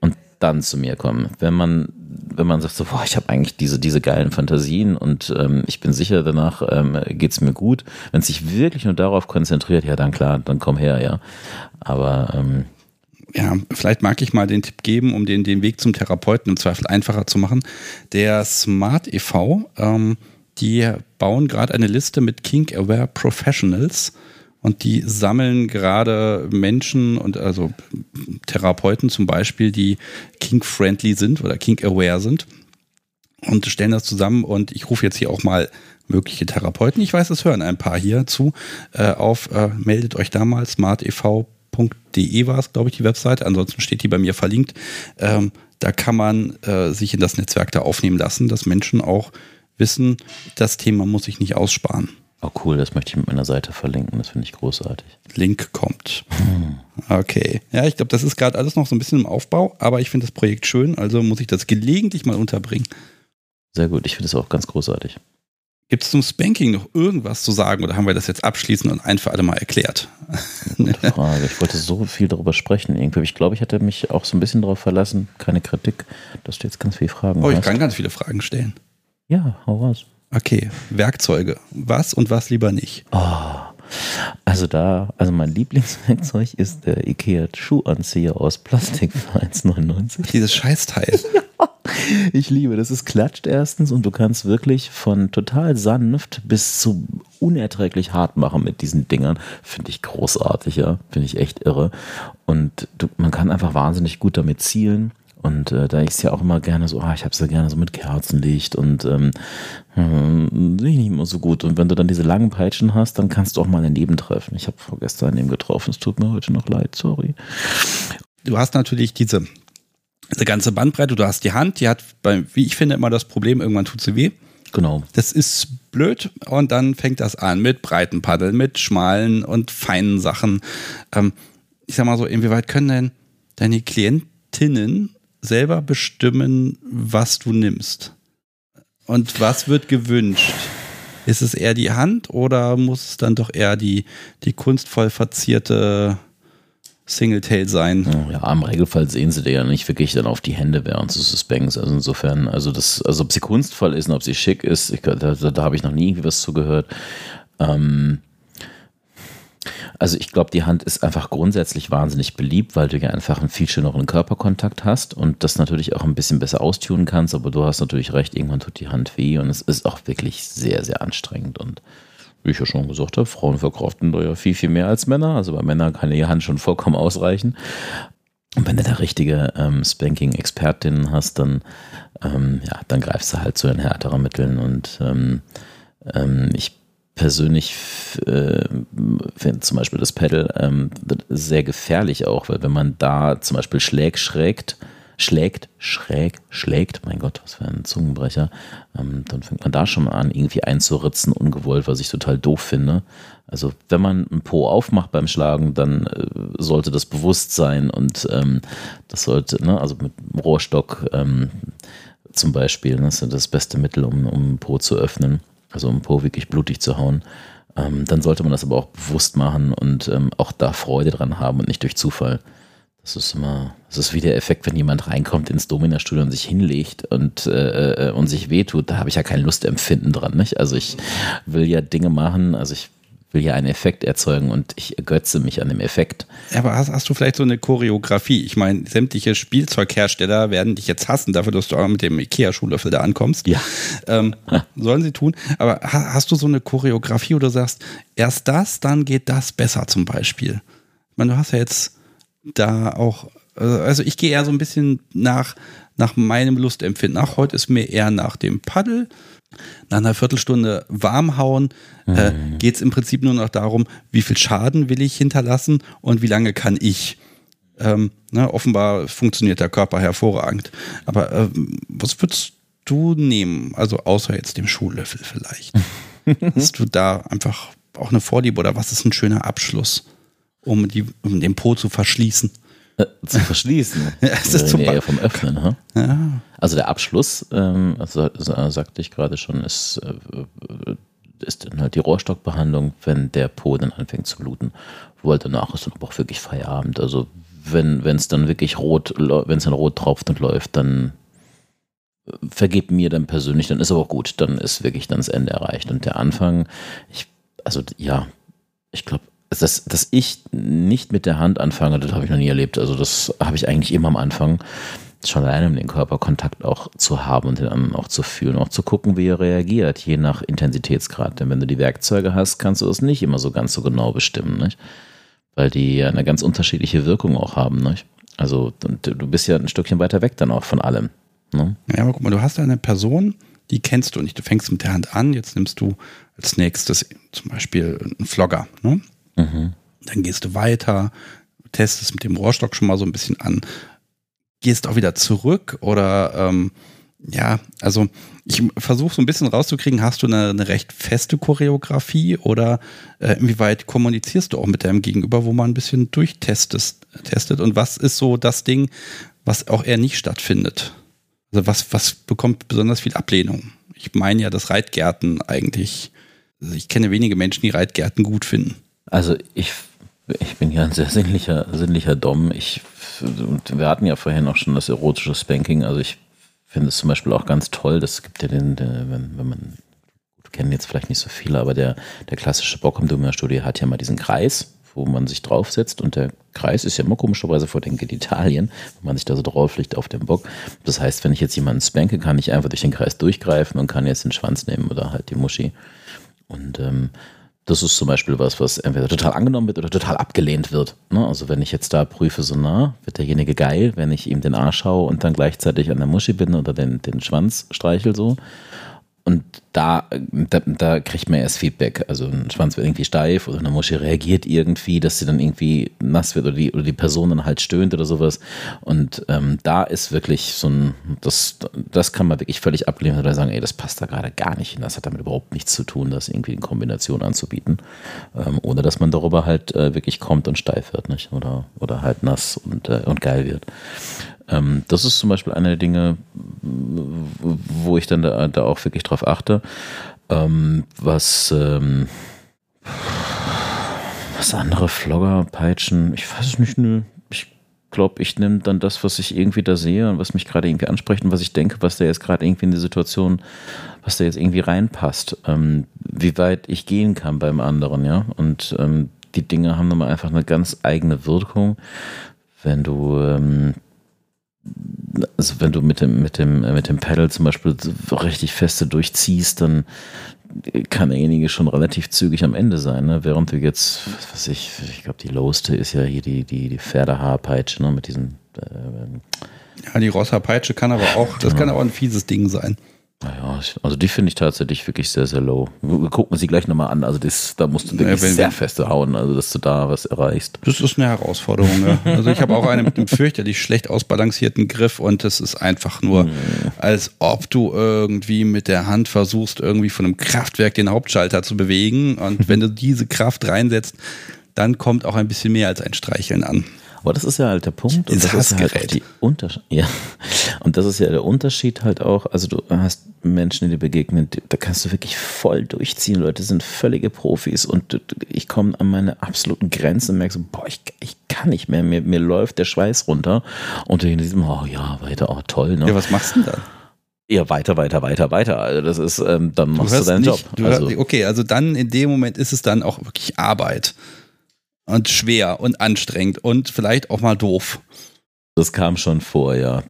und dann zu mir kommen. Wenn man wenn man sagt so, boah, ich habe eigentlich diese diese geilen Fantasien und ähm, ich bin sicher danach ähm, geht's mir gut. Wenn es sich wirklich nur darauf konzentriert, ja dann klar, dann komm her, ja. Aber ähm, ja, vielleicht mag ich mal den Tipp geben, um den, den Weg zum Therapeuten im Zweifel einfacher zu machen. Der Smart e.V., ähm, die bauen gerade eine Liste mit Kink-Aware Professionals und die sammeln gerade Menschen und also Therapeuten zum Beispiel, die kink-friendly sind oder kink-aware sind und stellen das zusammen und ich rufe jetzt hier auch mal mögliche Therapeuten, ich weiß, es hören ein paar hier zu, äh, auf, äh, meldet euch da mal smartev.com www.de war es, glaube ich, die Webseite. Ansonsten steht die bei mir verlinkt. Ähm, da kann man äh, sich in das Netzwerk da aufnehmen lassen, dass Menschen auch wissen, das Thema muss ich nicht aussparen. Oh cool, das möchte ich mit meiner Seite verlinken, das finde ich großartig. Link kommt. Hm. Okay. Ja, ich glaube, das ist gerade alles noch so ein bisschen im Aufbau, aber ich finde das Projekt schön, also muss ich das gelegentlich mal unterbringen. Sehr gut, ich finde es auch ganz großartig. Gibt es zum Spanking noch irgendwas zu sagen oder haben wir das jetzt abschließend und ein für alle Mal erklärt? Gute Frage. Ich wollte so viel darüber sprechen. Irgendwie. Ich glaube, ich hatte mich auch so ein bisschen darauf verlassen. Keine Kritik, dass du jetzt ganz viele Fragen Oh, ich hast. kann ganz viele Fragen stellen. Ja, hau raus. Okay, Werkzeuge. Was und was lieber nicht? Oh, also da, also mein Lieblingswerkzeug ist der IKEA Schuhanzieher aus Plastik für 1,99. Dieses Scheißteil. ja. Ich liebe, das ist klatscht erstens und du kannst wirklich von total sanft bis zu unerträglich hart machen mit diesen Dingern. Finde ich großartig, ja. Finde ich echt irre. Und du, man kann einfach wahnsinnig gut damit zielen. Und äh, da ich es ja auch immer gerne so, ah, ich habe es ja gerne so mit Kerzenlicht und ähm, hm, nicht immer so gut. Und wenn du dann diese langen Peitschen hast, dann kannst du auch mal daneben treffen. Ich habe vorgestern daneben getroffen, es tut mir heute noch leid, sorry. Du hast natürlich diese, diese ganze Bandbreite, du hast die Hand, die hat, bei, wie ich finde, immer das Problem, irgendwann tut sie weh. Genau. Das ist blöd und dann fängt das an mit breiten Paddeln, mit schmalen und feinen Sachen. Ähm, ich sag mal so, inwieweit können denn deine Klientinnen selber bestimmen, was du nimmst. Und was wird gewünscht? Ist es eher die Hand oder muss es dann doch eher die, die kunstvoll verzierte Singletail sein? Ja, im Regelfall sehen sie dir ja nicht wirklich dann auf die Hände während du Suspense. Also insofern, also das, also ob sie kunstvoll ist und ob sie schick ist, ich, da, da habe ich noch nie irgendwie was zugehört. Ähm, also ich glaube, die Hand ist einfach grundsätzlich wahnsinnig beliebt, weil du ja einfach einen viel schöneren Körperkontakt hast und das natürlich auch ein bisschen besser austunen kannst, aber du hast natürlich recht, irgendwann tut die Hand weh und es ist auch wirklich sehr, sehr anstrengend und wie ich ja schon gesagt habe, Frauen verkraften da ja viel, viel mehr als Männer. Also bei Männern kann die Hand schon vollkommen ausreichen. Und wenn du da richtige ähm, Spanking-Expertinnen hast, dann, ähm, ja, dann greifst du halt zu den härteren Mitteln. Und ähm, ähm ich persönlich äh, finde zum Beispiel das Pedal ähm, sehr gefährlich auch, weil wenn man da zum Beispiel schlägt, schrägt, schlägt, schräg, schlägt, mein Gott, was für ein Zungenbrecher, ähm, dann fängt man da schon mal an, irgendwie einzuritzen, ungewollt, was ich total doof finde. Also wenn man ein Po aufmacht beim Schlagen, dann äh, sollte das bewusst sein und ähm, das sollte, ne, also mit einem Rohrstock ähm, zum Beispiel, ne, das ist das beste Mittel, um, um Po zu öffnen also um Po wirklich blutig zu hauen, ähm, dann sollte man das aber auch bewusst machen und ähm, auch da Freude dran haben und nicht durch Zufall. Das ist immer, das ist wie der Effekt, wenn jemand reinkommt ins Domina-Studio und sich hinlegt und, äh, äh und sich wehtut, da habe ich ja kein Lustempfinden dran. Nicht? Also ich will ja Dinge machen, also ich will ja einen Effekt erzeugen und ich ergötze mich an dem Effekt. Aber hast, hast du vielleicht so eine Choreografie? Ich meine, sämtliche Spielzeughersteller werden dich jetzt hassen dafür, dass du auch mit dem Ikea-Schuhlöffel da ankommst. Ja. Ähm, sollen sie tun. Aber hast du so eine Choreografie, wo du sagst, erst das, dann geht das besser zum Beispiel? Ich meine, du hast ja jetzt da auch, also ich gehe eher so ein bisschen nach, nach meinem Lustempfinden. Ach, heute ist mir eher nach dem Paddel nach einer Viertelstunde warm hauen, äh, mhm. geht es im Prinzip nur noch darum, wie viel Schaden will ich hinterlassen und wie lange kann ich. Ähm, ne, offenbar funktioniert der Körper hervorragend. Aber äh, was würdest du nehmen? Also außer jetzt dem Schuhlöffel vielleicht. Hast du da einfach auch eine Vorliebe oder was ist ein schöner Abschluss, um, die, um den Po zu verschließen? Äh, zu verschließen. ja, es ist zum eher vom Öffnen. Huh? Ja. Also der Abschluss, ähm, also, sagte ich gerade schon, ist, äh, ist dann halt die Rohrstockbehandlung, wenn der Po dann anfängt zu bluten. Wo halt danach ist dann auch wirklich Feierabend. Also wenn es dann wirklich rot, wenn es dann rot tropft und läuft, dann äh, vergebt mir dann persönlich, dann ist aber auch gut, dann ist wirklich dann das Ende erreicht. Und der Anfang, ich, also ja, ich glaube, dass, dass ich nicht mit der Hand anfange, das habe ich noch nie erlebt. Also das habe ich eigentlich immer am Anfang. Schon alleine um den Körperkontakt auch zu haben und den anderen auch zu fühlen, auch zu gucken, wie er reagiert, je nach Intensitätsgrad. Denn wenn du die Werkzeuge hast, kannst du das nicht immer so ganz so genau bestimmen, nicht? Weil die eine ganz unterschiedliche Wirkung auch haben. Nicht? Also du bist ja ein Stückchen weiter weg dann auch von allem. Ne? Ja, aber guck mal, du hast eine Person, die kennst du nicht. Du fängst mit der Hand an, jetzt nimmst du als nächstes zum Beispiel einen Flogger. Ne? Mhm. Dann gehst du weiter, testest mit dem Rohrstock schon mal so ein bisschen an, gehst auch wieder zurück oder ähm, ja, also ich versuche so ein bisschen rauszukriegen, hast du eine, eine recht feste Choreografie oder äh, inwieweit kommunizierst du auch mit deinem Gegenüber, wo man ein bisschen durchtestet testet und was ist so das Ding, was auch eher nicht stattfindet? Also was, was bekommt besonders viel Ablehnung? Ich meine ja, dass Reitgärten eigentlich, also ich kenne wenige Menschen, die Reitgärten gut finden. Also ich, ich bin ja ein sehr sinnlicher, sinnlicher Dom. Ich, und wir hatten ja vorhin auch schon das erotische Spanking. Also ich finde es zum Beispiel auch ganz toll. Das gibt ja den, den wenn, wenn man kennen jetzt vielleicht nicht so viele, aber der, der klassische Bock im Studio hat ja mal diesen Kreis, wo man sich draufsetzt und der Kreis ist ja immer komischerweise vor den Genitalien, wenn man sich da so drauf liegt auf dem Bock. Das heißt, wenn ich jetzt jemanden spanke, kann ich einfach durch den Kreis durchgreifen und kann jetzt den Schwanz nehmen oder halt die Muschi. Und ähm, das ist zum Beispiel was, was entweder total angenommen wird oder total abgelehnt wird. Ne? Also wenn ich jetzt da prüfe, so na, wird derjenige geil, wenn ich ihm den Arsch haue und dann gleichzeitig an der Muschi bin oder den, den Schwanz streichel so. Und da, da, da kriegt man erst Feedback. Also ein Schwanz wird irgendwie steif oder eine Muschi reagiert irgendwie, dass sie dann irgendwie nass wird oder die, oder die Person dann halt stöhnt oder sowas. Und ähm, da ist wirklich so ein, das, das kann man wirklich völlig ablehnen oder sagen, ey, das passt da gerade gar nicht hin. Das hat damit überhaupt nichts zu tun, das irgendwie in Kombination anzubieten. Ähm, ohne dass man darüber halt äh, wirklich kommt und steif wird, nicht? Oder, oder halt nass und, äh, und geil wird. Ähm, das ist zum Beispiel eine der Dinge, wo ich dann da, da auch wirklich drauf achte. Ähm, was, ähm, was andere Vlogger peitschen, ich weiß es nicht, nö. Ich glaube, ich nehme dann das, was ich irgendwie da sehe und was mich gerade irgendwie anspricht und was ich denke, was da jetzt gerade irgendwie in die Situation, was da jetzt irgendwie reinpasst. Ähm, wie weit ich gehen kann beim anderen, ja. Und ähm, die Dinge haben dann einfach eine ganz eigene Wirkung. Wenn du ähm, also wenn du mit dem, mit dem, mit dem Pedal zum Beispiel richtig feste durchziehst, dann kann derjenige schon relativ zügig am Ende sein, ne? Während du jetzt, was weiß ich, ich glaube, die lowste ist ja hier die, die, die Pferdehaarpeitsche, ne? Mit diesen äh, Ja, die Rosshaarpeitsche kann aber auch, das kann auch ein fieses Ding sein. Naja, also die finde ich tatsächlich wirklich sehr, sehr low. Wir gucken sie gleich nochmal an. Also das, da musst du wirklich ja, sehr feste hauen, also dass du da was erreichst. Das ist eine Herausforderung, ja. Also ich habe auch eine mit einem fürchterlich schlecht ausbalancierten Griff und das ist einfach nur, hm. als ob du irgendwie mit der Hand versuchst, irgendwie von einem Kraftwerk den Hauptschalter zu bewegen. Und wenn du diese Kraft reinsetzt, dann kommt auch ein bisschen mehr als ein Streicheln an. Aber das ist ja halt der Punkt. Und das ist halt die Unterschied. Ja. Und das ist ja der Unterschied halt auch. Also du hast Menschen, die dir begegnen, da kannst du wirklich voll durchziehen. Leute sind völlige Profis und ich komme an meine absoluten Grenzen und merke so, boah, ich, ich kann nicht mehr. Mir, mir läuft der Schweiß runter. Und in diesem, oh ja, weiter, oh toll. Ne? Ja, was machst du denn dann? Ja, weiter, weiter, weiter, weiter. Also das ist, ähm, dann machst du, du deinen nicht, Job. Du also. okay, also dann in dem Moment ist es dann auch wirklich Arbeit und schwer und anstrengend und vielleicht auch mal doof. Das kam schon vor, ja.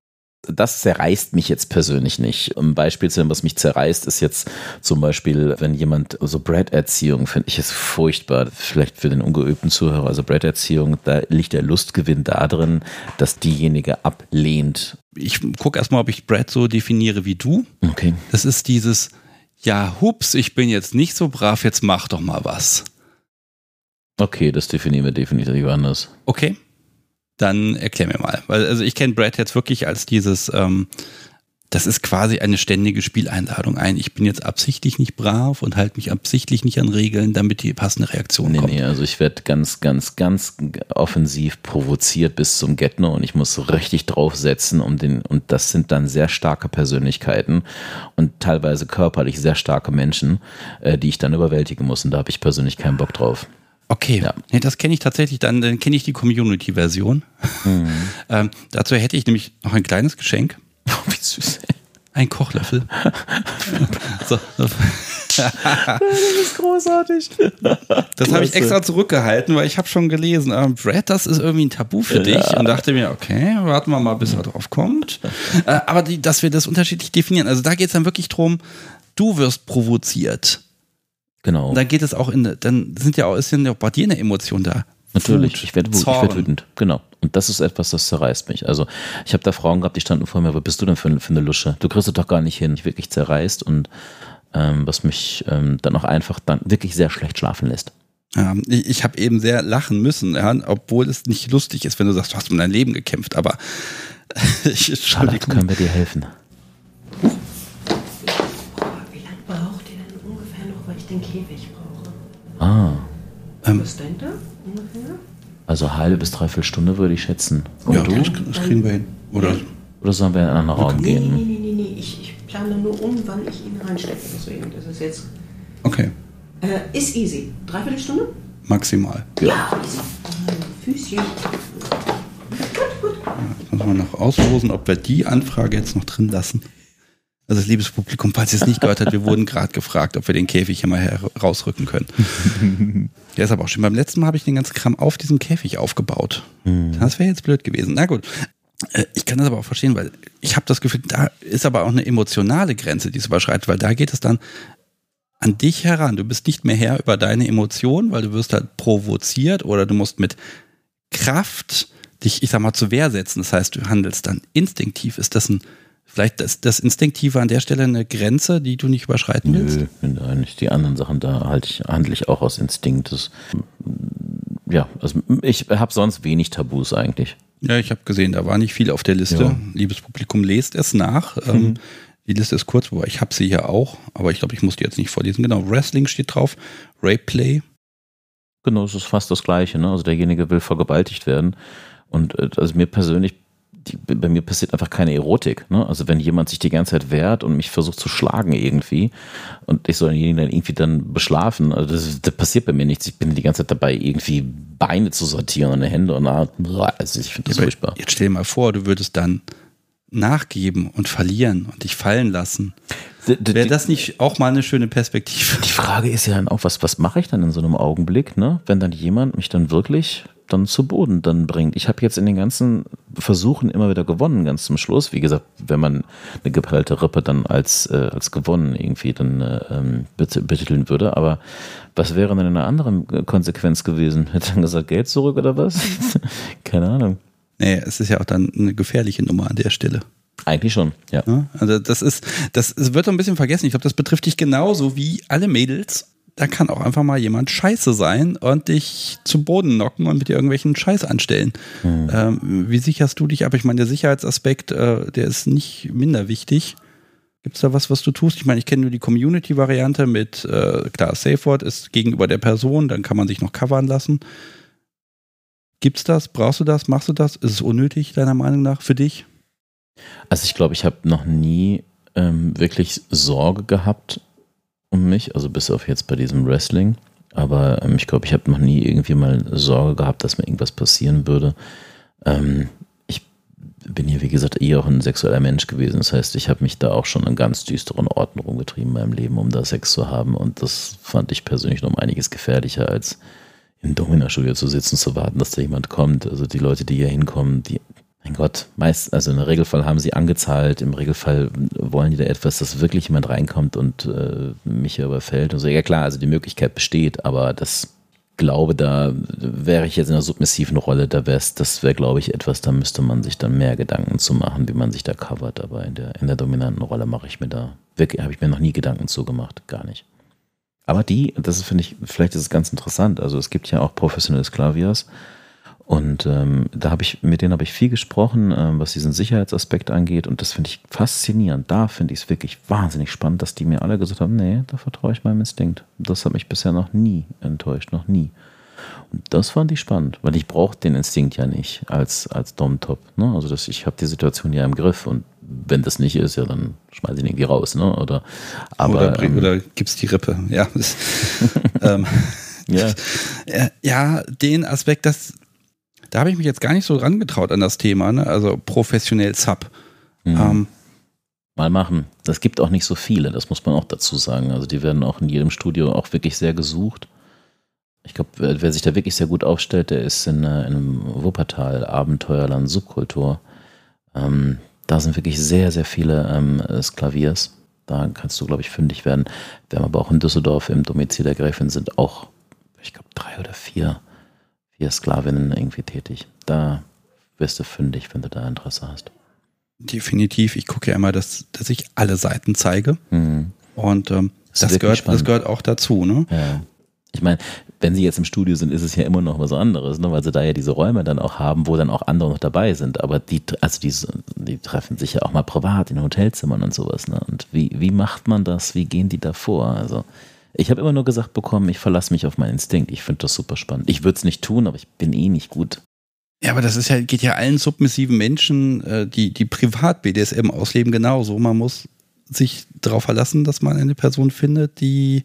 Das zerreißt mich jetzt persönlich nicht. Um Beispiel zu nennen, was mich zerreißt, ist jetzt zum Beispiel, wenn jemand, so also Brad-Erziehung finde ich es furchtbar. Vielleicht für den ungeübten Zuhörer, also Brad-Erziehung, da liegt der Lustgewinn darin, dass diejenige ablehnt. Ich gucke erstmal, ob ich Brad so definiere wie du. Okay. Das ist dieses, ja, hups, ich bin jetzt nicht so brav, jetzt mach doch mal was. Okay, das definieren wir definitiv anders. Okay. Dann erklär mir mal. Weil, also ich kenne Brad jetzt wirklich als dieses, ähm, das ist quasi eine ständige Spieleinladung ein. Ich bin jetzt absichtlich nicht brav und halte mich absichtlich nicht an Regeln, damit die passende Reaktion nee, kommt. Nee, also ich werde ganz, ganz, ganz offensiv provoziert bis zum Getno und ich muss richtig draufsetzen um den, und das sind dann sehr starke Persönlichkeiten und teilweise körperlich sehr starke Menschen, äh, die ich dann überwältigen muss und da habe ich persönlich keinen Bock drauf. Okay, ja. nee, das kenne ich tatsächlich, dann, dann kenne ich die Community-Version. Mhm. ähm, dazu hätte ich nämlich noch ein kleines Geschenk. Oh, wie süß. Ein Kochlöffel. so. das ist großartig. Das habe ich extra zurückgehalten, weil ich habe schon gelesen, äh, Brad, das ist irgendwie ein Tabu für dich. Ja. Und dachte mir, okay, warten wir mal, bis er drauf kommt. Äh, aber die, dass wir das unterschiedlich definieren. Also da geht es dann wirklich drum, du wirst provoziert. Genau. Und dann geht es auch in, dann sind ja auch, ist ja auch bei dir eine Emotion da. Natürlich, Wut, ich werde ich werd wütend, genau. Und das ist etwas, das zerreißt mich. Also ich habe da Frauen gehabt, die standen vor mir, was bist du denn für, für eine Lusche? Du kriegst es doch gar nicht hin. Ich wirklich zerreißt und ähm, was mich ähm, dann auch einfach dann wirklich sehr schlecht schlafen lässt. Ja, ich, ich habe eben sehr lachen müssen, ja, obwohl es nicht lustig ist, wenn du sagst, du hast um dein Leben gekämpft, aber ich, Schade, können wir dir helfen. Den Käfig brauche. Ah. Ähm, Was denkt ihr ungefähr? Also halbe bis dreiviertel Stunde würde ich schätzen. Und ja, du? Das, das kriegen wir hin. Oder, Oder sollen wir in einen anderen Raum nee, gehen? Nee, nee, nee, nee. Ich, ich plane nur um, wann ich ihn reinstecke. Deswegen, das ist jetzt. Okay. Äh, ist easy. Dreiviertel Stunde? Maximal. Ja, ja easy. Füßchen. Gut, gut. Ja, jetzt müssen wir noch auslosen, ob wir die Anfrage jetzt noch drin lassen. Also das liebes Publikum, falls ihr es nicht gehört habt, wir wurden gerade gefragt, ob wir den Käfig hier mal herausrücken können. Der ist aber auch schön. Beim letzten Mal habe ich den ganzen Kram auf diesem Käfig aufgebaut. Mhm. Das wäre jetzt blöd gewesen. Na gut. Äh, ich kann das aber auch verstehen, weil ich habe das Gefühl, da ist aber auch eine emotionale Grenze, die es überschreitet, weil da geht es dann an dich heran. Du bist nicht mehr Herr über deine Emotionen, weil du wirst halt provoziert oder du musst mit Kraft dich, ich sag mal, zur Wehr setzen. Das heißt, du handelst dann instinktiv. Ist das ein Vielleicht das, das Instinktive an der Stelle eine Grenze, die du nicht überschreiten willst? Nö, eigentlich die anderen Sachen, da halte ich, handle ich auch aus Instinkt. Das, ja, also ich habe sonst wenig Tabus eigentlich. Ja, ich habe gesehen, da war nicht viel auf der Liste. Ja. Liebes Publikum, lest es nach. Mhm. Ähm, die Liste ist kurz, wobei ich habe sie hier auch, aber ich glaube, ich muss die jetzt nicht vorlesen. Genau, Wrestling steht drauf, Rape Genau, es ist fast das Gleiche. Ne? Also derjenige will vergewaltigt werden. Und äh, also mir persönlich die, bei mir passiert einfach keine Erotik. Ne? Also wenn jemand sich die ganze Zeit wehrt und mich versucht zu schlagen irgendwie und ich soll denjenigen dann irgendwie dann beschlafen, also das, das, passiert bei mir nichts. Ich bin die ganze Zeit dabei, irgendwie Beine zu sortieren und Hände und also ich finde das ja, furchtbar. Jetzt stell dir mal vor, du würdest dann nachgeben und verlieren und dich fallen lassen. Wäre das nicht auch mal eine schöne Perspektive? Die Frage ist ja dann auch, was, was mache ich dann in so einem Augenblick, ne? wenn dann jemand mich dann wirklich dann zu Boden dann bringt. Ich habe jetzt in den ganzen Versuchen immer wieder gewonnen, ganz zum Schluss. Wie gesagt, wenn man eine geprellte Rippe dann als, äh, als gewonnen irgendwie dann äh, ähm, betiteln würde. Aber was wäre denn eine andere Konsequenz gewesen? Hätte dann gesagt, Geld zurück oder was? Keine Ahnung. Nee, es ist ja auch dann eine gefährliche Nummer an der Stelle. Eigentlich schon, ja. Also das ist, das wird ein bisschen vergessen. Ich glaube, das betrifft dich genauso wie alle Mädels da kann auch einfach mal jemand scheiße sein und dich zu Boden knocken und mit dir irgendwelchen Scheiß anstellen. Mhm. Ähm, wie sicherst du dich ab? Ich meine, der Sicherheitsaspekt, äh, der ist nicht minder wichtig. Gibt es da was, was du tust? Ich meine, ich kenne nur die Community-Variante mit, äh, klar, SafeWord ist gegenüber der Person, dann kann man sich noch covern lassen. Gibt's das? Brauchst du das? Machst du das? Ist es unnötig, deiner Meinung nach, für dich? Also ich glaube, ich habe noch nie ähm, wirklich Sorge gehabt, um mich, also bis auf jetzt bei diesem Wrestling. Aber ähm, ich glaube, ich habe noch nie irgendwie mal Sorge gehabt, dass mir irgendwas passieren würde. Ähm, ich bin hier, wie gesagt, eher auch ein sexueller Mensch gewesen. Das heißt, ich habe mich da auch schon an ganz düsteren Orten rumgetrieben in meinem Leben, um da Sex zu haben. Und das fand ich persönlich noch um einiges gefährlicher, als im Domina-Studio zu sitzen, zu warten, dass da jemand kommt. Also die Leute, die hier hinkommen, die mein Gott, meist, also im Regelfall haben sie angezahlt, im Regelfall wollen die da etwas, dass wirklich jemand reinkommt und äh, mich überfällt und so. Ja klar, also die Möglichkeit besteht, aber das glaube, da wäre ich jetzt in einer submissiven Rolle, da wäre das wäre, glaube ich, etwas, da müsste man sich dann mehr Gedanken zu machen, wie man sich da covert. Aber in der, in der dominanten Rolle mache ich mir da, wirklich, habe ich mir noch nie Gedanken zugemacht, gar nicht. Aber die, das finde ich, vielleicht ist es ganz interessant. Also es gibt ja auch professionelle Sklavias, und ähm, da habe ich, mit denen habe ich viel gesprochen, ähm, was diesen Sicherheitsaspekt angeht. Und das finde ich faszinierend. Da finde ich es wirklich wahnsinnig spannend, dass die mir alle gesagt haben, nee, da vertraue ich meinem Instinkt. Das hat mich bisher noch nie enttäuscht, noch nie. Und das fand ich spannend, weil ich brauche den Instinkt ja nicht als, als Dom-Top. Ne? Also das, ich habe die Situation ja im Griff und wenn das nicht ist, ja, dann schmeiße ich ihn irgendwie raus. Ne? Oder, aber, oder, ähm, oder gibt's die Rippe. Ja, ähm, ja. ja, den Aspekt, das da habe ich mich jetzt gar nicht so rangetraut an das Thema, ne? also professionell Sub. Mhm. Ähm, Mal machen. Das gibt auch nicht so viele, das muss man auch dazu sagen. Also die werden auch in jedem Studio auch wirklich sehr gesucht. Ich glaube, wer, sich da wirklich sehr gut aufstellt, der ist in, äh, in einem Wuppertal, Abenteuerland, Subkultur. Ähm, da sind wirklich sehr, sehr viele ähm, Sklaviers. Da kannst du, glaube ich, fündig werden. Wir haben aber auch in Düsseldorf im Domizil der Gräfin sind auch, ich glaube, drei oder vier hier Sklavinnen irgendwie tätig. Da wirst du fündig, wenn du da Interesse hast. Definitiv. Ich gucke ja immer, dass, dass ich alle Seiten zeige. Mhm. Und ähm, das, das gehört, das gehört auch dazu. Ne? Ja. Ich meine, wenn sie jetzt im Studio sind, ist es ja immer noch was anderes, ne? weil sie da ja diese Räume dann auch haben, wo dann auch andere noch dabei sind. Aber die, also die, die treffen sich ja auch mal privat in Hotelzimmern und sowas. Ne? Und wie, wie macht man das? Wie gehen die da vor? Also ich habe immer nur gesagt bekommen, ich verlasse mich auf meinen Instinkt. Ich finde das super spannend. Ich würde es nicht tun, aber ich bin eh nicht gut. Ja, aber das ist ja, geht ja allen submissiven Menschen, äh, die, die privat BDSM ausleben, genauso. Man muss sich darauf verlassen, dass man eine Person findet, die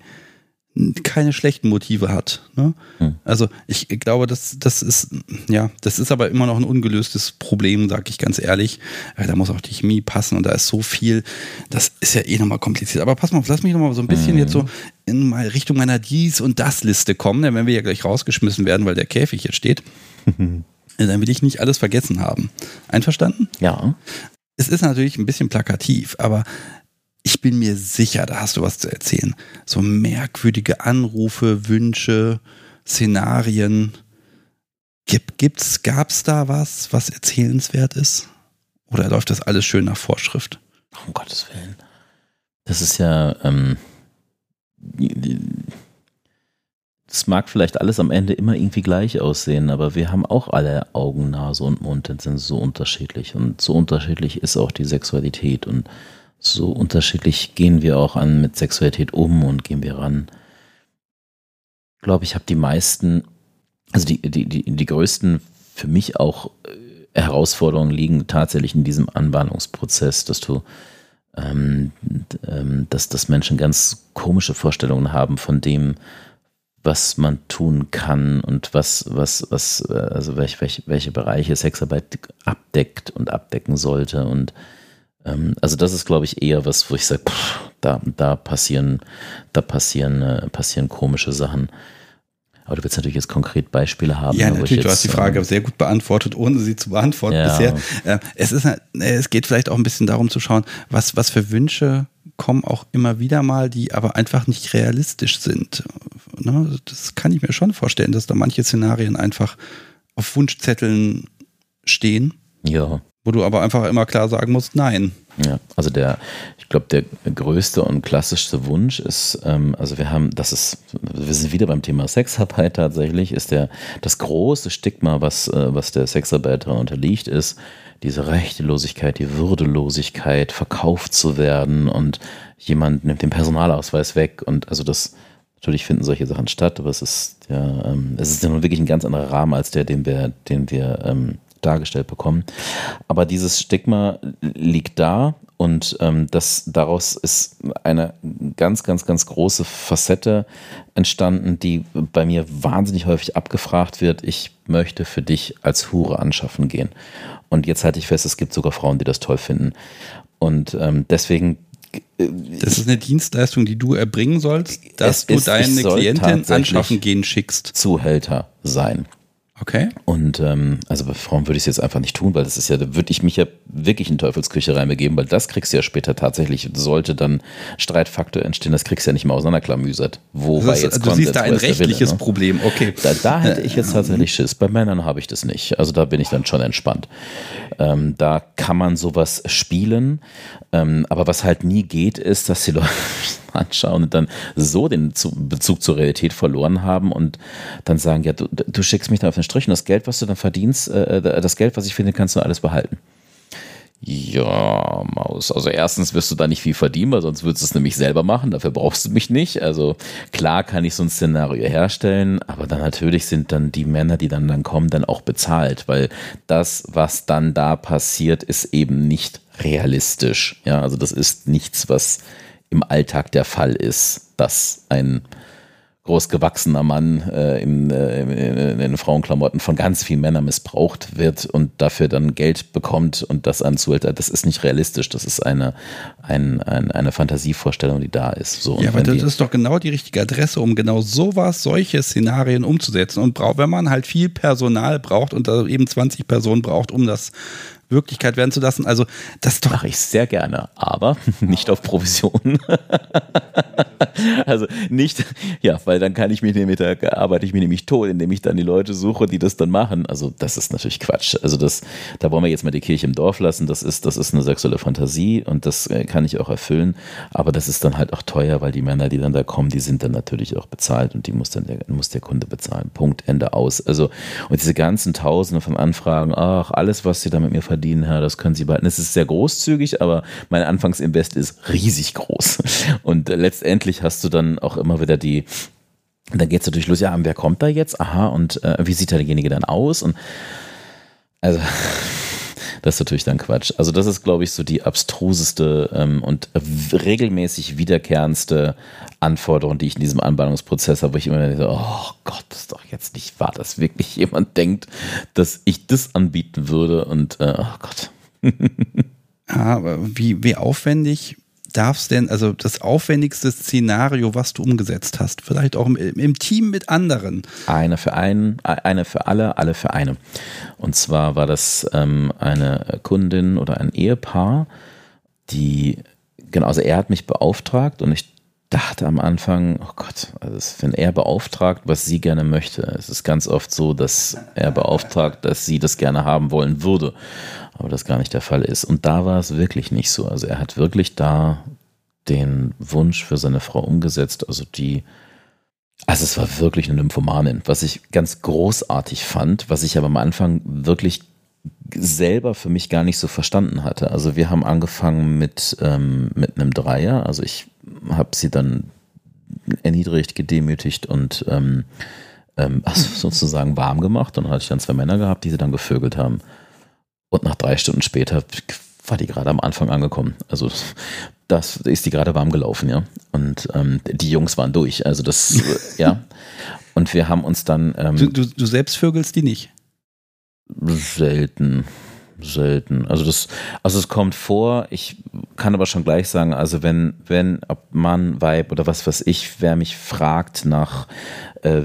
keine schlechten Motive hat. Ne? Hm. Also ich glaube, das, das ist, ja, das ist aber immer noch ein ungelöstes Problem, sag ich ganz ehrlich. Äh, Da muss auch die Chemie passen und da ist so viel, das ist ja eh nochmal kompliziert. Aber pass mal, auf, lass mich nochmal so ein bisschen Mhm. jetzt so in mal Richtung meiner Dies- und Das-Liste kommen, denn wenn wir ja gleich rausgeschmissen werden, weil der Käfig jetzt steht, äh, dann will ich nicht alles vergessen haben. Einverstanden? Ja. Es ist natürlich ein bisschen plakativ, aber ich bin mir sicher, da hast du was zu erzählen. So merkwürdige Anrufe, Wünsche, Szenarien. Gibt, gibt's, gab's da was, was erzählenswert ist? Oder läuft das alles schön nach Vorschrift? Um Gottes Willen. Das ist ja, ähm, das mag vielleicht alles am Ende immer irgendwie gleich aussehen, aber wir haben auch alle Augen, Nase und Mund und sind so unterschiedlich. Und so unterschiedlich ist auch die Sexualität und so unterschiedlich gehen wir auch an mit Sexualität um und gehen wir ran. Ich glaube, ich habe die meisten, also die, die, die, die größten für mich auch äh, Herausforderungen liegen tatsächlich in diesem Anbahnungsprozess, dass du ähm, ähm, dass, dass Menschen ganz komische Vorstellungen haben von dem, was man tun kann und was, was, was, äh, also welche, welche, welche Bereiche Sexarbeit abdeckt und abdecken sollte. Und also das ist, glaube ich, eher was, wo ich sage, da, da passieren, da passieren, äh, passieren komische Sachen. Aber du willst natürlich jetzt konkret Beispiele haben. Ja, ich natürlich, du jetzt, hast die Frage ähm, sehr gut beantwortet, ohne sie zu beantworten Ja. bisher. Äh, Es, ist, äh, es geht vielleicht auch ein bisschen darum zu schauen, was, was für Wünsche kommen auch immer wieder mal, die aber einfach nicht realistisch sind. Ne? Das kann ich mir schon vorstellen, dass da manche Szenarien einfach auf Wunschzetteln stehen, ja. Wo du aber einfach immer klar sagen musst, nein. Ja, also der, ich glaube, der größte und klassischste Wunsch ist, ähm, also wir haben, das ist, wir sind wieder beim Thema Sexarbeit tatsächlich, ist der, das große Stigma, was, äh, was der Sexarbeiterin unterliegt, ist diese Rechtelosigkeit, die Würdelosigkeit, verkauft zu werden und jemand nimmt den Personalausweis weg und also das, natürlich finden solche Sachen statt, aber es ist ja, ähm, es ist ja nun wirklich ein ganz anderer Rahmen als der, den wir, den wir ähm, dargestellt bekommen. Aber dieses Stigma liegt da und ähm, das, daraus ist eine ganz, ganz, ganz große Facette entstanden, die bei mir wahnsinnig häufig abgefragt wird. Ich möchte für dich als Hure anschaffen gehen. Und jetzt halte ich fest, es gibt sogar Frauen, die das toll finden. Und ähm, deswegen Das ist eine Dienstleistung, die du erbringen sollst, dass Es du ist- deine Klientin anschaffen gehen schickst. Zuhälter sein. Okay? Und ähm, also bei Frauen würde ich es jetzt einfach nicht tun, weil das ist ja, da würde ich mich ja wirklich in Teufelsküche reinbegeben, weil das kriegst du ja später tatsächlich, sollte dann Streitfaktor entstehen, das kriegst du ja nicht mehr auseinanderklamüsert. Wo Das war ist, jetzt du siehst Konsens, da wo ein der Wille, rechtliches ne? Problem. Okay. Da, da hätte ich jetzt tatsächlich Schiss. Bei Männern habe ich das nicht. Also da bin ich dann schon entspannt. Ähm, da kann man sowas spielen. Ähm, aber was halt nie geht, ist, dass die Leute anschauen und dann so den Zu Bezug zur Realität verloren haben und dann sagen, ja, du, du schickst mich da auf den Strich und das Geld, was du dann verdienst, äh, das Geld, was ich finde, kannst du alles behalten. Ja, Maus. Also erstens wirst du da nicht viel verdienen, weil sonst würdest du es nämlich selber machen. Dafür brauchst du mich nicht. Also klar kann ich so ein Szenario herstellen, aber dann natürlich sind dann die Männer, die dann, dann kommen, dann auch bezahlt, weil das, was dann da passiert, ist eben nicht realistisch. Ja, also das ist nichts, was im Alltag der Fall ist, dass ein großgewachsener Mann äh, im, äh, in, in, in Frauenklamotten von ganz vielen Männern missbraucht wird und dafür dann Geld bekommt und das einem zuhält, das ist nicht realistisch. Das ist eine, ein, ein, eine Fantasievorstellung, die da ist. So, Ja, aber das ist doch genau die richtige Adresse, um genau sowas, solche Szenarien umzusetzen. Und braucht, wenn man halt viel Personal braucht und da eben 20 Personen braucht, um das Wirklichkeit werden zu lassen, also das mache ich sehr gerne, aber nicht auf Provision. also nicht, ja, weil dann kann ich mich nämlich, da arbeite ich mich nämlich tot, indem ich dann die Leute suche, die das dann machen. Also das ist natürlich Quatsch. Also das, da wollen wir jetzt mal die Kirche im Dorf lassen. Das ist, das ist eine sexuelle Fantasie und das äh, kann ich auch erfüllen. Aber das ist dann halt auch teuer, weil die Männer, die dann da kommen, die sind dann natürlich auch bezahlt und die muss dann der, muss der Kunde bezahlen. Punkt, Ende aus. Also und diese ganzen Tausende von Anfragen, ach, alles, was Sie da mit mir verdienen, Herr, das können Sie behalten. Es ist sehr großzügig, aber mein Anfangsinvest ist riesig groß. Und letztendlich hast du dann auch immer wieder die, dann geht es natürlich los, ja, wer kommt da jetzt? Aha, und äh, wie sieht derjenige dann aus? Und also Das ist natürlich dann Quatsch. Also das ist, glaube ich, so die abstruseste ähm, und regelmäßig wiederkehrendste Anforderung, die ich in diesem Anbahnungsprozess habe, wo ich immer denke, oh Gott, das ist doch jetzt nicht wahr, dass wirklich jemand denkt, dass ich das anbieten würde und äh, oh Gott. aber wie, wie aufwendig darf es denn, also das aufwendigste Szenario, was du umgesetzt hast, vielleicht auch im, im, Team mit anderen? Eine für einen, eine für alle, alle für eine. Und zwar war das ähm, eine Kundin oder ein Ehepaar, die, genau, also er hat mich beauftragt und ich dachte am Anfang, oh Gott, also wenn er beauftragt, was sie gerne möchte, es ist ganz oft so, dass er beauftragt, dass sie das gerne haben wollen würde aber das gar nicht der Fall ist. Und da war es wirklich nicht so. Also er hat wirklich da den Wunsch für seine Frau umgesetzt, also die, also es war wirklich eine Nymphomanin, was ich ganz großartig fand, was ich aber am Anfang wirklich selber für mich gar nicht so verstanden hatte. Also wir haben angefangen mit, ähm, mit einem Dreier, also ich habe sie dann erniedrigt, gedemütigt und ähm, ähm, also sozusagen warm gemacht. Und dann hatte ich dann zwei Männer gehabt, die sie dann gevögelt haben. Und nach drei Stunden später war die gerade am Anfang angekommen. Also das ist die gerade warm gelaufen, ja. Und ähm, die Jungs waren durch. Also das, ja. Und wir haben uns dann. Ähm, du, du, du selbst vögelst die nicht? Selten selten. Also das, also es kommt vor, ich kann aber schon gleich sagen, also wenn, wenn, ob Mann, Weib oder was weiß ich, wer mich fragt nach äh,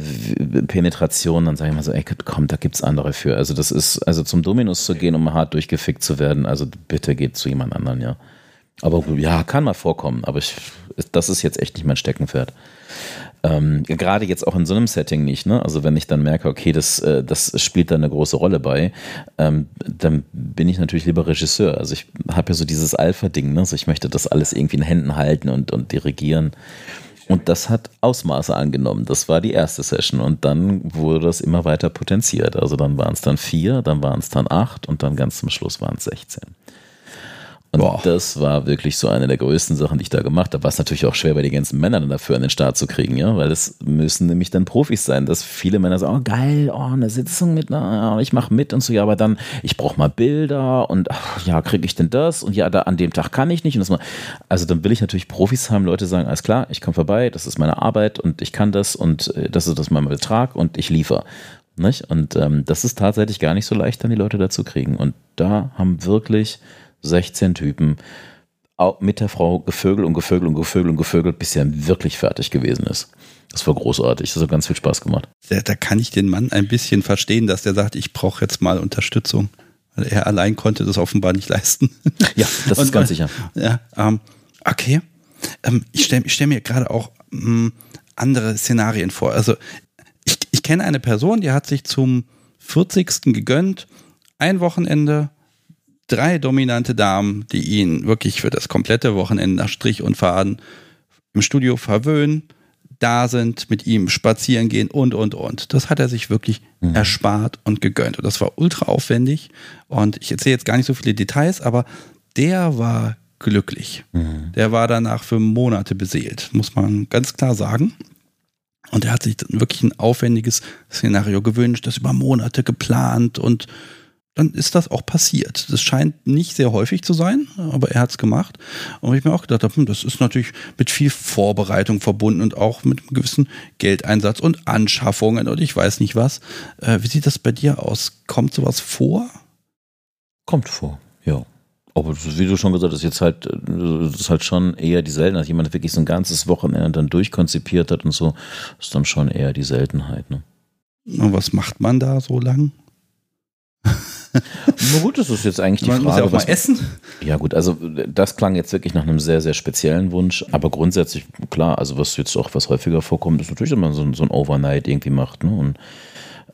Penetration, dann sage ich mal so, ey, komm, da gibt's andere für. Also das ist, also zum Dominus zu gehen, um hart durchgefickt zu werden, also bitte geht zu jemand anderen, ja. Aber ja, kann mal vorkommen, aber ich, das ist jetzt echt nicht mein Steckenpferd. Ähm, gerade jetzt auch in so einem Setting nicht, ne? Also wenn ich dann merke, okay, das, äh, das spielt da eine große Rolle bei, ähm, dann bin ich natürlich lieber Regisseur. Also ich habe ja so dieses Alpha-Ding, ne? Also ich möchte das alles irgendwie in Händen halten und, und dirigieren. Und das hat Ausmaße angenommen. Das war die erste Session und dann wurde das immer weiter potenziert. Also dann waren es dann vier, dann waren es dann acht und dann ganz zum Schluss waren es 16. Und Boah. das war wirklich so eine der größten Sachen, die ich da gemacht habe. War es natürlich auch schwer, bei den ganzen Männern dafür an den Start zu kriegen, ja, weil es müssen nämlich dann Profis sein, dass viele Männer sagen, oh geil, oh, eine Sitzung mit, na, ich mache mit und so, ja, aber dann, ich brauche mal Bilder und ach, ja, kriege ich denn das? Und ja, da an dem Tag kann ich nicht. Und das mal, also dann will ich natürlich Profis haben, Leute sagen, alles klar, ich komme vorbei, das ist meine Arbeit und ich kann das und äh, das ist das mein Betrag und ich liefere. Nicht? Und ähm, das ist tatsächlich gar nicht so leicht, dann die Leute dazu kriegen. Und da haben wirklich 16 Typen mit der Frau gevögelt und gevögelt und gevögelt und gevögelt, bis er wirklich fertig gewesen ist. Das war großartig. Das hat ganz viel Spaß gemacht. Da, da kann ich den Mann ein bisschen verstehen, dass der sagt, ich brauche jetzt mal Unterstützung. Weil er allein konnte das offenbar nicht leisten. Ja, das und, ist ganz sicher. Ja, ähm, okay. Ähm, ich stelle stell mir gerade auch ähm, andere Szenarien vor. Also ich, ich kenne eine Person, die hat sich zum 40. gegönnt, ein Wochenende drei dominante Damen, die ihn wirklich für das komplette Wochenende nach Strich und Faden im Studio verwöhnen, da sind, mit ihm spazieren gehen und, und, und. Das hat er sich wirklich mhm. erspart und gegönnt. Und das war ultra aufwendig. Und ich erzähle jetzt gar nicht so viele Details, aber der war glücklich. Mhm. Der war danach für Monate beseelt, muss man ganz klar sagen. Und er hat sich wirklich ein aufwendiges Szenario gewünscht, das über Monate geplant und dann ist das auch passiert. Das scheint nicht sehr häufig zu sein, aber er hat es gemacht. Und ich mir auch gedacht habe, hm, das ist natürlich mit viel Vorbereitung verbunden und auch mit einem gewissen Geldeinsatz und Anschaffungen und ich weiß nicht was. Äh, wie sieht das bei dir aus? Kommt sowas vor? Kommt vor, ja. Aber wie du schon gesagt hast, jetzt halt, das ist halt schon eher die Seltenheit. Jemand wirklich so ein ganzes Wochenende dann durchkonzipiert hat und so, ist dann schon eher die Seltenheit. Ne? Und was macht man da so lang? Na gut, das ist jetzt eigentlich die Man Frage. Muss ja auch mal essen. Ja gut, also das klang jetzt wirklich nach einem sehr, sehr speziellen Wunsch. Aber grundsätzlich, klar, also was jetzt auch was häufiger vorkommt, ist natürlich, wenn man so, so ein Overnight irgendwie macht. Ne? Und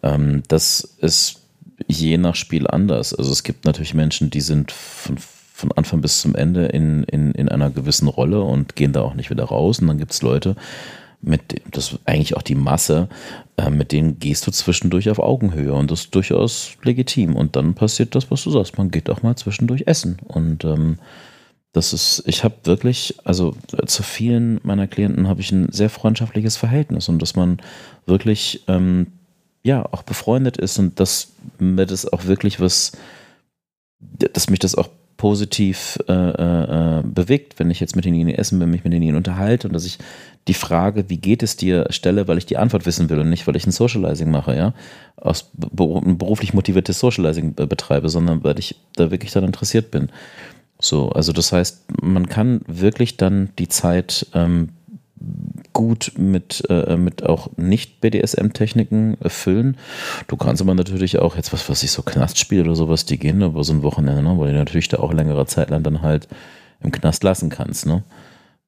ähm, das ist je nach Spiel anders. Also es gibt natürlich Menschen, die sind von, von Anfang bis zum Ende in, in, in einer gewissen Rolle und gehen da auch nicht wieder raus. Und dann gibt es Leute, mit, das eigentlich auch die Masse, äh, mit denen gehst du zwischendurch auf Augenhöhe und das ist durchaus legitim. Und dann passiert das, was du sagst. Man geht auch mal zwischendurch essen. Und ähm, das ist, ich habe wirklich, also zu vielen meiner Klienten habe ich ein sehr freundschaftliches Verhältnis und dass man wirklich, ähm, ja, auch befreundet ist und dass mir das auch wirklich was dass mich das auch positiv äh, äh, bewegt, wenn ich jetzt mit denjenigen essen bin, mich mit denjenigen unterhalte und dass ich die Frage, wie geht es dir, stelle, weil ich die Antwort wissen will und nicht, weil ich ein Socializing mache, ja, aus beruflich motiviertes Socializing betreibe, sondern weil ich da wirklich dann interessiert bin. So, also das heißt, man kann wirklich dann die Zeit ähm, gut mit, äh, mit auch nicht-BDSM-Techniken erfüllen. Du kannst aber natürlich auch jetzt, was weiß ich, so Knastspiele oder sowas, die gehen über so ein Wochenende, ne? weil du natürlich da auch längere Zeit lang dann halt im Knast lassen kannst, ne?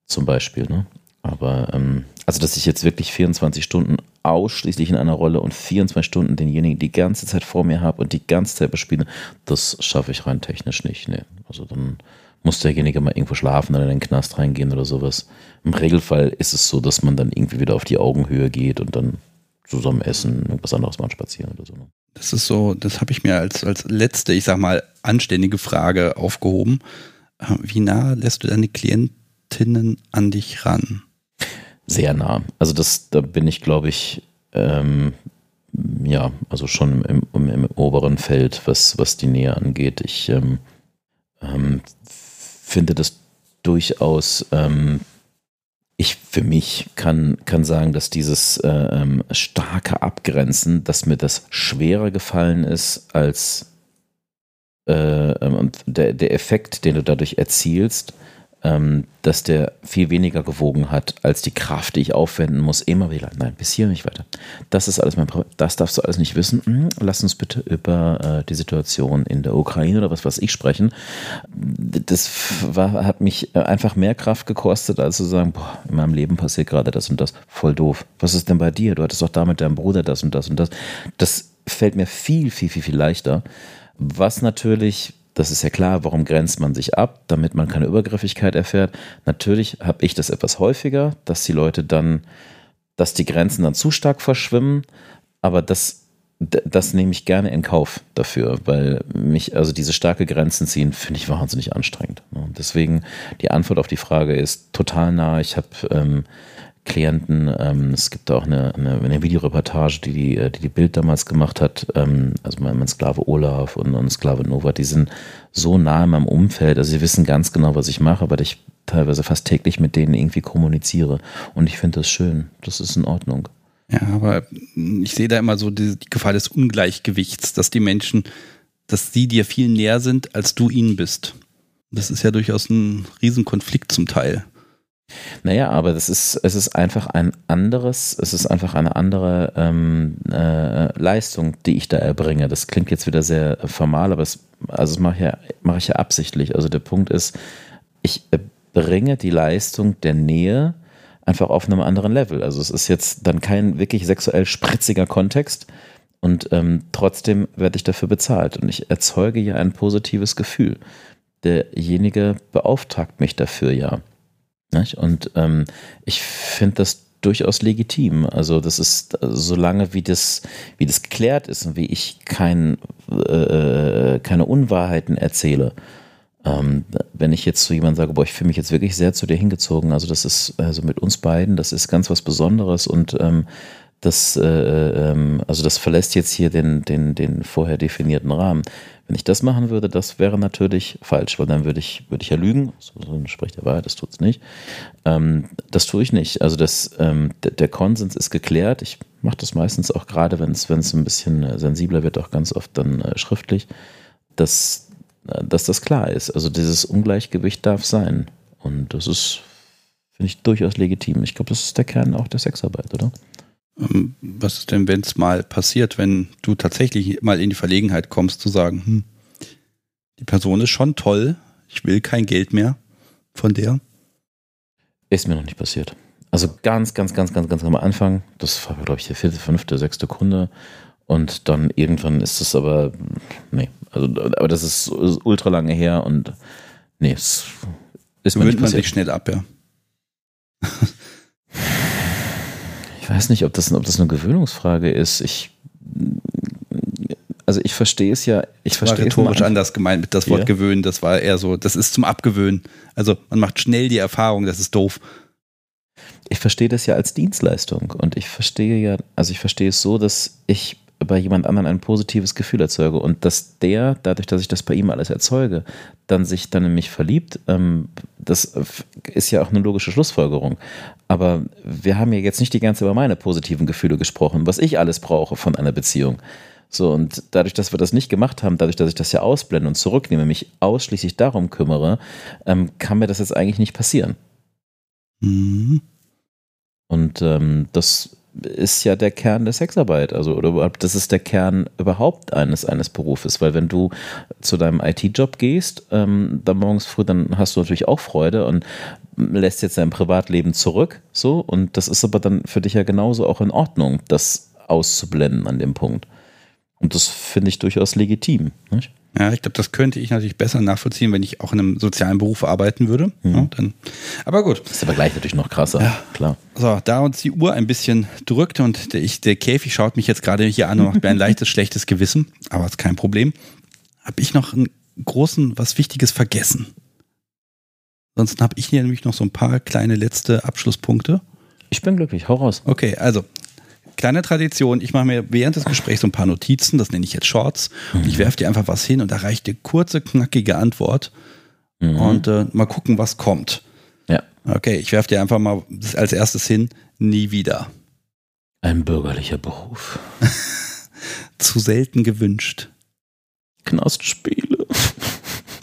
Zum Beispiel, ne? Aber, ähm, also, dass ich jetzt wirklich 24 Stunden ausschließlich in einer Rolle und 24 Stunden denjenigen die ganze Zeit vor mir habe und die ganze Zeit bespiele, das schaffe ich rein technisch nicht. Nee. Also dann muss derjenige mal irgendwo schlafen oder in den Knast reingehen oder sowas. Im Regelfall ist es so, dass man dann irgendwie wieder auf die Augenhöhe geht und dann zusammen essen, irgendwas anderes mal spazieren oder so. Ne? Das ist so, das habe ich mir als, als letzte, ich sag mal, anständige Frage aufgehoben. Äh, wie nah lässt du deine Klientinnen an dich ran? Sehr nah. Also das, da bin ich, glaube ich, ähm, ja, also schon im, im, im, oberen Feld, was, was die Nähe angeht. Ich ähm, ähm, finde das durchaus, ähm, ich für mich kann, kann sagen, dass dieses äh, ähm, starke Abgrenzen, dass mir das schwerer gefallen ist als äh, ähm, und der, der Effekt, den du dadurch erzielst, dass der viel weniger gewogen hat als die Kraft, die ich aufwenden muss. Immer wieder, nein, bis hier nicht weiter. Das ist alles mein Problem. Das darfst du alles nicht wissen. Hm, lass uns bitte über äh, die Situation in der Ukraine oder was weiß ich sprechen. Das war, hat mich äh, einfach mehr Kraft gekostet, als zu sagen, boah, in meinem Leben passiert gerade das und das. Voll doof. Was ist denn bei dir? Du hattest doch da mit deinem Bruder das und das und das. Das fällt mir viel, viel, viel, viel leichter. Was natürlich das ist ja klar, warum grenzt man sich ab, damit man keine Übergriffigkeit erfährt. Natürlich habe ich das etwas häufiger, dass die Leute dann, dass die Grenzen dann zu stark verschwimmen, aber das, das nehme ich gerne in Kauf dafür, weil mich, also diese starke Grenzen ziehen, finde ich wahnsinnig anstrengend. Deswegen die Antwort auf die Frage ist total nah. Ich habe ähm, Klienten. Ähm, es gibt auch eine, eine, eine Videoreportage, die die, äh, die die Bild damals gemacht hat. Ähm, also mein, mein, Sklave Olaf und, und Sklave Nova, die sind so nah in meinem Umfeld. Also sie wissen ganz genau, was ich mache, aber ich teilweise fast täglich mit denen irgendwie kommuniziere. Und ich finde das schön. Das ist in Ordnung. Ja, aber ich sehe da immer so die, die Gefahr des Ungleichgewichts, dass die Menschen, dass sie dir viel näher sind, als du ihnen bist. Das ist ja durchaus ein Riesenkonflikt zum Teil. Naja, aber das ist, es ist einfach ein anderes, es ist einfach eine andere ähm, äh, Leistung, die ich da erbringe. Das klingt jetzt wieder sehr formal, aber es, also das mache ich, ja, mache ich ja absichtlich. Also der Punkt ist, ich bringe die Leistung der Nähe einfach auf einem anderen Level. Also es ist jetzt dann kein wirklich sexuell spritziger Kontext und ähm, trotzdem werde ich dafür bezahlt und ich erzeuge ja ein positives Gefühl. Derjenige beauftragt mich dafür ja. Nicht? Und ähm, ich finde das durchaus legitim. Also das ist, also solange wie das, wie das geklärt ist und wie ich kein, äh, keine Unwahrheiten erzähle, ähm, wenn ich jetzt zu jemandem sage, boah, ich fühle mich jetzt wirklich sehr zu dir hingezogen, also das ist, also mit uns beiden, das ist ganz was Besonderes und ähm, das, äh, ähm, also das verlässt jetzt hier den, den, den vorher definierten Rahmen. Wenn ich das machen würde, das wäre natürlich falsch, weil dann würde ich, würde ich ja lügen. So, so spricht der Wahrheit, das tut es nicht. Ähm, das tue ich nicht. Also das, ähm, der, Konsens ist geklärt. Ich mache das meistens auch gerade, wenn es ein bisschen äh, sensibler wird, auch ganz oft dann äh, schriftlich, dass, äh, dass das klar ist. Also dieses Ungleichgewicht darf sein. Und das ist, finde ich, durchaus legitim. Ich glaube, das ist der Kern auch der Sexarbeit, oder? Ähm, was ist denn, wenn es mal passiert, wenn du tatsächlich mal in die Verlegenheit kommst zu sagen, hm, die Person ist schon toll, ich will kein Geld mehr von der? Ist mir noch nicht passiert. Also ganz, ganz, ganz, ganz, ganz am Anfang, das war, glaube ich, der vierte, fünfte, sechste Kunde. Und dann irgendwann ist es aber, nee, also, aber das ist, ist ultra lange her und nee, es ist mir nicht passiert. man sich schnell ab, ja. Ich weiß nicht, ob das, ob das eine Gewöhnungsfrage ist. Ich, also ich verstehe es ja. Ich das verstehe war rhetorisch anders gemeint mit das Wort ja. gewöhnen. Das war eher so, das ist zum Abgewöhnen. Also man macht schnell die Erfahrung, das ist doof. Ich verstehe das ja als Dienstleistung und ich verstehe ja, also ich verstehe es so, dass ich bei jemand anderem ein positives Gefühl erzeuge und dass der, dadurch, dass ich das bei ihm alles erzeuge, dann sich dann in mich verliebt, ähm, das ist ja auch eine logische Schlussfolgerung. Aber wir haben ja jetzt nicht die ganze über meine positiven Gefühle gesprochen, was ich alles brauche von einer Beziehung. So, und dadurch, dass wir das nicht gemacht haben, dadurch, dass ich das ja ausblende und zurücknehme, mich ausschließlich darum kümmere, ähm, kann mir das jetzt eigentlich nicht passieren. Mhm. Und ähm, das ist ja der Kern der Sexarbeit, also oder überhaupt, das ist der Kern überhaupt eines eines Berufes, weil wenn du zu deinem IT-Job gehst, ähm, dann morgens früh, dann hast du natürlich auch Freude und lässt jetzt dein Privatleben zurück, so und das ist aber dann für dich ja genauso auch in Ordnung, das auszublenden an dem Punkt. Und das finde ich durchaus legitim. Nicht? Ja, ich glaube, das könnte ich natürlich besser nachvollziehen, wenn ich auch in einem sozialen Beruf arbeiten würde. Mhm. Ja, dann, aber gut. Das ist aber gleich natürlich noch krasser, ja. klar. So, da uns die Uhr ein bisschen drückt und der, ich, der Käfig schaut mich jetzt gerade hier an und macht mir ein leichtes, schlechtes Gewissen, aber ist kein Problem, habe ich noch einen großen, was Wichtiges vergessen. Sonst habe ich hier nämlich noch so ein paar kleine letzte Abschlusspunkte. Ich bin glücklich, hau raus. Okay, also kleine Tradition, ich mache mir während des Gesprächs so ein paar Notizen, das nenne ich jetzt Shorts, mhm. und ich werfe dir einfach was hin und da reicht dir kurze, knackige Antwort mhm. und äh, mal gucken, was kommt. Ja. Okay, ich werfe dir einfach mal als erstes hin, nie wieder. Ein bürgerlicher Beruf. Zu selten gewünscht. Knastspiele.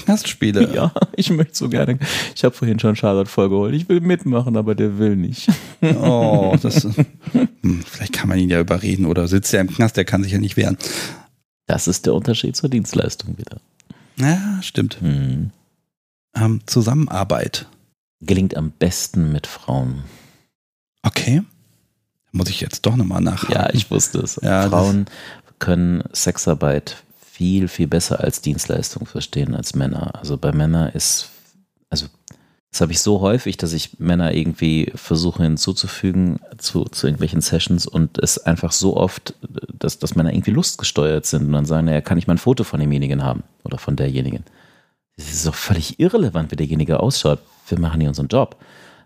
Knastspiele. Ja, ich möchte so gerne. Ich habe vorhin schon Charlotte vollgeholt. Ich will mitmachen, aber der will nicht. Oh, das. Hm, vielleicht kann man ihn ja überreden oder sitzt er im Knast, der kann sich ja nicht wehren. Das ist der Unterschied zur Dienstleistung wieder. Ja, stimmt. Hm. Ähm, Zusammenarbeit. Gelingt am besten mit Frauen. Okay. Muss ich jetzt doch nochmal nachhaken. Ja, ich wusste es. Ja, Frauen können Sexarbeit viel, viel besser als Dienstleistung verstehen als Männer. Also bei Männern ist, also das habe ich so häufig, dass ich Männer irgendwie versuche hinzuzufügen zu, zu irgendwelchen Sessions und es einfach so oft, dass, dass Männer irgendwie lustgesteuert sind und dann sagen, naja, kann ich mal ein Foto von demjenigen haben oder von derjenigen. Es ist doch völlig irrelevant, wie derjenige ausschaut. Wir machen hier unseren Job.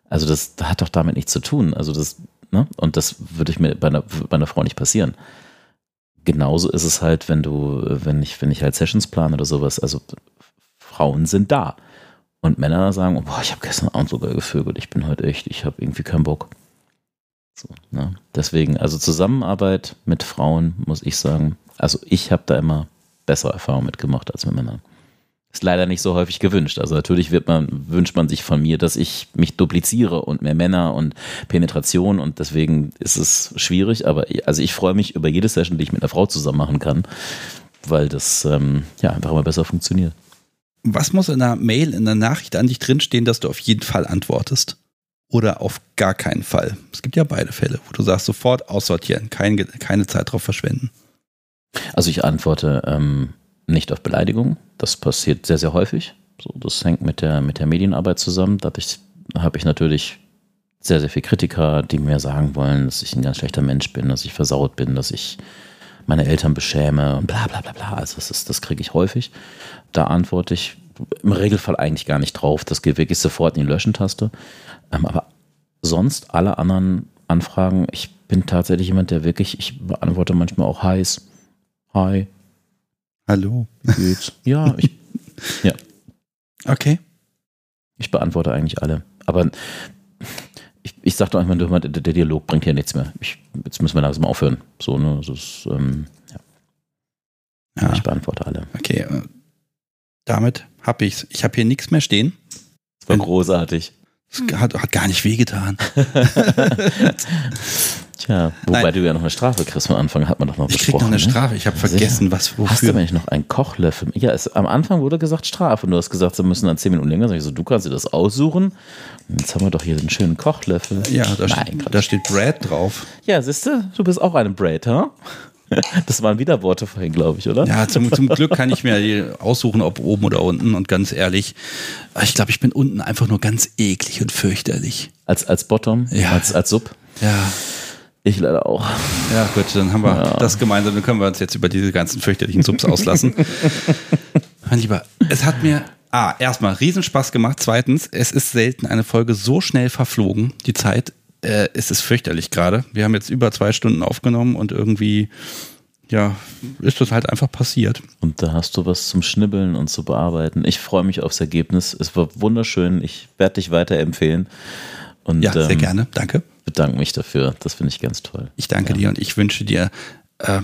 Also das, hat doch damit nichts zu tun. Also das, ne? Und das würde ich mir bei einer, bei einer Frau nicht passieren genauso ist es halt, wenn du, wenn ich, wenn ich halt Sessions plane oder sowas, also Frauen sind da. Und Männer sagen, boah, ich habe gestern Abend sogar gevögelt, ich bin heute echt, ich habe irgendwie keinen Bock. So, ne? Deswegen, also Zusammenarbeit mit Frauen, muss ich sagen, also ich habe da immer bessere Erfahrungen mitgemacht als mit Männern. Ist leider nicht so häufig gewünscht. Also natürlich wird man, wünscht man sich von mir, dass ich mich dupliziere und mehr Männer und Penetration und deswegen ist es schwierig. Aber also ich freue mich über jede Session, die ich mit einer Frau zusammen machen kann, weil das ähm, ja einfach immer besser funktioniert. Was muss in einer Mail, in einer Nachricht an dich drinstehen, dass du auf jeden Fall antwortest? Oder auf gar keinen Fall? Es gibt ja beide Fälle, wo du sagst, sofort aussortieren, keine, keine Zeit drauf verschwenden. Also ich antworte ähm, nicht auf Beleidigungen. Das passiert sehr, sehr häufig. So, das hängt mit der, mit der Medienarbeit zusammen. Dadurch habe ich natürlich sehr, sehr viele Kritiker, die mir sagen wollen, dass ich ein ganz schlechter Mensch bin, dass ich versaut bin, dass ich meine Eltern beschäme und bla bla bla bla. Also das, ist, das kriege ich häufig. Da antworte ich im Regelfall eigentlich gar nicht drauf. Das geht wirklich sofort in die Löschen-Taste. Ähm, aber sonst alle anderen Anfragen, ich bin tatsächlich jemand, der wirklich, ich beantworte manchmal auch heiß. Hi, Hallo. Geht's? Ja, ich. Ja. Okay. Ich beantworte eigentlich alle. Aber ich, ich sage doch immer, der, der Dialog bringt hier nichts mehr. Ich, jetzt müssen wir langsam aufhören. So, ne? Das ist, ähm, ja. ja. Ich beantworte alle. Okay. Äh, damit habe ich's. Ich habe hier nichts mehr stehen. Das war großartig. Das hat, hat gar nicht wehgetan. Tja, wobei Nein. du ja noch eine Strafe kriegst am Anfang, hat man doch noch ich besprochen. Ich krieg noch eine ne? Strafe, ich habe vergessen, was wofür. Hast du eigentlich noch einen Kochlöffel? Ja, es, am Anfang wurde gesagt Strafe und du hast gesagt, sie müssen dann zehn Minuten länger. Sag ich so, du kannst dir das aussuchen. Jetzt haben wir doch hier einen schönen Kochlöffel. Ja, da, Nein, steht, da steht Brad drauf. Ja, siehst du, du bist auch eine Brad, ha? Das waren wieder Worte vorhin, glaube ich, oder? Ja, zum, zum Glück kann ich mir aussuchen, ob oben oder unten. Und ganz ehrlich, ich glaube, ich bin unten einfach nur ganz eklig und fürchterlich. Als, als Bottom? Ja. Als, als Sub? Ja. Ich leider auch. Ja, gut, dann haben wir ja. das gemeinsam. Dann können wir uns jetzt über diese ganzen fürchterlichen Subs auslassen. mein Lieber, es hat mir Ah, erstmal Riesenspaß gemacht. Zweitens, es ist selten eine Folge so schnell verflogen. Die Zeit äh, es ist fürchterlich gerade. Wir haben jetzt über zwei Stunden aufgenommen und irgendwie ja, ist das halt einfach passiert. Und da hast du was zum Schnibbeln und zu bearbeiten. Ich freue mich aufs Ergebnis. Es war wunderschön. Ich werde dich weiterempfehlen. Und, Ja, sehr ähm, gerne. Danke. bedanke mich dafür. Das finde ich ganz toll. Ich danke dir und ich wünsche dir äh,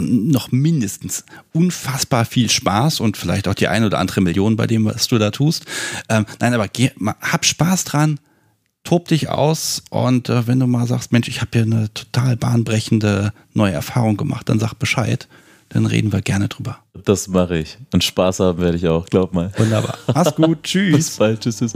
noch mindestens unfassbar viel Spaß und vielleicht auch die ein oder andere Million bei dem, was du da tust. Ähm, nein, aber geh, mal, hab Spaß dran, tob dich aus und äh, wenn du mal sagst, Mensch, ich habe hier eine total bahnbrechende neue Erfahrung gemacht, dann sag Bescheid. Dann reden wir gerne drüber. Das mache ich. Und Spaß haben werde ich auch, glaub mal. Wunderbar. Mach's gut. Tschüss. Bis bald. Tschüss. tschüss.